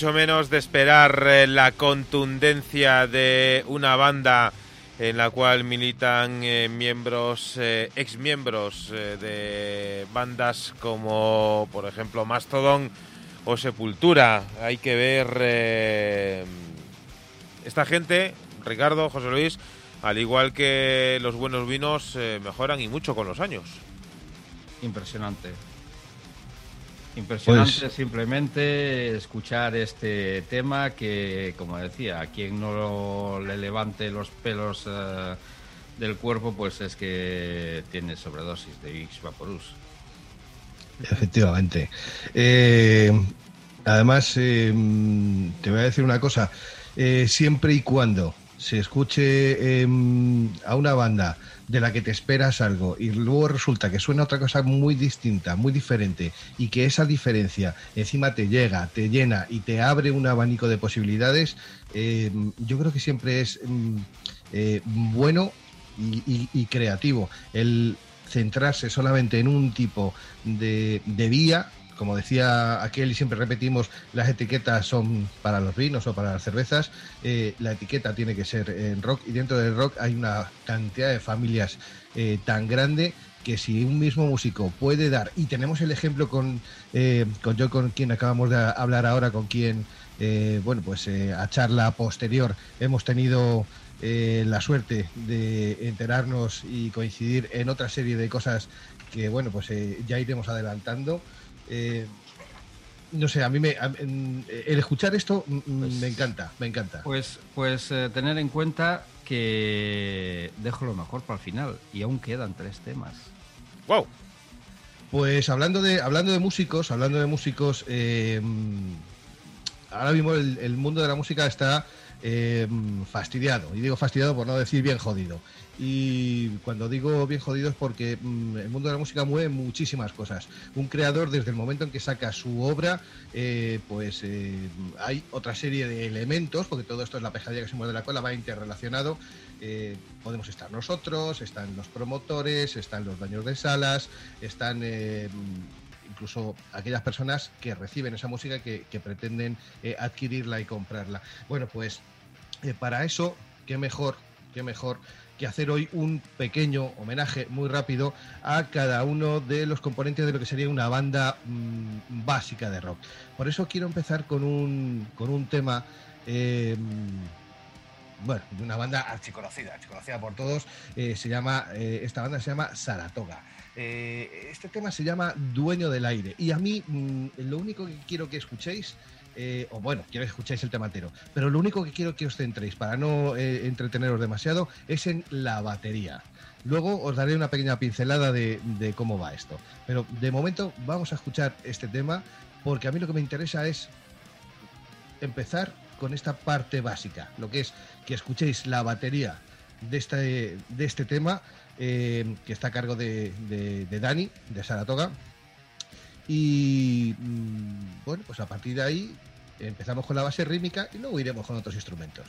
S1: Mucho menos de esperar eh, la contundencia de una banda en la cual militan eh, miembros, eh, ex miembros de bandas como, por ejemplo, Mastodon o Sepultura. Hay que ver esta gente, Ricardo, José Luis, al igual que los buenos vinos, mejoran y mucho con los años.
S10: Impresionante. Impresionante pues- simplemente escuchar este tema que, como decía, a quien no le levante los pelos eh, del cuerpo, pues es que tiene sobredosis de X Vaporus.
S5: Efectivamente. Eh, además, eh, te voy a decir una cosa. siempre y cuando se escuche em, a una banda de la que te esperas algo y luego resulta que suena otra cosa muy distinta, muy diferente y que esa diferencia encima te llega, te llena y te abre un abanico de posibilidades, em, yo creo que siempre es em, eh, bueno y, creativo el centrarse solamente en un tipo de, de vía como decía aquel y siempre repetimos, las etiquetas son para los vinos o para las cervezas, eh, la etiqueta tiene que ser en rock y dentro del rock hay una cantidad de familias eh, tan grande que si un mismo músico puede dar, y tenemos el ejemplo con, eh, con yo con quien acabamos de hablar ahora, con quien, bueno, pues a charla posterior hemos tenido la suerte de enterarnos y coincidir en otra serie de cosas que, bueno, pues ya iremos adelantando. Eh, no sé, a mí me, el escuchar esto pues me encanta, me encanta.
S10: Pues, pues eh, tener en cuenta que dejo lo mejor para el final y aún quedan tres temas.
S1: ¡Wow!
S5: Pues hablando de, hablando de músicos, hablando de músicos, eh, ahora mismo el, mundo de la música está fastidiado, y digo fastidiado por no decir bien jodido. Y cuando digo bien jodido es porque mm, el mundo de la música mueve muchísimas cosas. Un creador, desde el momento en que saca su obra, eh, pues eh, hay otra serie de elementos, porque todo esto es la pejadilla que se mueve de la cola, va interrelacionado. Eh, podemos estar nosotros, están los promotores, están los dueños de salas, están incluso aquellas personas que reciben esa música que, que pretenden adquirirla y comprarla. Bueno, pues para eso, qué mejor, qué mejor que hacer hoy un pequeño homenaje muy rápido a cada uno de los componentes de lo que sería una banda mm, básica de rock. Por eso quiero empezar con un, con un tema. Eh, bueno, de una banda archiconocida, archiconocida por todos, eh, se llama, eh, esta banda se llama Saratoga. este tema se llama Dueño del Aire y a mí mm, lo único que quiero que escuchéis eh, o bueno, quiero que escucháis el tema entero, pero lo único que quiero que os centréis para no eh, entreteneros demasiado es en la batería. Luego os daré una pequeña pincelada de, cómo va esto. Pero de momento vamos a escuchar este tema porque a mí lo que me interesa es empezar con esta parte básica, lo que es que escuchéis la batería de este, de este tema eh, que está a cargo de, de Dani, de Saratoga, y mm, bueno, pues a partir de ahí empezamos con la base rítmica y luego iremos con otros instrumentos.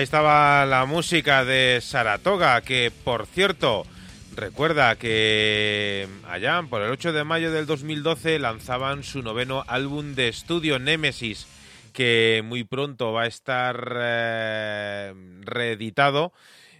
S1: Ahí estaba la música de Saratoga, que por cierto, recuerda que allá por el 8 de mayo del 2012 lanzaban su noveno álbum de estudio Nemesis, que muy pronto va a estar eh, reeditado.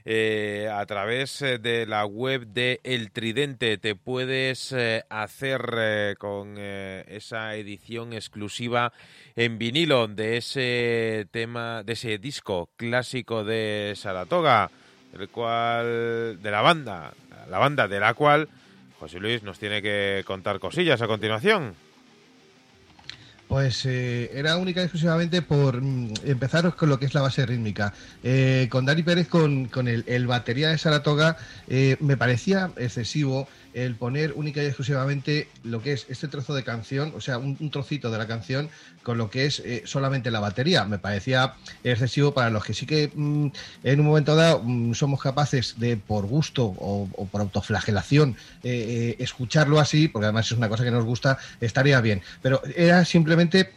S1: Eh, a través eh, de la web de El Tridente te puedes hacer con esa edición exclusiva en vinilo de ese tema, de ese disco clásico de Saratoga, el cual, de la banda, la banda de la cual José Luis nos tiene que contar cosillas a continuación.
S5: Pues eh, era única y exclusivamente por mm, empezar con lo que es la base rítmica. Eh, con Dani Pérez, con, el, batería de Saratoga, eh, me parecía excesivo el poner única y exclusivamente lo que es este trozo de canción, o sea, un, trocito de la canción con lo que es eh, solamente la batería. Me parecía excesivo para los que sí que mm, en un momento dado mm, somos capaces de, por gusto o, por autoflagelación, eh, eh, escucharlo así, porque además es una cosa que nos gusta, estaría bien. Pero era simplemente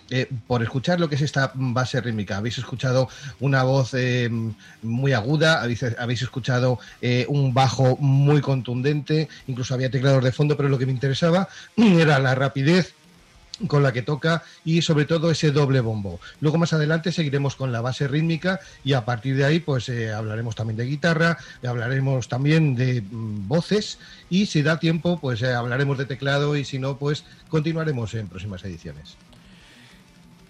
S5: por escuchar lo que es esta base rítmica. Habéis escuchado una voz muy aguda, habéis, habéis escuchado un bajo muy contundente, incluso había teclados de fondo, pero lo que me interesaba era la rapidez con la que toca y sobre todo ese doble bombo. Luego más adelante seguiremos con la base rítmica y a partir de ahí pues eh, hablaremos también de guitarra, hablaremos también de mm, voces y si da tiempo pues eh, hablaremos de teclado y si no pues continuaremos en próximas ediciones.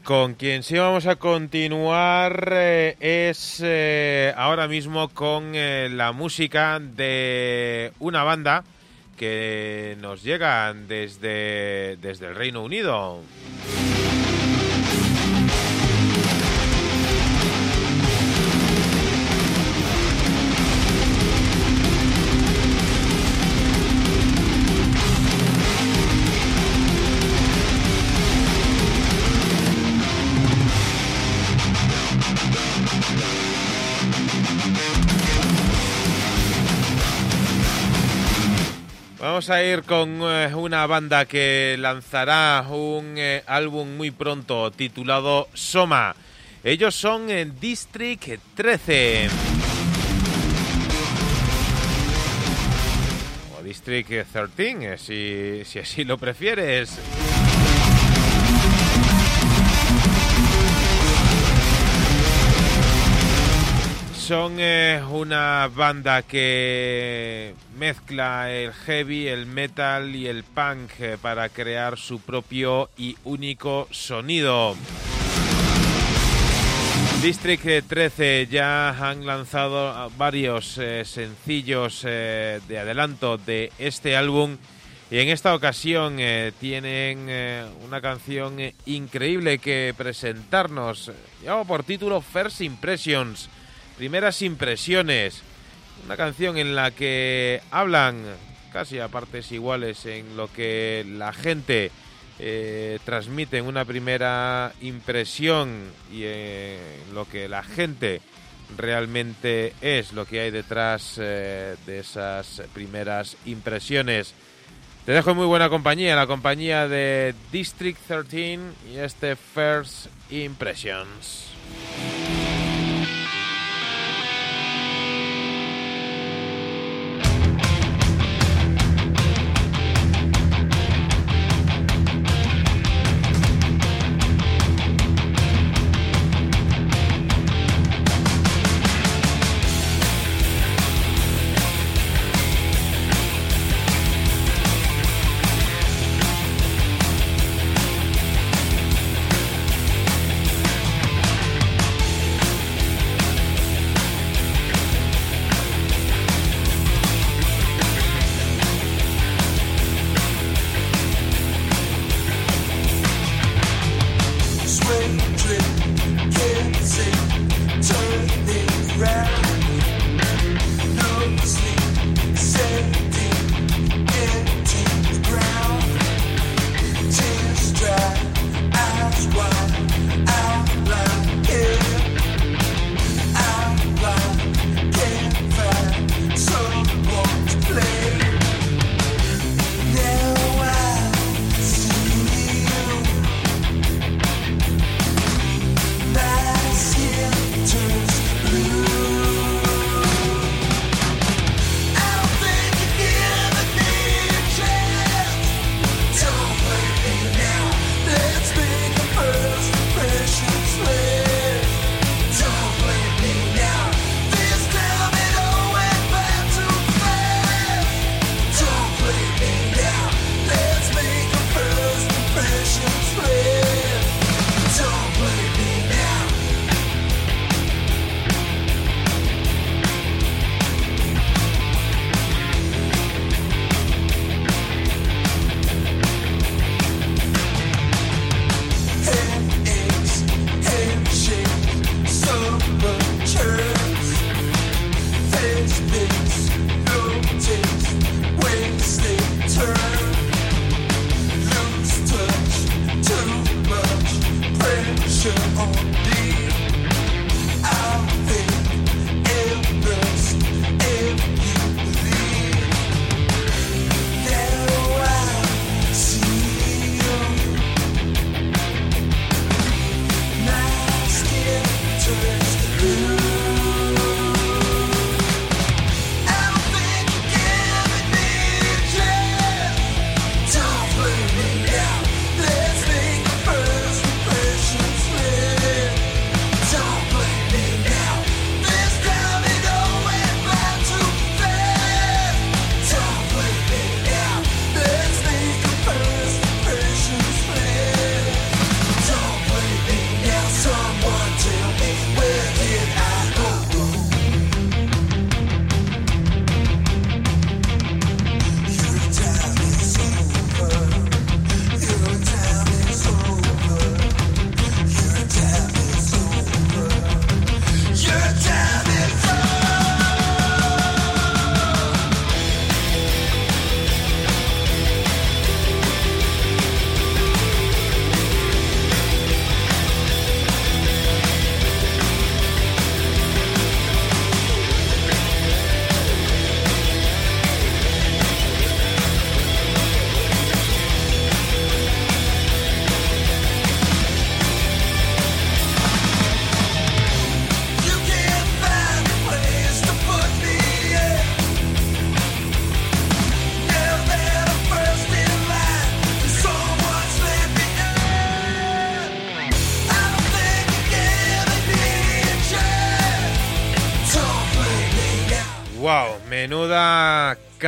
S1: Con quien sí vamos a continuar eh, es ahora mismo con la música de una banda que nos llegan desde, desde el Reino Unido. Vamos a ir con eh, una banda que lanzará un eh, álbum muy pronto titulado Soma. Ellos son en District 13. O District 13, si, si así lo prefieres. Son eh, una banda que mezcla el heavy, el metal y el punk eh, para crear su propio y único sonido. District 13 ya han lanzado varios eh, sencillos de adelanto de este álbum y en esta ocasión tienen una canción increíble que presentarnos. Llevo por título First Impressions. Primeras impresiones. Una canción en la que hablan casi a partes iguales en lo que la gente eh, transmite en una primera impresión y en lo que la gente realmente es, lo que hay detrás eh, de esas primeras impresiones. Te dejo en muy buena compañía, la compañía de District 13 y este First Impressions.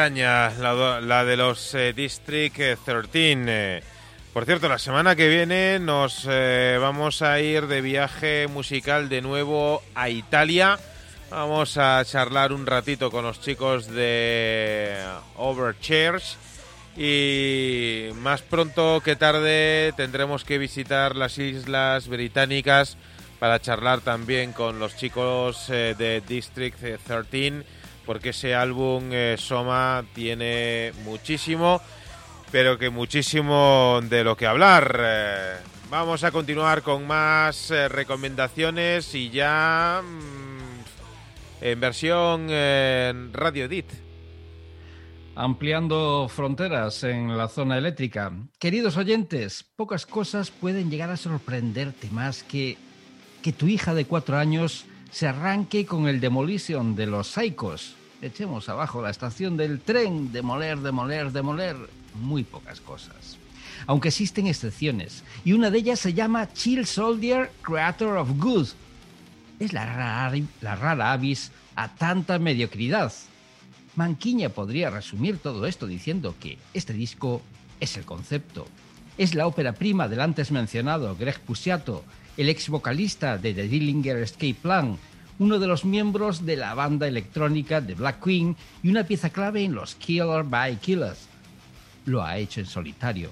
S1: La, de los eh, District 13. Eh. por cierto, la semana que viene nos eh, vamos a ir de viaje musical de nuevo a Italia. Vamos a charlar un ratito con los chicos de Overchairs y más pronto que tarde tendremos que visitar las Islas Británicas para charlar también con los chicos de District 13 porque ese álbum eh, Soma tiene muchísimo, pero que muchísimo de lo que hablar. Eh, vamos a continuar con más eh, recomendaciones y ya mm, en versión Radio Edit.
S3: Ampliando fronteras en la zona eléctrica. Queridos oyentes, pocas cosas pueden llegar a sorprenderte más que que tu hija de cuatro años se arranque con el Demolition de los Psychos. Echemos abajo la estación del tren, demoler, demoler, demoler. Muy pocas cosas. Aunque existen excepciones, y una de ellas se llama Chill Soldier, Creator of Good. Es la rara, la rara avis a tanta mediocridad. Manquiña podría resumir todo esto diciendo que este disco es el concepto. Es la ópera prima del antes mencionado Greg Pusiato, el ex vocalista de The Dillinger Escape Plan, uno de los miembros de la banda electrónica de Black Queen y una pieza clave en los Killer by Killers. Lo ha hecho en solitario.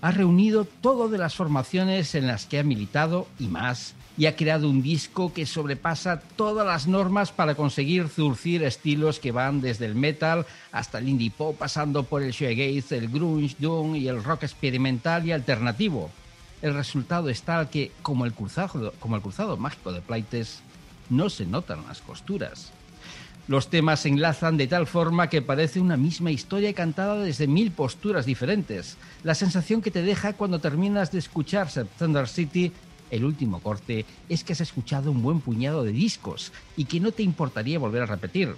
S3: Ha reunido todo de las formaciones en las que ha militado y más, y ha creado un disco que sobrepasa todas las normas para conseguir zurcir estilos que van desde el metal hasta el indie pop, pasando por el shoegaze, el grunge, doom y el rock experimental y alternativo el resultado es tal que, como el cruzado, mágico de Plaites, no se notan las costuras. Los temas se enlazan de tal forma que parece una misma historia cantada desde mil posturas diferentes. La sensación que te deja cuando terminas de escuchar Thunder City, el último corte, es que has escuchado un buen puñado de discos y que no te importaría volver a repetir.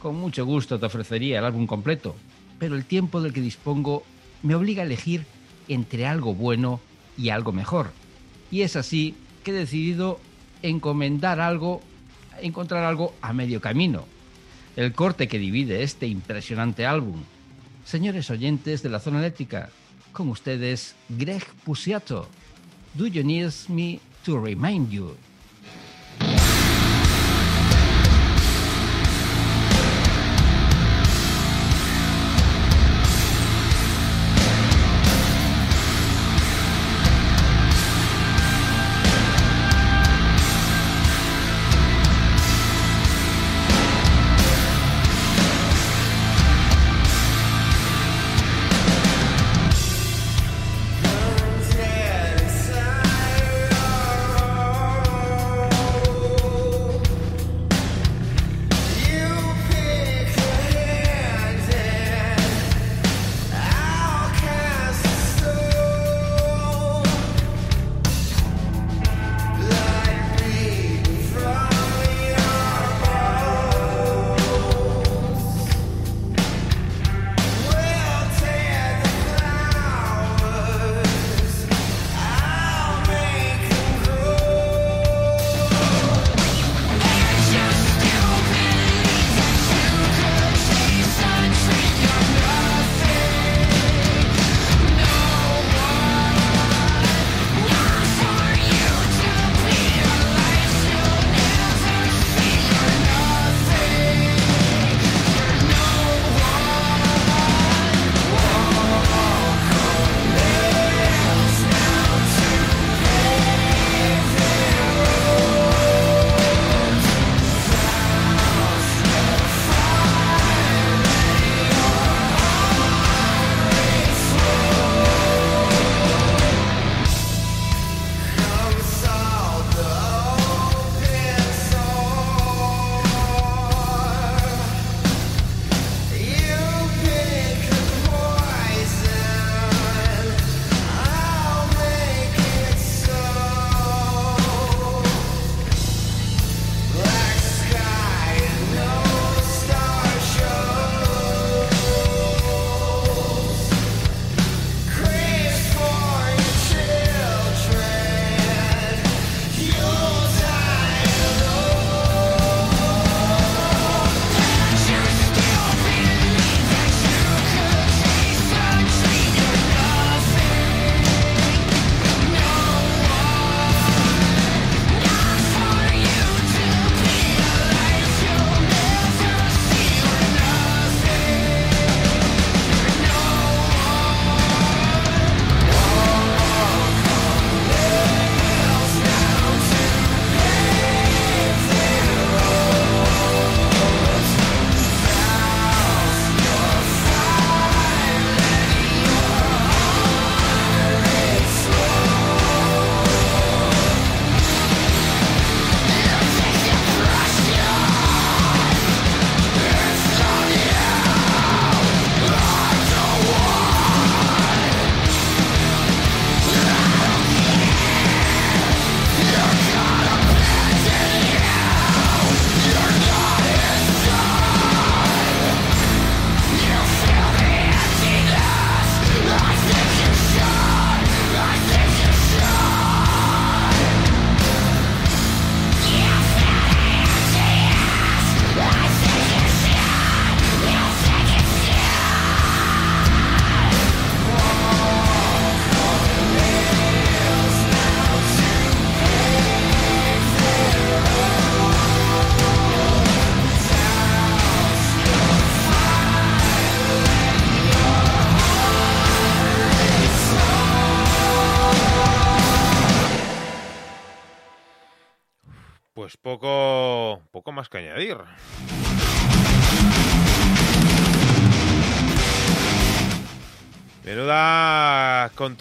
S3: Con mucho gusto te ofrecería el álbum completo, pero el tiempo del que dispongo me obliga a elegir entre algo bueno y algo mejor. Y es así que he decidido encomendar algo, encontrar algo a medio camino. El corte que divide este impresionante álbum. Señores oyentes de la zona eléctrica, con ustedes Greg Pusiato. Do you need me to remind you?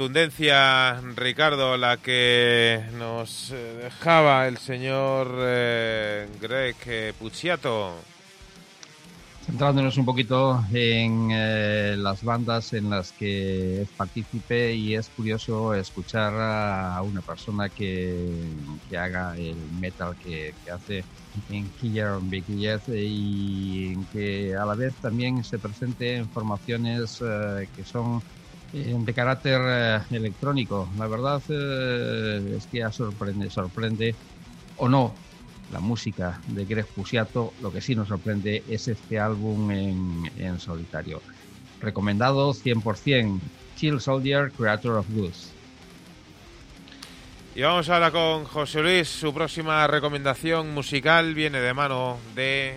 S1: Contundencia, Ricardo, la que nos eh, dejaba el señor eh, Greg eh, Pucciato.
S3: Centrándonos un poquito en las bandas en las que es y es curioso escuchar a una persona que, haga el metal que, hace en Killer Big y que a la vez también se presente en formaciones que son eh, de carácter eh, electrónico. La verdad eh, es que sorprende, sorprende o no la música de Greg Pusiato. Lo que sí nos sorprende es este álbum en, en solitario. Recomendado 100%, Chill Soldier, Creator of Blues.
S1: Y vamos ahora con José Luis. Su próxima recomendación musical viene de mano de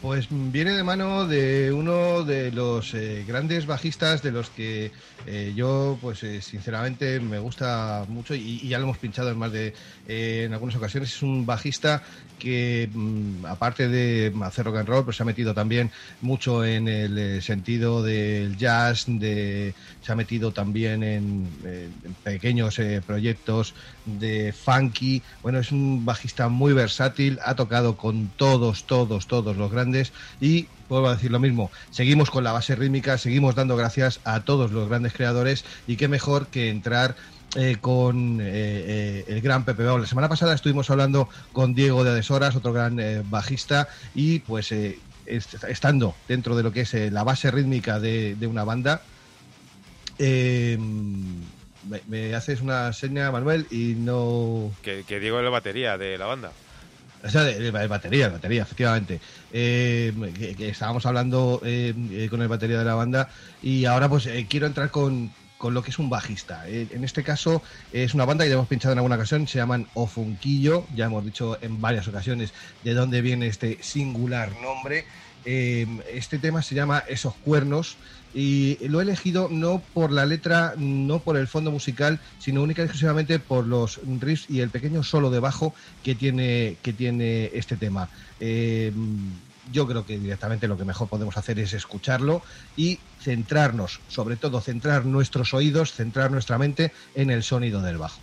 S5: pues viene de mano de uno de los eh, grandes bajistas de los que eh, yo, pues eh, sinceramente, me gusta mucho y, ya lo hemos pinchado en más de en algunas ocasiones. Es un bajista que, mm, aparte de hacer rock and roll, pues se ha metido también mucho en el sentido del jazz, de, se ha metido también en, en pequeños proyectos de funky. Bueno, es un bajista muy versátil, ha tocado con todos, todos, todos los grandes y vuelvo a decir lo mismo, seguimos con la base rítmica, seguimos dando gracias a todos los grandes creadores y qué mejor que entrar eh, con eh, eh, el gran Pepe Bao. La semana pasada estuvimos hablando con Diego de Adesoras, otro gran bajista, y pues estando dentro de lo que es la base rítmica de, una banda, me, haces una seña, Manuel, y no...
S1: Que, que Diego es la batería de la banda.
S5: O sea, de, batería, batería, efectivamente. Eh, que, estábamos hablando eh, eh, con el batería de la banda y ahora pues quiero entrar con, lo que es un bajista. en este caso es una banda que ya hemos pinchado en alguna ocasión, se llaman Ofunquillo, ya hemos dicho en varias ocasiones de dónde viene este singular nombre. este tema se llama Esos Cuernos y lo he elegido no por la letra, no por el fondo musical, sino única y exclusivamente por los riffs y el pequeño solo de bajo que tiene, que tiene este tema. Eh, yo creo que directamente lo que mejor podemos hacer es escucharlo y centrarnos, sobre todo centrar nuestros oídos, centrar nuestra mente en el sonido del bajo.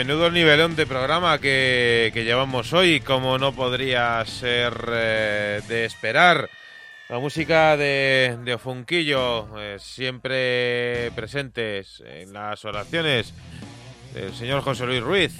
S1: Menudo, nivelón de programa que, llevamos hoy, como no podría ser eh, de esperar. La música de, de eh, siempre presentes en las oraciones del señor José Luis Ruiz.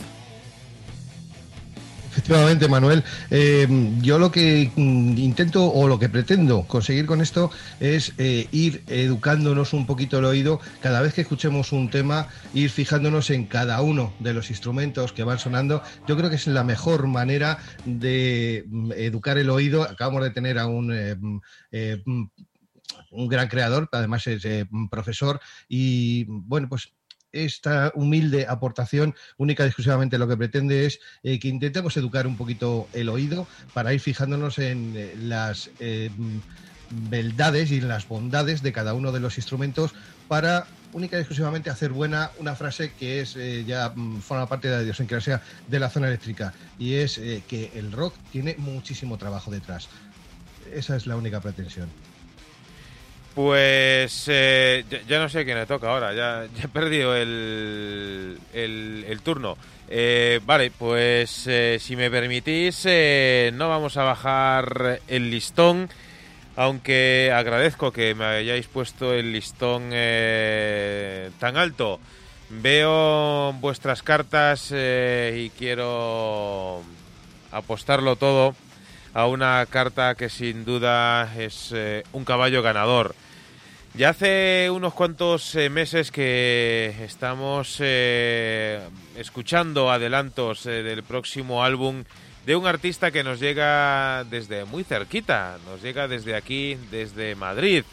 S5: Efectivamente, Manuel. Eh, yo lo que mm, intento o lo que pretendo conseguir con esto es eh, ir educándonos un poquito el oído. Cada vez que escuchemos un tema, ir fijándonos en cada uno de los instrumentos que van sonando. Yo creo que es la mejor manera de mm, educar el oído. Acabamos de tener a un eh, mm, un gran creador, además es profesor, y bueno, pues esta humilde aportación única y exclusivamente lo que pretende es eh, que intentemos educar un poquito el oído para ir fijándonos en eh, las eh, beldades y en las bondades de cada uno de los instrumentos para única y exclusivamente hacer buena una frase que es ya mm, forma parte de la idiosincrasia de la zona eléctrica y es que el rock tiene muchísimo trabajo detrás. Esa es la única pretensión.
S1: Pues eh, ya, no sé quién le toca ahora, ya, he perdido el, el, turno. Eh, vale, pues eh, si me permitís, no vamos a bajar el listón, aunque agradezco que me hayáis puesto el listón tan alto. Veo vuestras cartas y quiero apostarlo todo a una carta que sin duda es eh, un caballo ganador. Ya hace unos cuantos eh, meses que estamos eh, escuchando adelantos del próximo álbum de un artista que nos llega desde muy cerquita, nos llega desde aquí, desde Madrid.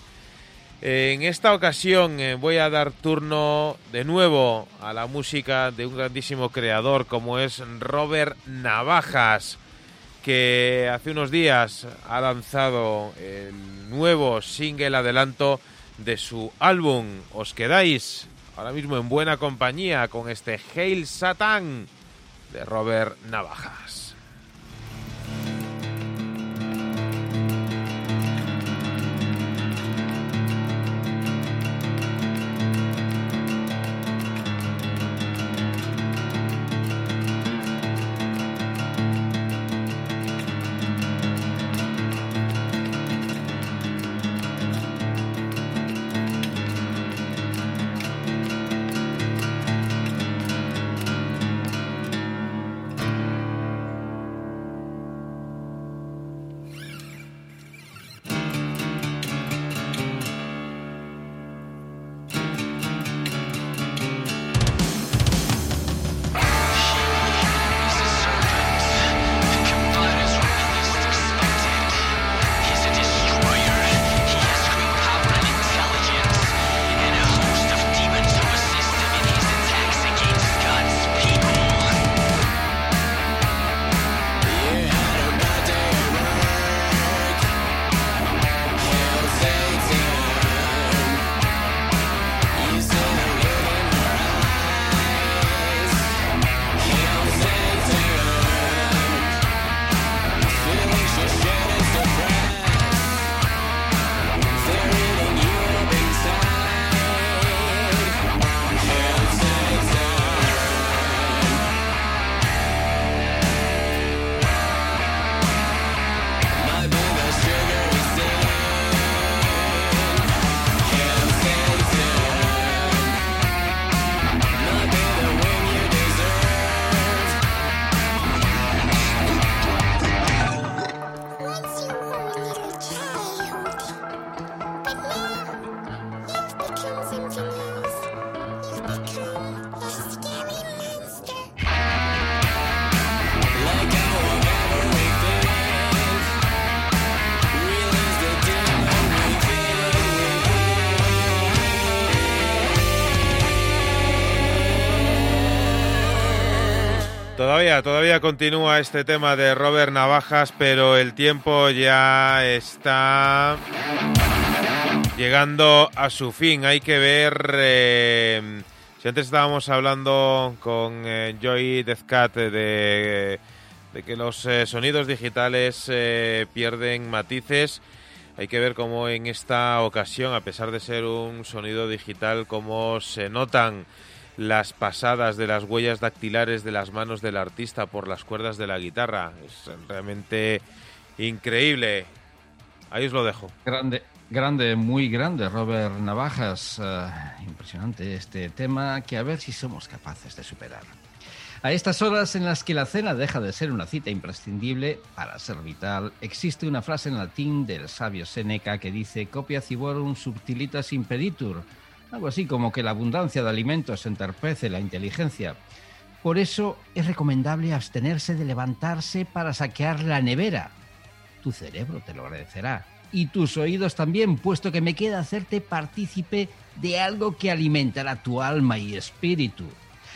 S1: En esta ocasión voy a dar turno de nuevo a la música de un grandísimo creador como es Robert Navajas que hace unos días ha lanzado el nuevo single adelanto de su álbum. Os quedáis ahora mismo en buena compañía con este Hail Satan de Robert Navajas. Todavía, continúa este tema de Robert Navajas, pero el tiempo ya está llegando a su fin. Hay que ver. Eh, si antes estábamos hablando con eh, Joy Deathcat de, de que los eh, sonidos digitales pierden matices, hay que ver cómo en esta ocasión, a pesar de ser un sonido digital, cómo se notan las pasadas de las huellas dactilares de las manos del artista por las cuerdas de la guitarra. Es realmente increíble. Ahí os lo dejo.
S3: Grande, grande, muy grande, Robert Navajas. Eh, impresionante este tema que a ver si somos capaces de superar. A estas horas en las que la cena deja de ser una cita imprescindible para ser vital, existe una frase en latín del sabio Seneca que dice copia ciborum subtilitas impeditur, algo así como que la abundancia de alimentos entorpece la inteligencia. Por eso es recomendable abstenerse de levantarse para saquear la nevera. Tu cerebro te lo agradecerá. Y tus oídos también, puesto que me queda hacerte partícipe de algo que alimentará tu alma y espíritu.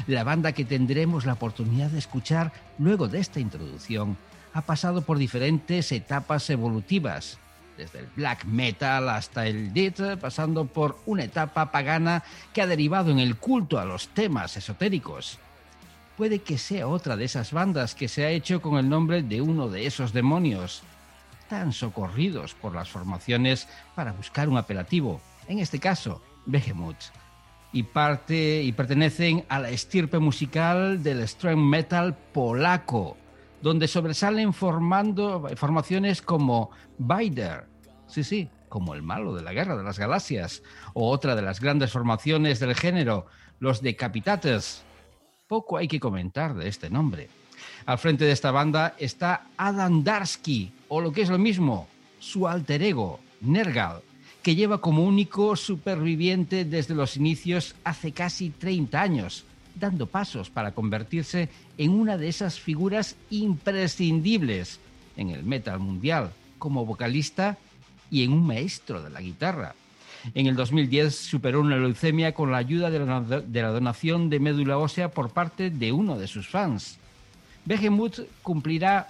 S3: La banda que tendremos la oportunidad de escuchar luego de esta introducción ha pasado por diferentes etapas evolutivas desde el black metal hasta el death, pasando por una etapa pagana que ha derivado en el culto a los temas esotéricos. Puede que sea otra de esas bandas que se ha hecho con el nombre de uno de esos demonios, tan socorridos por las formaciones para buscar un apelativo, en este caso, Behemoth. Y, parte, y pertenecen a la estirpe musical del strength metal polaco, donde sobresalen formando formaciones como Bider, Sí, sí, como el malo de la Guerra de las Galaxias, o otra de las grandes formaciones del género, los Decapitates. Poco hay que comentar de este nombre. Al frente de esta banda está Adam Darsky, o lo que es lo mismo, su alter ego, Nergal, que lleva como único superviviente desde los inicios hace casi 30 años, dando pasos para convertirse en una de esas figuras imprescindibles en el metal mundial, como vocalista y en un maestro de la guitarra. En el 2010 superó una leucemia con la ayuda de la, donación de médula ósea por parte de uno de sus fans. Behemoth cumplirá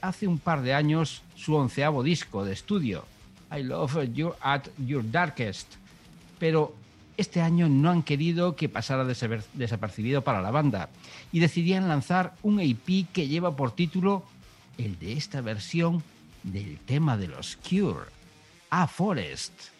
S3: hace un par de años su onceavo disco de estudio, I Love You at Your Darkest, pero este año no han querido que pasara desapercibido para la banda y decidían lanzar un EP que lleva por título el de esta versión del tema de los Cure. A Forest.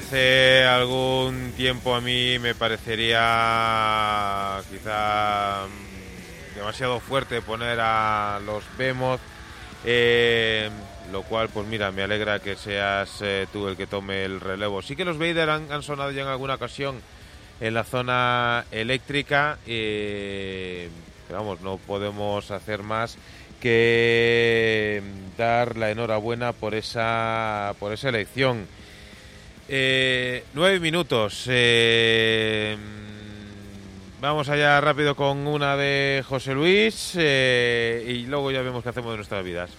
S1: Hace algún tiempo a mí me parecería quizá mm, demasiado fuerte poner a los Bemoth, eh, lo cual, pues mira, me alegra que seas eh, tú el que tome el relevo. Sí que los Vader han, sonado ya en alguna ocasión en la zona eléctrica, eh, pero vamos, no podemos hacer más que dar la enhorabuena por esa, por esa elección. Eh, nueve minutos. Eh, vamos allá rápido con una de José Luis eh, y luego ya vemos qué hacemos de nuestras vidas.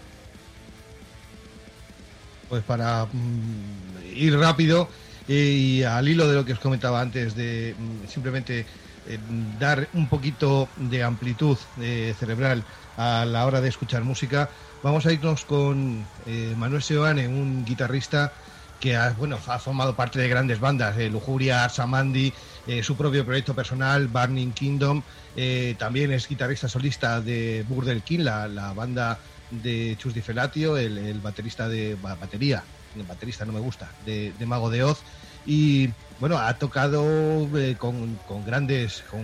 S5: Pues para mm, ir rápido y al hilo de lo que os comentaba antes, de mm, simplemente dar un poquito de amplitud cerebral a la hora de escuchar música. Vamos a irnos con eh, Manuel Seoane, un guitarrista que ha, bueno, ha formado parte de grandes bandas, eh, Lujuria, Samandi, eh, su propio proyecto personal, Burning Kingdom. también es guitarrista solista de Burdel King, la, banda de Chus Di Felatio, el, baterista de batería, el baterista no me gusta, de, Mago de Oz. Y bueno, ha tocado con, con, grandes, con,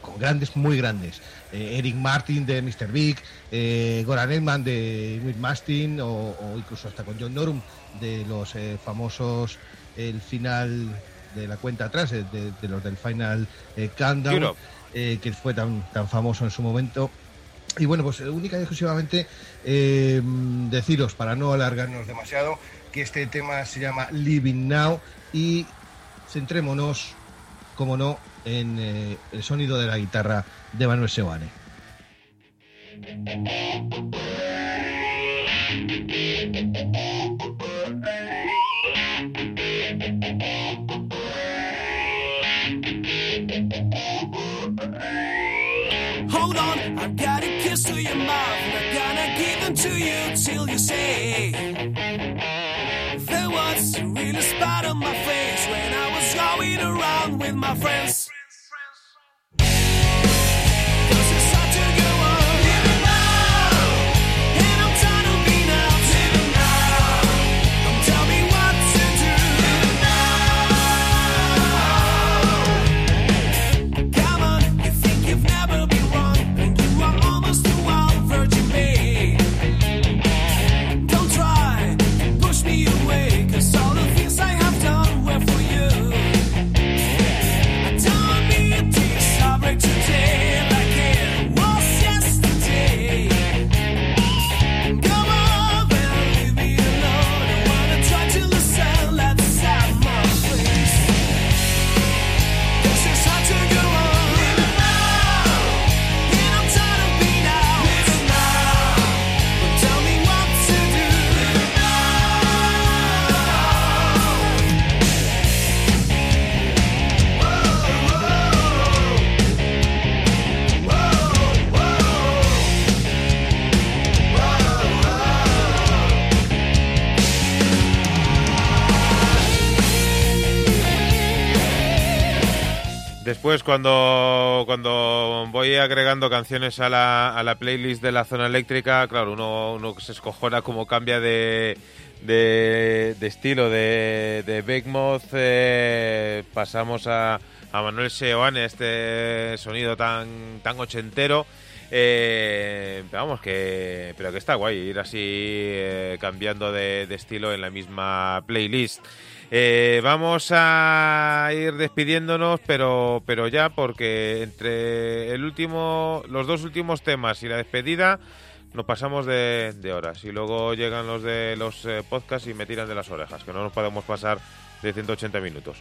S5: con grandes, muy grandes. Eh, Eric Martin de Mr. Big, eh, Goran Edman de Will Mastin o, incluso hasta con John Norum de los eh, famosos el final de la cuenta atrás, de, los del Final Countdown, que fue tan, tan famoso en su momento. Y bueno, pues única y exclusivamente deciros, para no alargarnos demasiado, que este tema se llama Living Now y centrémonos, como no, en el sonido de la guitarra de Manuel Seoane. Hold on, I've got a kiss to your mouth. and I'm gonna give them to you till you say there was a real spot on my face when I was going around with my friends.
S1: Después, cuando, cuando voy agregando canciones a la, a la playlist de la zona eléctrica, claro, uno, uno se escojona como cambia de, de, estilo de, de Big eh, pasamos a, a Manuel Seoane, este sonido tan, tan ochentero. Eh, vamos, que, pero que está guay ir así eh, cambiando de estilo en la misma playlist. Eh, vamos a ir despidiéndonos, pero, pero ya porque entre el último, los dos últimos temas y la despedida nos pasamos de, horas y luego llegan los de los eh, podcasts y me tiran de las orejas, que no nos podemos pasar de 180 minutos.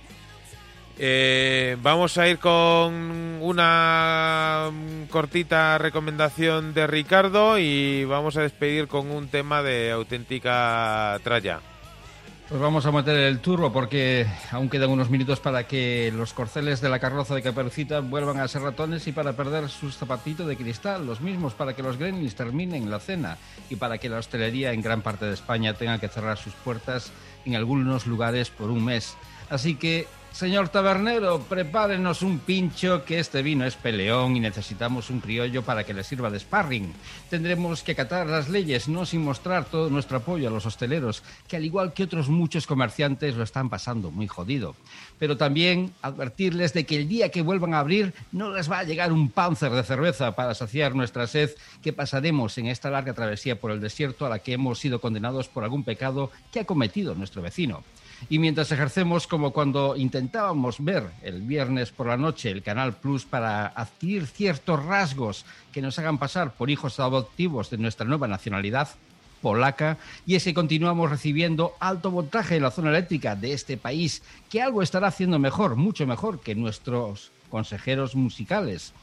S1: Eh, vamos a ir con una cortita recomendación de Ricardo y vamos a despedir con un tema de auténtica tralla.
S10: Pues vamos a meter el turbo porque aún quedan unos minutos para que los corceles de la carroza de Caperucita vuelvan a ser ratones y para perder sus zapatitos de cristal, los mismos para que los gremlins terminen la cena y para que la hostelería en gran parte de España tenga que cerrar sus puertas en algunos lugares por un mes. Así que
S3: Señor tabernero, prepárenos un pincho que este vino es peleón y necesitamos un criollo para que le sirva de sparring. Tendremos que acatar las leyes, no sin mostrar todo nuestro apoyo a los hosteleros, que al igual que otros muchos comerciantes lo están pasando muy jodido. Pero también advertirles de que el día que vuelvan a abrir no les va a llegar un panzer de cerveza para saciar nuestra sed que pasaremos en esta larga travesía por el desierto a la que hemos sido condenados por algún pecado que ha cometido nuestro vecino y mientras ejercemos como cuando intentábamos ver el viernes por la noche el Canal Plus para adquirir ciertos rasgos que nos hagan pasar por hijos adoptivos de nuestra nueva nacionalidad polaca y es que continuamos recibiendo alto voltaje en la zona eléctrica de este país que algo estará haciendo mejor, mucho mejor que nuestros consejeros musicales.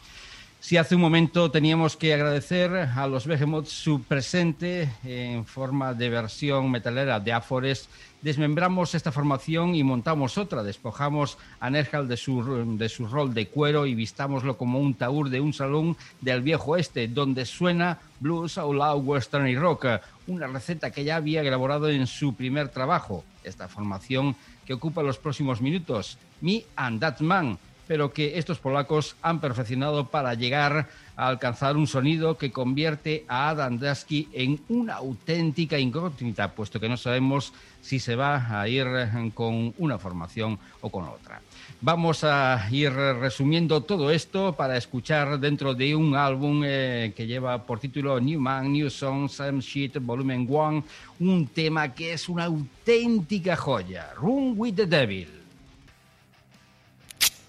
S3: Si hace un momento teníamos que agradecer a los Behemoths su presente en forma de versión metalera de Afores, desmembramos esta formación y montamos otra. Despojamos a Nergal de su, de su rol de cuero y vistámoslo como un taur de un salón del viejo este, donde suena blues, outlaw, western y rock, una receta que ya había elaborado en su primer trabajo. Esta formación que ocupa los próximos minutos, Me and That Man pero que estos polacos han perfeccionado para llegar a alcanzar un sonido que convierte a Adam Dasky en una auténtica incógnita, puesto que no sabemos si se va a ir con una formación o con otra. Vamos a ir resumiendo todo esto para escuchar dentro de un álbum eh, que lleva por título New Man, New Song, Same Shit, Volumen 1, un tema que es una auténtica joya, Room with the Devil.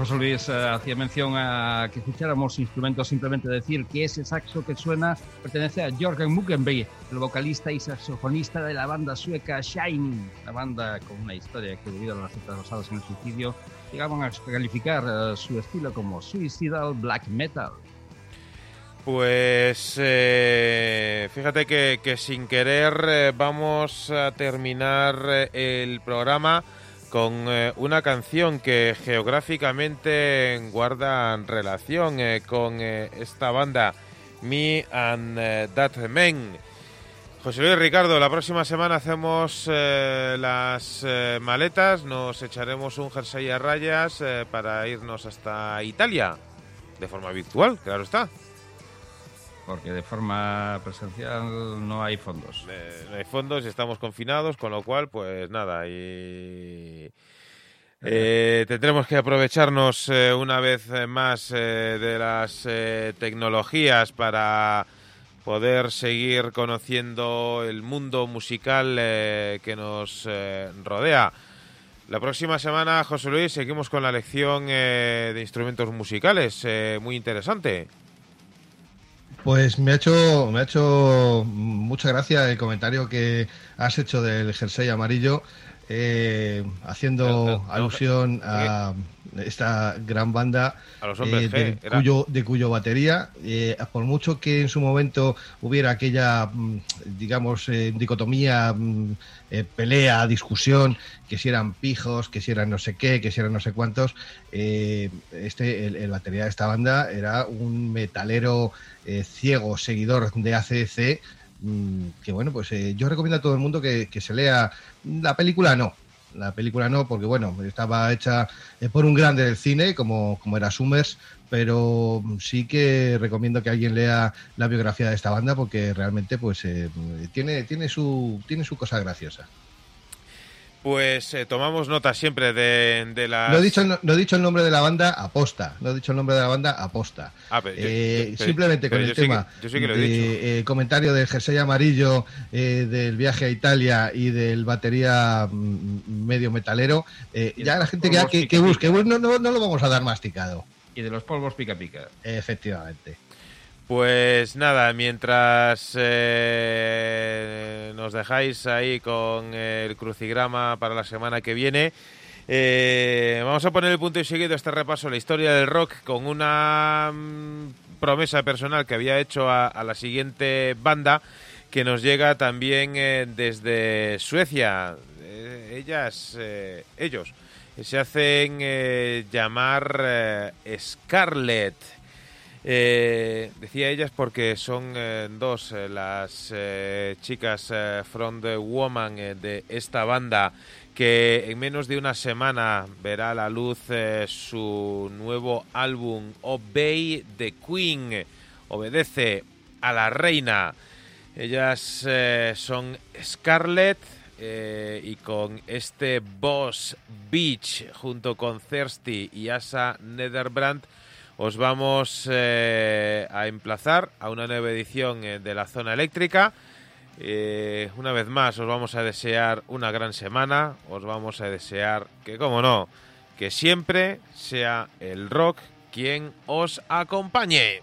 S3: José Luis eh, hacía mención a que escucháramos instrumentos, simplemente decir que ese saxo que suena pertenece a Jorgen Muckenberg, el vocalista y saxofonista de la banda sueca Shining, la banda con una historia que debido a las citas basadas en el suicidio llegaban a calificar eh, su estilo como suicidal black metal.
S1: Pues eh, fíjate que, sin querer vamos a terminar el programa con eh, una canción que geográficamente guarda relación eh, con eh, esta banda Me and That Men. José Luis Ricardo, la próxima semana hacemos las maletas, nos echaremos un jersey a rayas para irnos hasta Italia, de forma virtual, claro está
S3: porque de forma presencial no hay fondos.
S1: no hay fondos y estamos confinados, con lo cual, pues nada, y eh, tendremos que aprovecharnos eh, una vez más eh, de las tecnologías para poder seguir conociendo el mundo musical que nos rodea. La próxima semana, José Luis, seguimos con la lección de instrumentos musicales, muy interesante.
S5: Pues me ha hecho, me ha hecho mucha gracia el comentario que has hecho del jersey amarillo. eh, haciendo alusión a esta gran banda
S1: eh,
S5: de, cuyo, de cuyo batería, eh, por mucho que en su momento hubiera aquella, mm, digamos, dicotomía, mm, pelea, discusión, que si eran pijos, que si eran no sé qué, que si eran no sé cuántos, este, el, batería de esta banda era un metalero ciego, seguidor de ACC, mm, que bueno, pues yo recomiendo a todo el mundo que, que se lea la película no, la película no, porque bueno, estaba hecha eh, por un grande del cine, como, como era Summers, pero sí que recomiendo que alguien lea la biografía de esta banda porque realmente pues eh, tiene, tiene, su, tiene su cosa graciosa.
S1: Pues eh, tomamos nota siempre de, de
S5: la. No he, dicho, no, he dicho el nombre de la banda aposta. No he dicho el nombre de la banda aposta. Ah, eh, simplemente con el tema.
S1: de,
S5: eh, comentario del jersey amarillo, del viaje a Italia y del batería mm, medio metalero. ya la gente que, que, busque, no, no, no lo vamos a dar masticado.
S10: Y de los polvos pica pica.
S5: Efectivamente.
S1: Pues nada, mientras eh, nos dejáis ahí con el crucigrama para la semana que viene, eh, vamos a poner el punto y seguido este repaso a la historia del rock con una mm, promesa personal que había hecho a, la siguiente banda que nos llega también eh, desde Suecia. ellas, ellos, se hacen llamar Scarlett. Eh, decía ellas porque son eh, dos eh, las chicas from the woman de esta banda que en menos de una semana verá a la luz su nuevo álbum Obey the Queen, obedece a la reina. Ellas son Scarlett y con este Boss Beach junto con Thirsty y Asa Netherbrand os vamos eh, a emplazar a una nueva edición eh, de la zona eléctrica. Eh, una vez más os vamos a desear una gran semana, os vamos a desear que, como no, que siempre sea el rock quien os acompañe.